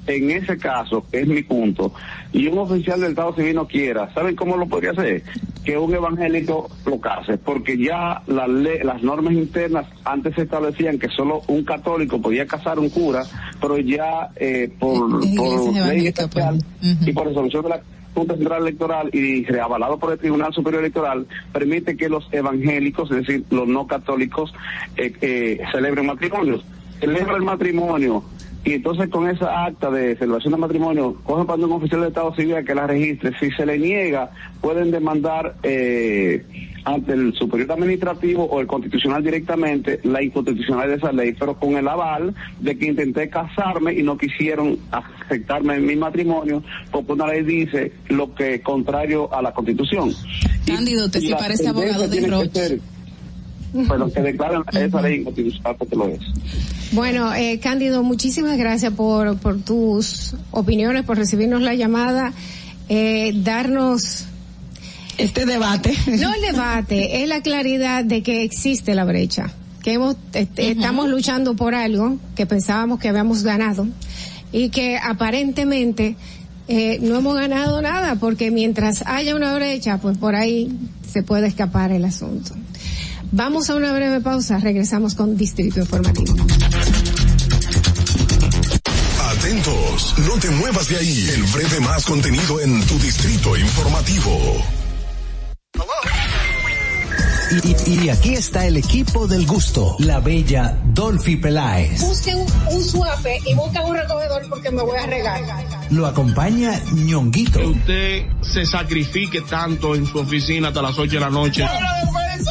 en ese caso, que es mi punto, y un oficial del Estado civil no quiera, ¿saben cómo lo podría hacer? Que un evangélico lo case, porque ya la ley- las normas internas antes se establecían que solo un católico podía casar un cura, pero ya eh, por, por ley especial y por resolución de la Junta Central Electoral y reavalado por el Tribunal Superior Electoral, permite que los evangélicos, es decir, los no católicos, eh, eh, celebren matrimonios. Celebra el matrimonio y entonces con esa acta de celebración de matrimonio cogen para un oficial de Estado Civil que la registre. Si se le niega, pueden demandar eh, ante el superior administrativo o el constitucional directamente la inconstitucionalidad de esa ley, pero con el aval de que intenté casarme y no quisieron aceptarme en mi matrimonio, porque una ley dice lo que es contrario a la constitución. Cándido, te Y la parece tendencia abogado de Roche. Pues que declaran esa ley inconstitucional porque lo es. Bueno, eh, Cándido, muchísimas gracias por, por tus opiniones, por recibirnos la llamada, eh, darnos este debate. No el debate, es la claridad de que existe la brecha, que hemos, este, estamos luchando por algo que pensábamos que habíamos ganado y que aparentemente eh, no hemos ganado nada porque mientras haya una brecha, pues por ahí se puede escapar el asunto. Vamos a una breve pausa, regresamos con Distrito Informativo. Atentos, no te muevas de ahí. El breve más contenido en tu distrito informativo. Y, y- y aquí está el equipo del gusto, la bella Dolphy Peláez. Busquen un, un suape y busquen un recogedor porque me voy a regar. Lo acompaña ñonguito. Usted se sacrifique tanto en su oficina hasta las 8 de la noche eso.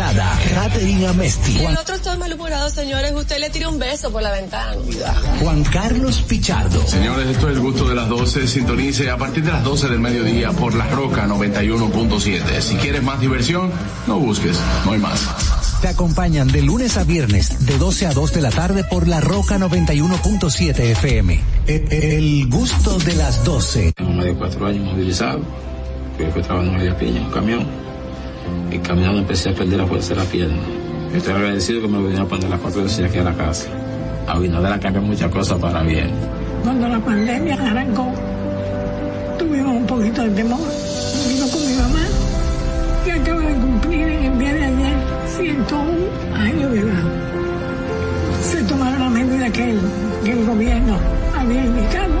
importada, Katherine Amesti. Y el otro está malhumorado, señores. Usted le tira un beso por la ventana. Juan Carlos Pichardo. Señores, esto es el gusto de las 12. Sintonice a partir de las 12 del mediodía por La Roca 91.7. Si quieres más diversión, no busques, no hay más. Te acompañan de lunes a viernes, de 12 a 2 de la tarde por la Roca 91.7 FM. El, el gusto de las 12. Tengo más de cuatro años movilizado. Fui, fui trabajando en María Piña, en un camión. Y caminando empecé a perder la fuerza de la pierna. Estoy agradecido que me vinieron a poner las cuatro veces aquí a la casa. A Abinader ha cambiado muchas cosas para bien. Cuando la pandemia arrancó, tuvimos un poquito de temor. Vino con mi mamá, que acaba de cumplir en el día de ayer 101 años de edad. Se tomaron las medidas que el, que el gobierno había indicado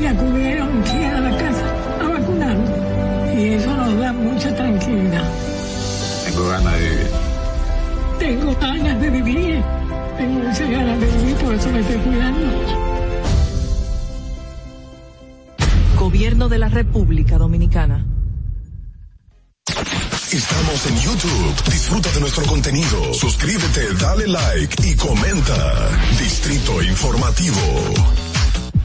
y acudieron aquí a la casa. Y eso nos da mucha tranquilidad. Tengo ganas de vivir. Tengo ganas de vivir. Tengo muchas ganas de vivir, por eso me estoy cuidando. Gobierno de la República Dominicana. Estamos en YouTube. Disfruta de nuestro contenido. Suscríbete, dale like y comenta. Distrito Informativo.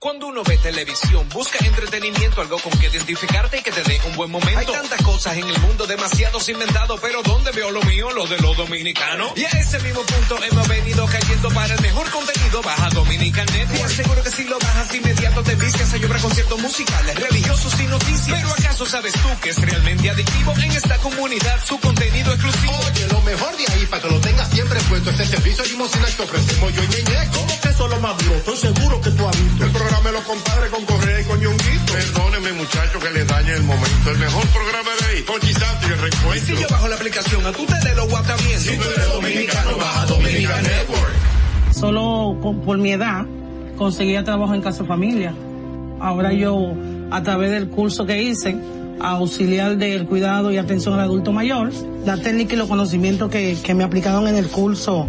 Cuando uno ve televisión, busca entretenimiento, algo con que identificarte y que te dé un buen momento. Hay tantas cosas en el mundo, demasiados inventados, pero ¿dónde veo lo mío? Lo de los dominicanos. Y a ese mismo punto hemos venido cayendo para el mejor contenido. Baja Dominican Network. Te aseguro que si lo bajas inmediato te vistes a llorar conciertos musicales, religiosos y noticias. Pero ¿acaso sabes tú que es realmente adictivo en esta comunidad su contenido exclusivo? Oye, lo mejor de ahí para que lo tengas siempre puesto es el servicio de limosina que ofrecemos yo y Ñeñe. ¿Cómo que eso es lo más duro? Estoy seguro que tú has visto. El programa de los compadres con Correa y con Ñonguito. Perdóneme, muchacho, que le dañe el momento. El mejor programa de ahí, con Chisanti y el Y recuento. si yo bajo la aplicación, a tú te de lo guata bien. Si tú eres dominicano, baja Dominican Network. Solo por, por mi edad conseguía trabajo en casa familia. Ahora yo, a través del curso que hice, auxiliar del cuidado y atención al adulto mayor, la técnica y los conocimientos que, que me aplicaron en el curso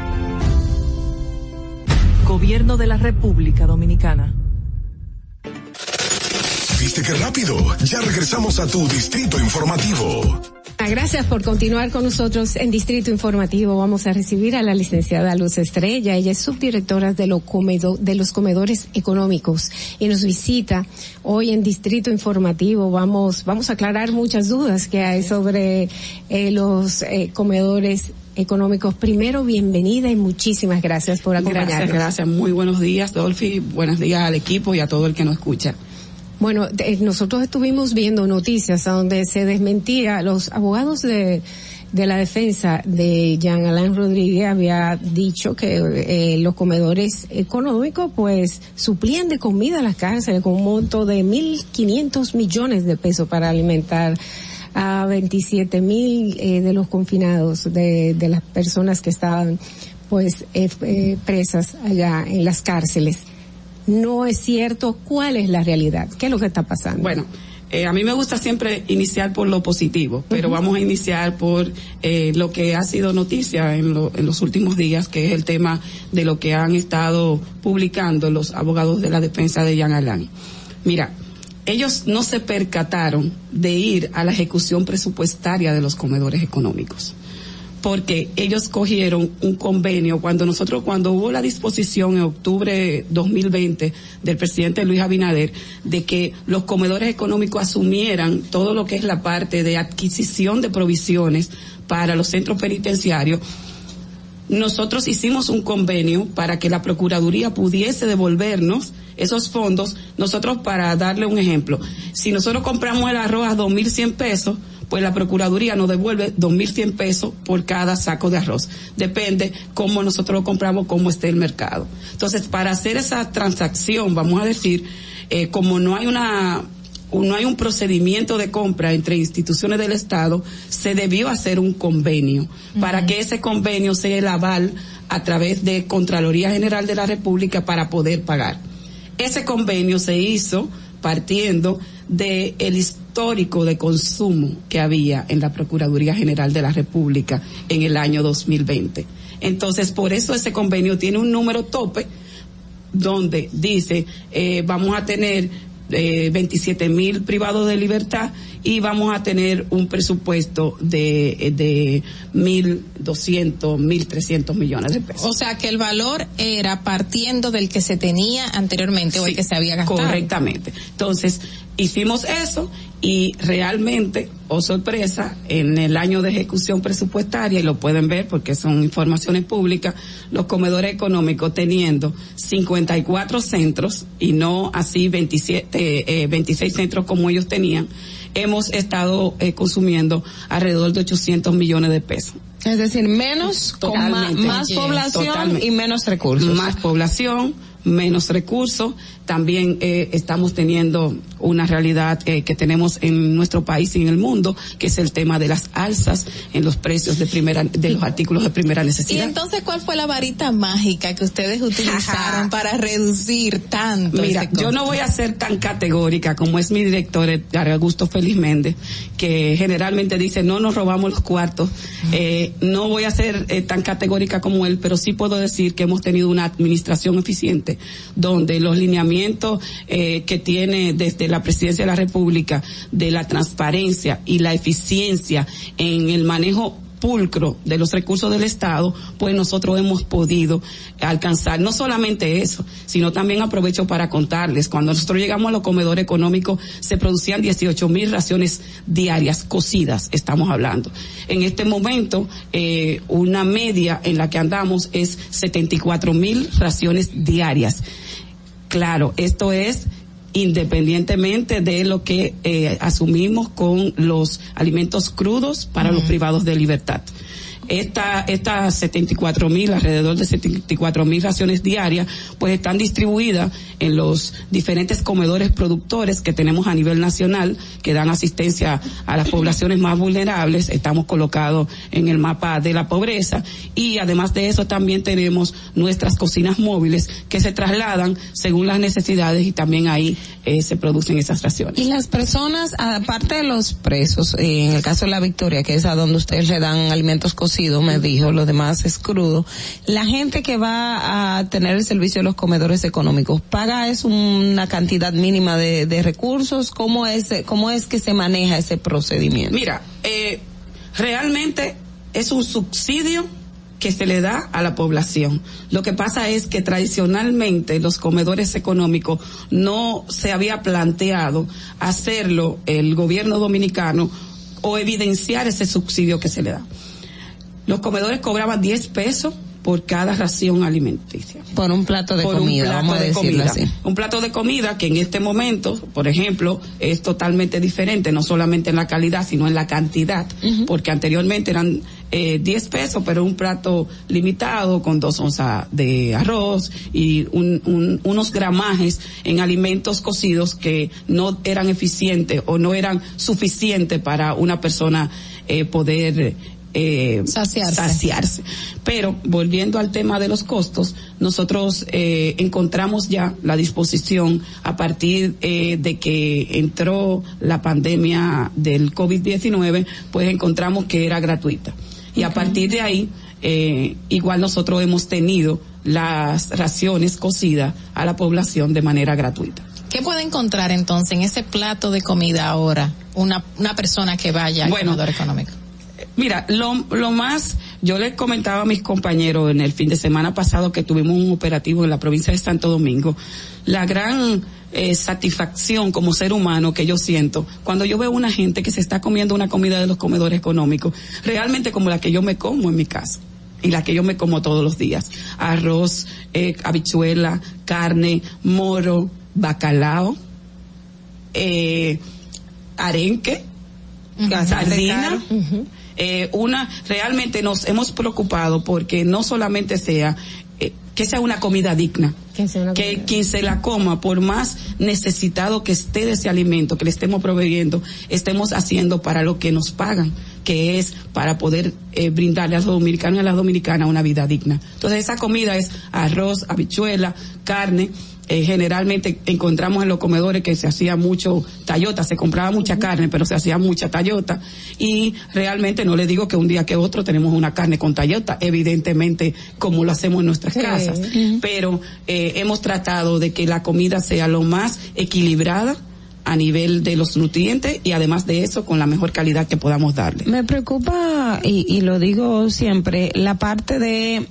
Gobierno de la República Dominicana. ¿Viste qué rápido? Ya regresamos a tu distrito informativo. Ah, Gracias por continuar con nosotros en Distrito Informativo. Vamos a recibir a la licenciada Luz Estrella. Ella es subdirectora de, lo comedo- de los comedores económicos y nos visita hoy en Distrito Informativo. Vamos, vamos a aclarar muchas dudas que hay sobre eh, los eh, comedores económicos. Primero, bienvenida y muchísimas gracias por acompañarnos. Gracias, gracias. Muy buenos días, Dolphy. Buenos días al equipo y a todo el que nos escucha. Bueno, de- nosotros estuvimos viendo noticias donde se desmentía, los abogados de, de la defensa de Jean Alain Rodríguez había dicho que eh, los comedores económicos pues suplían de comida a las cárceles con un monto de 1.500 millones de pesos para alimentar a 27 mil eh, de los confinados, de, de las personas que estaban pues eh, eh, presas allá en las cárceles no es cierto, ¿cuál es la realidad? ¿Qué es lo que está pasando? Bueno, eh, a mí me gusta siempre iniciar por lo positivo, pero vamos a iniciar por eh, lo que ha sido noticia en, lo- en los últimos días, que es el tema de lo que han estado publicando los abogados de la defensa de Jean Alain. Mira, ellos no se percataron de ir a la ejecución presupuestaria de los comedores económicos. porque ellos cogieron un convenio cuando nosotros, cuando hubo la disposición en octubre 2020 del presidente Luis Abinader de que los comedores económicos asumieran todo lo que es la parte de adquisición de provisiones para los centros penitenciarios, nosotros hicimos un convenio para que la Procuraduría pudiese devolvernos esos fondos. Nosotros, para darle un ejemplo, si nosotros compramos el arroz a 2.100 pesos, pues la Procuraduría nos devuelve 2.100 pesos por cada saco de arroz. Depende cómo nosotros lo compramos, cómo esté el mercado. Entonces, para hacer esa transacción, vamos a decir, eh, como no hay una no hay un procedimiento de compra entre instituciones del Estado, se debió hacer un convenio para que ese convenio sea el aval a través de Contraloría General de la República para poder pagar. Ese convenio se hizo partiendo de el histórico de consumo que había en la Procuraduría General de la República en el año 2020. Entonces, por eso ese convenio tiene un número tope donde dice eh, vamos a tener eh, 27 mil privados de libertad y vamos a tener un presupuesto de, eh, de 1.200, 1.300 millones de pesos. O sea que el valor era partiendo del que se tenía anteriormente o el que se había gastado. Correctamente. Entonces, hicimos eso y realmente, oh sorpresa, en el año de ejecución presupuestaria, y lo pueden ver porque son informaciones públicas, los comedores económicos teniendo 54 centros y no así 27, eh, 26 centros como ellos tenían, hemos estado eh, consumiendo alrededor de 800 millones de pesos. Es decir, menos, con más población totalmente. y menos recursos. Más población, menos recursos. También eh, estamos teniendo una realidad eh, que tenemos en nuestro país y en el mundo, que es el tema de las alzas en los precios de primera de los artículos de primera Y necesidad. entonces, ¿cuál fue la varita mágica que ustedes utilizaron para reducir tanto? Mira, yo no voy a ser tan categórica como es mi director, Edgar Augusto Félix Méndez, que generalmente dice no nos robamos los cuartos. Eh, no voy a ser eh, tan categórica como él, pero sí puedo decir que hemos tenido una administración eficiente, donde los lineamientos eh, que tiene desde la presidencia de la República de la transparencia y la eficiencia en el manejo pulcro de los recursos del Estado, pues nosotros hemos podido alcanzar no solamente eso, sino también aprovecho para contarles, cuando nosotros llegamos a los comedores económicos se producían 18 mil raciones diarias cocidas, estamos hablando. En este momento, eh, una media en la que andamos es 74 mil raciones diarias. Claro, esto es independientemente de lo que eh, asumimos con los alimentos crudos para los privados de libertad. Esta, estas 74 mil, alrededor de 74 mil raciones diarias, pues están distribuidas en los diferentes comedores productores que tenemos a nivel nacional, que dan asistencia a las poblaciones más vulnerables. Estamos colocados en el mapa de la pobreza y además de eso también tenemos nuestras cocinas móviles que se trasladan según las necesidades y también ahí eh, se producen esas raciones. Y las personas, aparte de los presos, eh, en el caso de la Victoria, que es a donde ustedes le dan alimentos cocidos, me dijo, lo demás es crudo, la gente que va a tener el servicio de los comedores económicos, ¿paga es una cantidad mínima de, de recursos? ¿Cómo es, ¿Cómo es que se maneja ese procedimiento? Mira, eh, realmente es un subsidio que se le da a la población. Lo que pasa es que tradicionalmente los comedores económicos no se había planteado hacerlo el gobierno dominicano o evidenciar ese subsidio que se le da. Los comedores cobraban 10 pesos por cada ración alimenticia. Por un plato de Por comida, un plato vamos a de decirlo comida. así. Un plato de comida que en este momento, por ejemplo, es totalmente diferente, no solamente en la calidad, sino en la cantidad, porque anteriormente eran eh, 10 pesos, pero un plato limitado con dos onzas de arroz y un- un- unos gramajes en alimentos cocidos que no eran eficientes o no eran suficientes para una persona eh, poder eh, Saciarse. saciarse. Pero volviendo al tema de los costos, nosotros eh, encontramos ya la disposición a partir eh, de que entró la pandemia del COVID-19, pues encontramos que era gratuita. Y a partir de ahí, eh, igual nosotros hemos tenido las raciones cocidas a la población de manera gratuita. ¿Qué puede encontrar entonces en ese plato de comida ahora una, una persona que vaya al Bueno, comedor económico? Mira, lo, lo más, yo les comentaba a mis compañeros en el fin de semana pasado que tuvimos un operativo en la provincia de Santo Domingo, la gran eh, satisfacción como ser humano que yo siento cuando yo veo una gente que se está comiendo una comida de los comedores económicos, realmente como la que yo me como en mi casa y la que yo me como todos los días. Arroz, eh, habichuela, carne, moro, bacalao, eh, arenque, sardina. Eh, una, realmente nos hemos preocupado porque no solamente sea, eh, que sea una comida digna. Que quien se la coma, por más necesitado que esté de ese alimento que le estemos proveyendo, estemos haciendo para lo que nos pagan, que es para poder eh, brindarle a los dominicanos y a las dominicanas una vida digna. Entonces esa comida es arroz, habichuela, carne, eh, generalmente encontramos en los comedores que se hacía mucho tallota, se compraba mucha carne, pero se hacía mucha tallota. Y realmente no le digo que un día que otro tenemos una carne con tallota, evidentemente como lo hacemos en nuestras Sí. casas. Pero eh, hemos tratado de que la comida sea lo más equilibrada a nivel de los nutrientes y además de eso con la mejor calidad que podamos darle. Me preocupa, y, y lo digo siempre, la parte de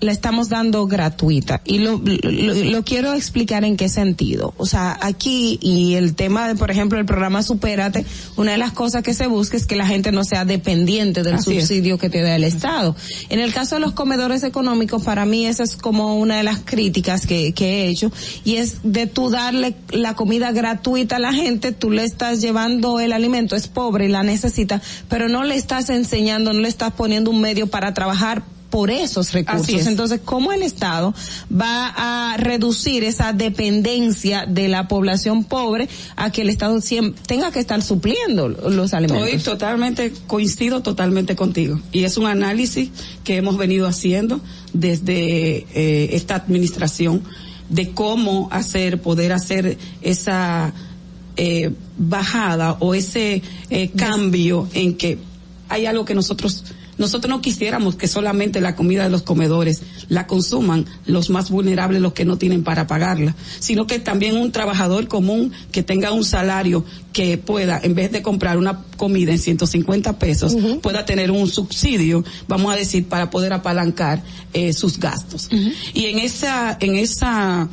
la estamos dando gratuita. Y lo, lo, lo quiero explicar en qué sentido. O sea, aquí, y el tema de, por ejemplo, el programa Supérate, una de las cosas que se busca es que la gente no sea dependiente del Así es. subsidio que te da el Estado. En el caso de los comedores económicos, para mí esa es como una de las críticas que, que he hecho, y es de tú darle la comida gratuita a la gente, tú le estás llevando el alimento, es pobre y la necesita, pero no le estás enseñando, no le estás poniendo un medio para trabajar por esos recursos. Así es. Entonces, ¿cómo el Estado va a reducir esa dependencia de la población pobre a que el Estado siem- tenga que estar supliendo los alimentos? Estoy totalmente, coincido totalmente contigo. Y es un análisis que hemos venido haciendo desde eh, esta administración de cómo hacer, poder hacer esa eh, bajada o ese eh, cambio en que hay algo que nosotros nosotros no quisiéramos que solamente la comida de los comedores la consuman los más vulnerables, los que no tienen para pagarla, sino que también un trabajador común que tenga un salario que pueda, en vez de comprar una comida en 150 pesos, pueda tener un subsidio, vamos a decir, para poder apalancar eh, sus gastos. Y en esa, en esa,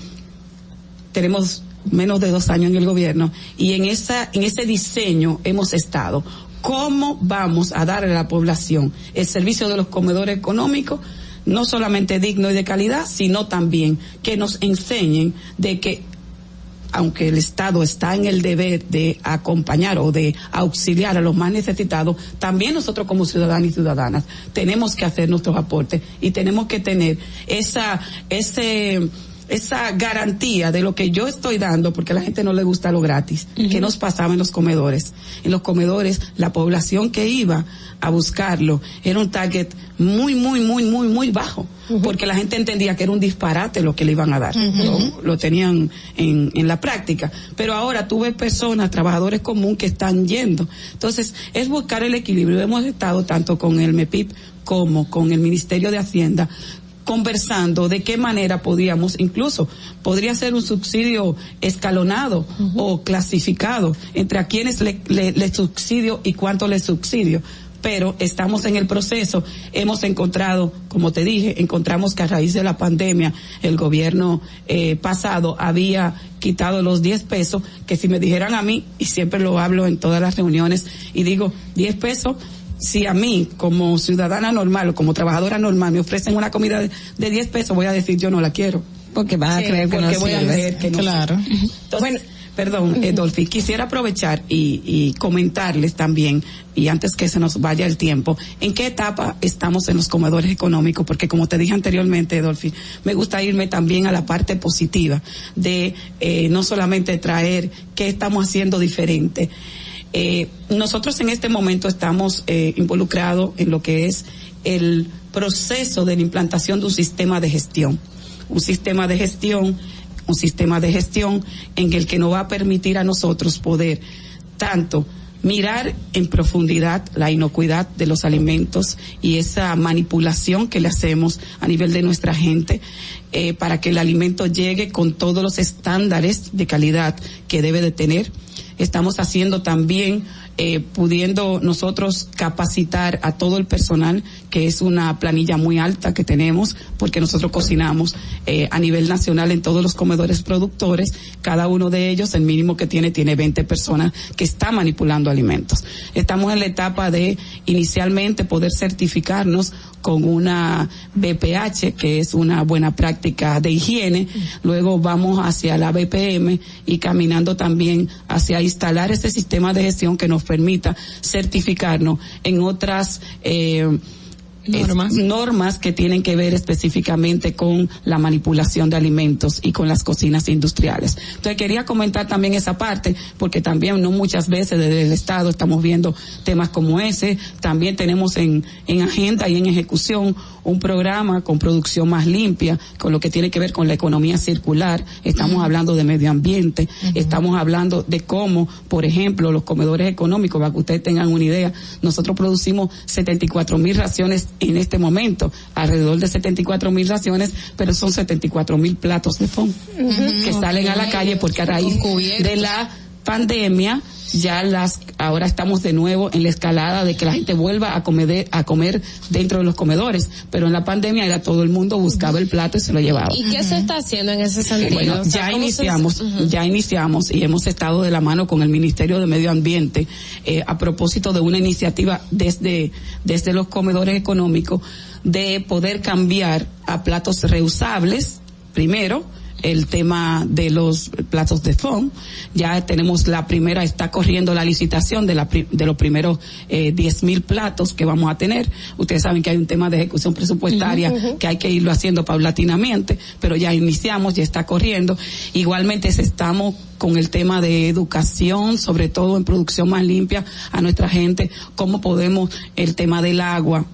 tenemos menos de dos años en el gobierno y en esa, en ese diseño hemos estado. ¿Cómo vamos a darle a la población el servicio de los comedores económicos? No solamente digno y de calidad, sino también que nos enseñen de que aunque el Estado está en el deber de acompañar o de auxiliar a los más necesitados, también nosotros como ciudadanos y ciudadanas tenemos que hacer nuestros aportes y tenemos que tener esa, ese, esa garantía de lo que yo estoy dando, porque a la gente no le gusta lo gratis, que nos pasaba en los comedores. En los comedores, la población que iba a buscarlo era un target muy, muy, muy, muy, muy bajo, porque la gente entendía que era un disparate lo que le iban a dar. lo, lo tenían en, en la práctica. Pero ahora tú ves personas, trabajadores comunes que están yendo. Entonces, es buscar el equilibrio. Hemos estado tanto con el MEPIP como con el Ministerio de Hacienda conversando de qué manera podíamos, incluso podría ser un subsidio escalonado o clasificado entre a quienes le, le, le subsidio y cuánto le subsidio pero estamos en el proceso. Hemos encontrado, como te dije, encontramos que a raíz de la pandemia el gobierno eh, pasado había quitado los 10 pesos, que si me dijeran a mí, y siempre lo hablo en todas las reuniones, y digo, 10 pesos, si a mí, como ciudadana normal o como trabajadora normal, me ofrecen una comida de, de 10 pesos, voy a decir, yo no la quiero. Porque vas a creer que no voy a creer que no Claro. Entonces, perdón, eh, Dolphy, quisiera aprovechar y, y comentarles también, y antes que se nos vaya el tiempo, en qué etapa estamos en los comedores económicos, porque como te dije anteriormente, Dolphy, me gusta irme también a la parte positiva de eh, no solamente traer qué estamos haciendo diferente. Eh, nosotros en este momento estamos eh, involucrados en lo que es el proceso de la implantación de un sistema de gestión. Un sistema de gestión, un sistema de gestión en el que nos va a permitir a nosotros poder tanto mirar en profundidad la inocuidad de los alimentos y esa manipulación que le hacemos a nivel de nuestra gente eh, para que el alimento llegue con todos los estándares de calidad que debe de tener. Estamos haciendo también eh, pudiendo nosotros capacitar a todo el personal, que es una planilla muy alta que tenemos, porque nosotros cocinamos eh, a nivel nacional en todos los comedores productores, cada uno de ellos, el mínimo que tiene, tiene 20 personas que están manipulando alimentos. Estamos en la etapa de inicialmente poder certificarnos con una BPH, que es una buena práctica de higiene, luego vamos hacia la BPM y caminando también hacia instalar ese sistema de gestión que nos permita certificarnos en otras eh, normas. normas que tienen que ver específicamente con la manipulación de alimentos y con las cocinas industriales. Entonces quería comentar también esa parte porque también no muchas veces desde el Estado estamos viendo temas como ese. También tenemos en, en agenda y en ejecución un programa con producción más limpia, con lo que tiene que ver con la economía circular. Estamos hablando de medio ambiente, estamos hablando de cómo, por ejemplo, los comedores económicos, para que ustedes tengan una idea, nosotros producimos 74 mil raciones en este momento, alrededor de 74 mil raciones, pero son 74 mil platos de fondo que salen a la calle porque a raíz de la pandemia ya las ahora estamos de nuevo en la escalada de que la gente vuelva a comer a comer dentro de los comedores. Pero en la pandemia era todo el mundo buscaba el plato y se lo llevaba. ¿Y qué se está haciendo en ese sentido? bueno, O sea, ya ¿cómo se- iniciamos, ya iniciamos y hemos estado de la mano con el Ministerio de Medio Ambiente eh, a propósito de una iniciativa desde, desde los comedores económicos de poder cambiar a platos reusables, primero, el tema de los platos de foam. Ya tenemos la primera, está corriendo la licitación de, la, de los primeros eh, 10 mil platos que vamos a tener. Ustedes saben que hay un tema de ejecución presupuestaria que hay que irlo haciendo paulatinamente, pero ya iniciamos, ya está corriendo. Igualmente estamos con el tema de educación, sobre todo en producción más limpia a nuestra gente, cómo podemos, el tema del agua,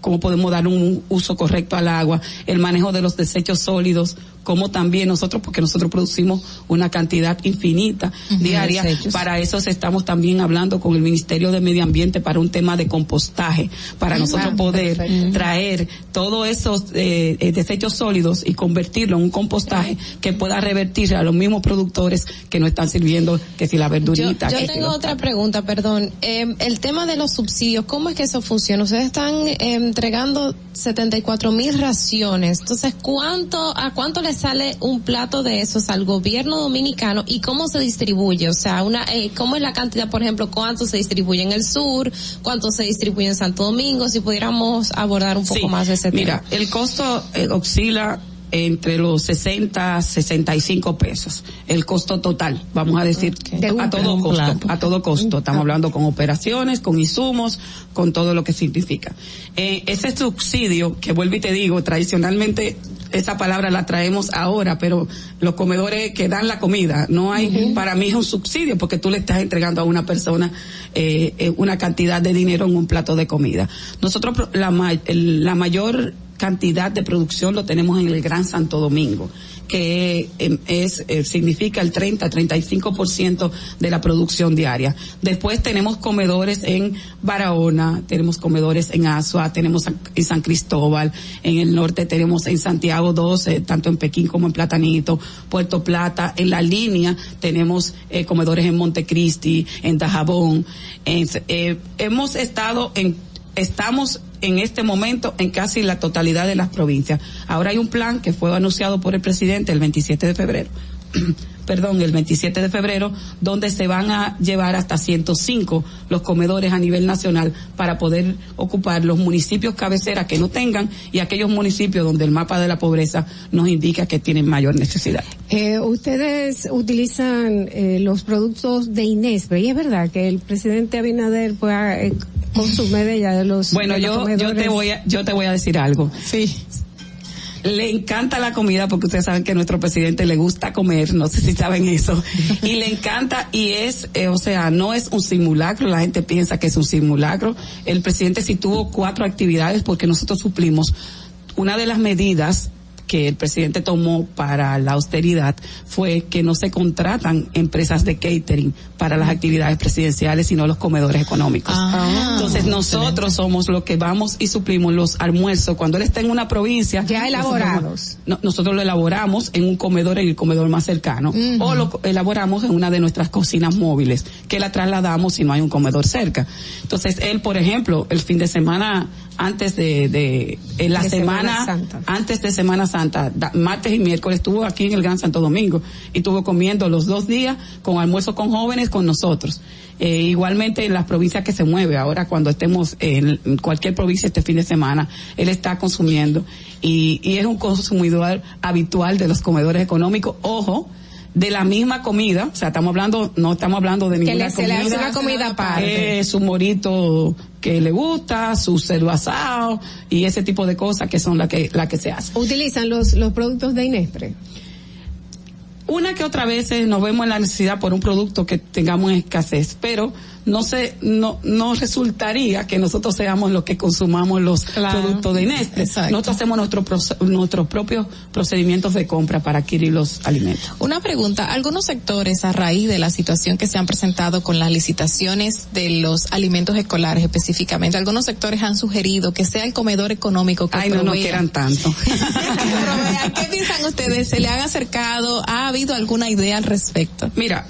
cómo podemos dar un uso correcto al agua, el manejo de los desechos sólidos, como también nosotros, porque nosotros producimos una cantidad infinita diaria. Para eso estamos también hablando con el Ministerio de Medio Ambiente para un tema de compostaje, para Ah, nosotros poder traer todos esos eh, eh, desechos sólidos y convertirlo en un compostaje que pueda revertir a los mismos productores que no están sirviendo, que si la verdurita. yo que tengo otra pregunta, perdón. Eh, el tema de los subsidios, ¿cómo es que eso funciona? Ustedes están eh, entregando 74 mil raciones. Entonces, ¿cuánto, a cuánto le sale un plato de esos al gobierno dominicano y cómo se distribuye? O sea, una, eh, ¿cómo es la cantidad, por ejemplo, cuánto se distribuye en el sur, cuánto se distribuye en Santo Domingo? Si pudiéramos abordar un poco Sí, más de ese tema. Mira, el costo eh, oscila entre los 60 65 pesos el costo total vamos a decir a todo costo a todo costo estamos hablando con operaciones con insumos con todo lo que significa eh, ese subsidio que vuelvo y te digo tradicionalmente esa palabra la traemos ahora pero los comedores que dan la comida no hay para mí es un subsidio porque tú le estás entregando a una persona eh, eh, una cantidad de dinero en un plato de comida. Nosotros la, la mayor cantidad de producción lo tenemos en el Gran Santo Domingo, que eh, es eh, significa el 30-35% de la producción diaria. Después tenemos comedores en Barahona, tenemos comedores en Asua, tenemos en San Cristóbal, en el norte tenemos en Santiago 12, tanto en Pekín como en Platanito, Puerto Plata, en la línea tenemos eh, comedores en Montecristi, en Dajabón. En- eh, hemos estado en estamos en este momento en casi la totalidad de las provincias. Ahora hay un plan que fue anunciado por el presidente el 27 de febrero. Perdón, el 27 de febrero, donde se van a llevar hasta 105 los comedores a nivel nacional para poder ocupar los municipios cabeceras que no tengan y aquellos municipios donde el mapa de la pobreza nos indica que tienen mayor necesidad. Eh, ustedes utilizan eh, los productos de Inespre y es verdad que el presidente Abinader pues, eh, consume de ella de los Bueno, de los yo, yo te voy a, yo te voy a decir algo. Sí. Le encanta la comida porque ustedes saben que a nuestro presidente le gusta comer, no sé si saben eso. Y le encanta y es, eh, o sea, no es un simulacro, la gente piensa que es un simulacro. El presidente sí tuvo cuatro actividades porque nosotros suplimos una de las medidas que el presidente tomó para la austeridad fue que no se contratan empresas de catering para las actividades presidenciales, sino los comedores económicos. Entonces nosotros somos los que vamos y suplimos los almuerzos. Cuando él está en una provincia. Ya nosotros- elaborados. no- nosotros lo elaboramos en un comedor, en el comedor más cercano. O lo elaboramos en una de nuestras cocinas móviles, que la trasladamos si no hay un comedor cerca. Entonces él, por ejemplo, el fin de semana antes de, de, en la De semana, antes de Semana Santa, da- martes y miércoles estuvo aquí en el Gran Santo Domingo y estuvo comiendo los dos días con almuerzo con jóvenes con nosotros. Eh, igualmente en las provincias que se mueve, ahora cuando estemos en cualquier provincia este fin de semana, él está consumiendo y, y es un consumidor habitual de los comedores económicos. Ojo, de la misma comida, o sea, estamos hablando, no estamos hablando de Que ninguna le- se le hace una comida aparte. Eh, su morito que le gusta, su cerdo asado y ese tipo de cosas que son las que, la que se hacen. Utilizan los, los productos de Inespre. Una que otra vez nos vemos en la necesidad por un producto que tengamos en escasez, pero no sé, no, no resultaría que nosotros seamos los que consumamos los productos de Inés. Nosotros hacemos nuestro proce- nuestros propios procedimientos de compra para adquirir los alimentos. Una pregunta, algunos sectores a raíz de la situación que se han presentado con las licitaciones de los alimentos escolares específicamente, algunos sectores han sugerido que sea el comedor económico que Ay, no, quieran tanto. ¿Qué piensan ustedes? ¿Se le han acercado? ¿Ha habido alguna idea al respecto? Mira,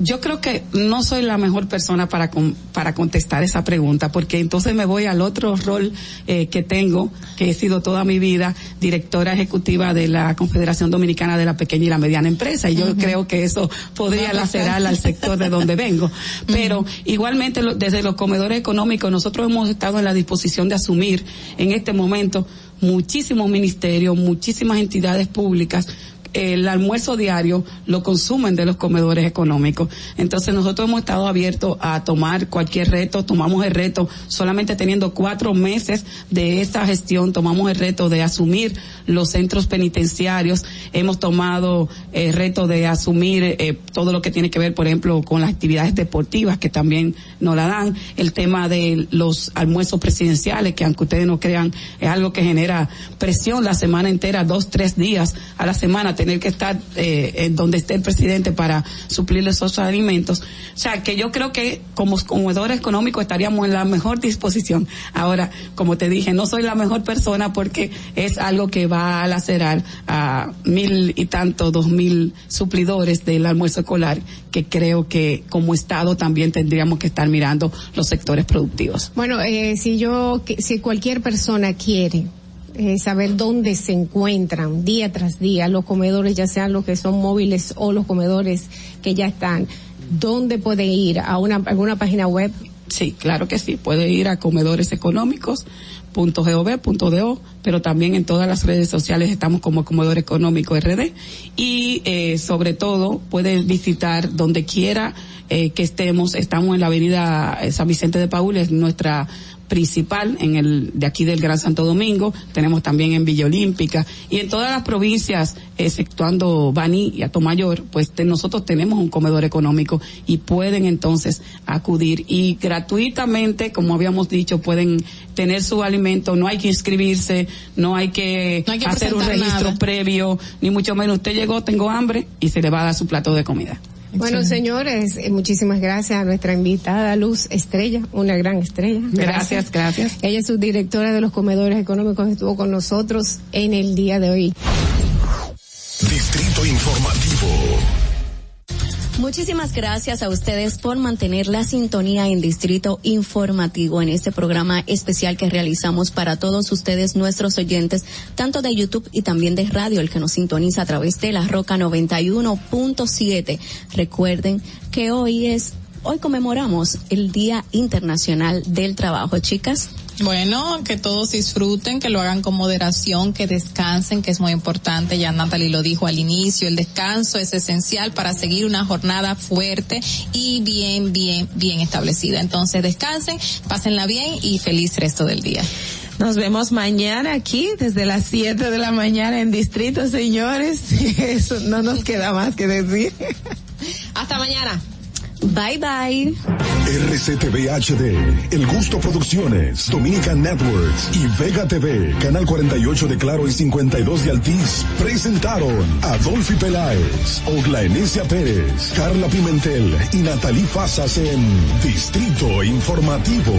yo creo que no soy la mejor persona para con- para contestar esa pregunta, porque entonces me voy al otro rol eh, que tengo, que he sido toda mi vida directora ejecutiva de la Confederación Dominicana de la Pequeña y la Mediana Empresa, y yo creo que eso podría lacerar al sector de donde vengo. Pero igualmente lo- desde los comedores económicos nosotros hemos estado en la disposición de asumir en este momento muchísimos ministerios, muchísimas entidades públicas el almuerzo diario lo consumen de los comedores económicos. Entonces nosotros hemos estado abiertos a tomar cualquier reto, tomamos el reto solamente teniendo cuatro meses de esta gestión, tomamos el reto de asumir los centros penitenciarios, hemos tomado el reto de asumir eh, todo lo que tiene que ver, por ejemplo, con las actividades deportivas que también nos la dan, el tema de los almuerzos presidenciales, que aunque ustedes no crean, es algo que genera presión la semana entera, dos, tres días a la semana, tener que estar eh, en donde esté el presidente para suplirle esos alimentos. O sea, que yo creo que como comedores económicos estaríamos en la mejor disposición. Ahora, como te dije, no soy la mejor persona porque es algo que va a lacerar a mil y tanto, dos mil suplidores del almuerzo escolar, que creo que como Estado también tendríamos que estar mirando los sectores productivos. Bueno, eh, si yo, si cualquier persona quiere eh, saber dónde se encuentran día tras día los comedores, ya sean los que son móviles o los comedores que ya están, ¿dónde puede ir? ¿A una, alguna página web? Sí, claro que sí. Puede ir a .gov.do, pero también en todas las redes sociales estamos como Comedor Económico RD y eh, sobre todo puede visitar donde quiera eh, que estemos, estamos en la avenida eh, San Vicente de Paul, es nuestra principal en el de aquí del Gran Santo Domingo, tenemos también en Villa Olímpica y en todas las provincias, exceptuando Baní y Atomayor, pues nosotros tenemos un comedor económico y pueden entonces acudir y gratuitamente, como habíamos dicho, pueden tener su alimento, no hay que inscribirse, no hay que, hacer un registro previo, ni mucho menos. Usted llegó, tengo hambre y se le va a dar su plato de comida. Bueno, señores, eh, muchísimas gracias a nuestra invitada Luz Estrella, una gran estrella. Gracias, gracias. Ella es subdirectora de los comedores económicos, estuvo con nosotros en el día de hoy. Distrito Informativo. Muchísimas gracias a ustedes por mantener la sintonía en Distrito Informativo en este programa especial que realizamos para todos ustedes, nuestros oyentes, tanto de YouTube y también de radio, el que nos sintoniza a través de la Roca 91.7. Recuerden que hoy es, hoy conmemoramos el Día Internacional del Trabajo, chicas. Bueno, que todos disfruten, que lo hagan con moderación, que descansen, que es muy importante. Ya Natalie lo dijo al inicio, el descanso es esencial para seguir una jornada fuerte y bien, bien, bien establecida. Entonces descansen, pásenla bien y feliz resto del día. Nos vemos mañana aquí desde las 7 de la mañana en Distrito, señores. Eso no nos queda más que decir. Hasta mañana. Bye bye. RCTV HD, El Gusto Producciones, Dominican Networks y Vega TV, Canal 48 de Claro y 52 de Altiz, presentaron a Dolphy Peláez, Ogla Enesia Pérez, Carla Pimentel y Natalie Fasas en Distrito Informativo.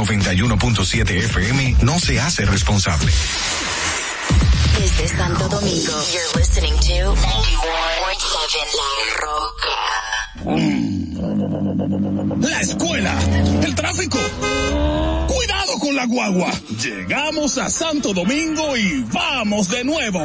91.7 FM no se hace responsable. Desde Santo Domingo, you're listening to 91.7 La Roca. La escuela, el tráfico. Cuidado con la guagua. Llegamos a Santo Domingo y vamos de nuevo.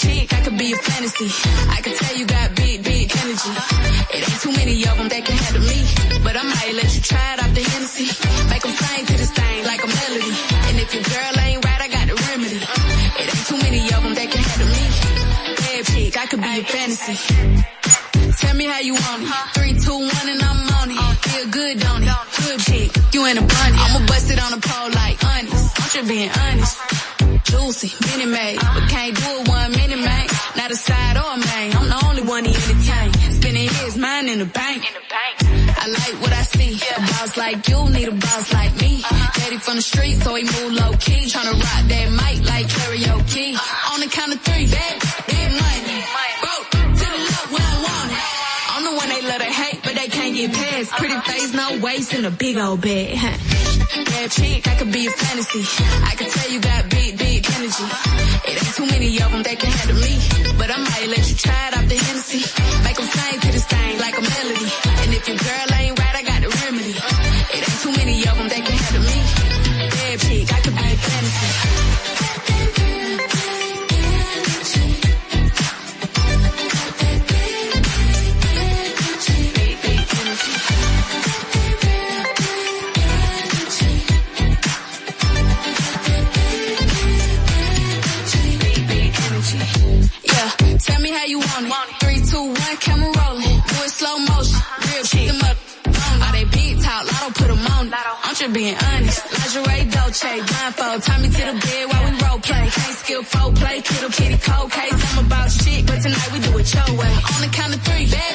chick, I could be a fantasy. I could tell you got big, big energy. It ain't too many of them that can handle me. But I might let you try it out the Hennessy. Make them sing to this thing like a melody. And if your girl ain't right, I got the remedy. It ain't too many of them that can handle me. Bad chick, I could be a fantasy. Tell me how you want it. Three, two, one, and I'm on it. Feel good, don't it? Good chick, you in a bunny. I'ma bust it on the pole like honest. I'm just being honest. Juicy, mini made, but can't do it one minute, man. Not a side or a main. I'm the only one he entertain. Spending his mind in the bank. I like what I see. Yeah. A boss like you need a boss like me. Daddy from the street, so he move low key. Tryna rock that mic like karaoke. On the count of three, bad, big money. Broke to the left, we don't want it. I'm the one they love to hate, but they can't get past. Pretty face, no waist, and a big old bed. Bad chick, I could be a fantasy. I could tell you got big energy. It ain't too many of them that can handle me. But I might let you try it out the Hennessy. Me how you want it. Three, two, one, camera rolling. Do it slow motion. Real chick. Them up. All they big talk, lotto put 'em on. I'm just being honest. Lingerie, Dolce, blindfold. Tie me to the bed while we role play. Can't skill folk play, kittle kitty cold case. I'm about shit, but tonight we do it your way. On the count of three, bad,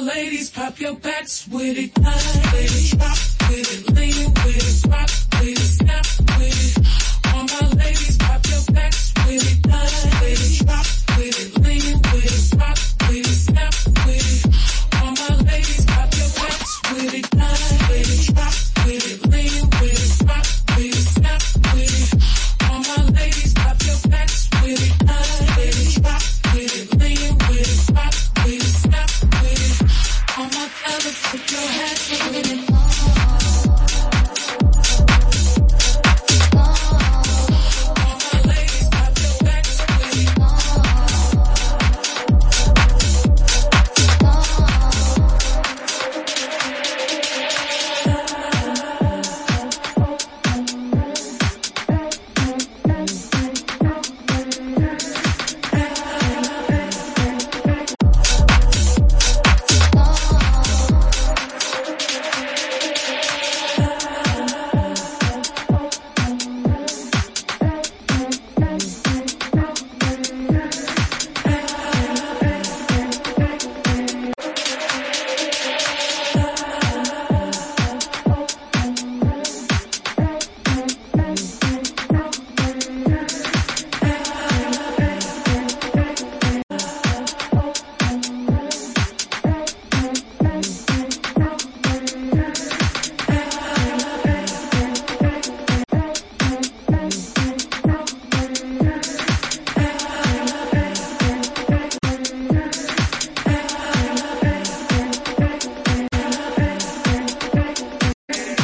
Ladies, pop your backs with it. With it, drop with it, lean with it, rock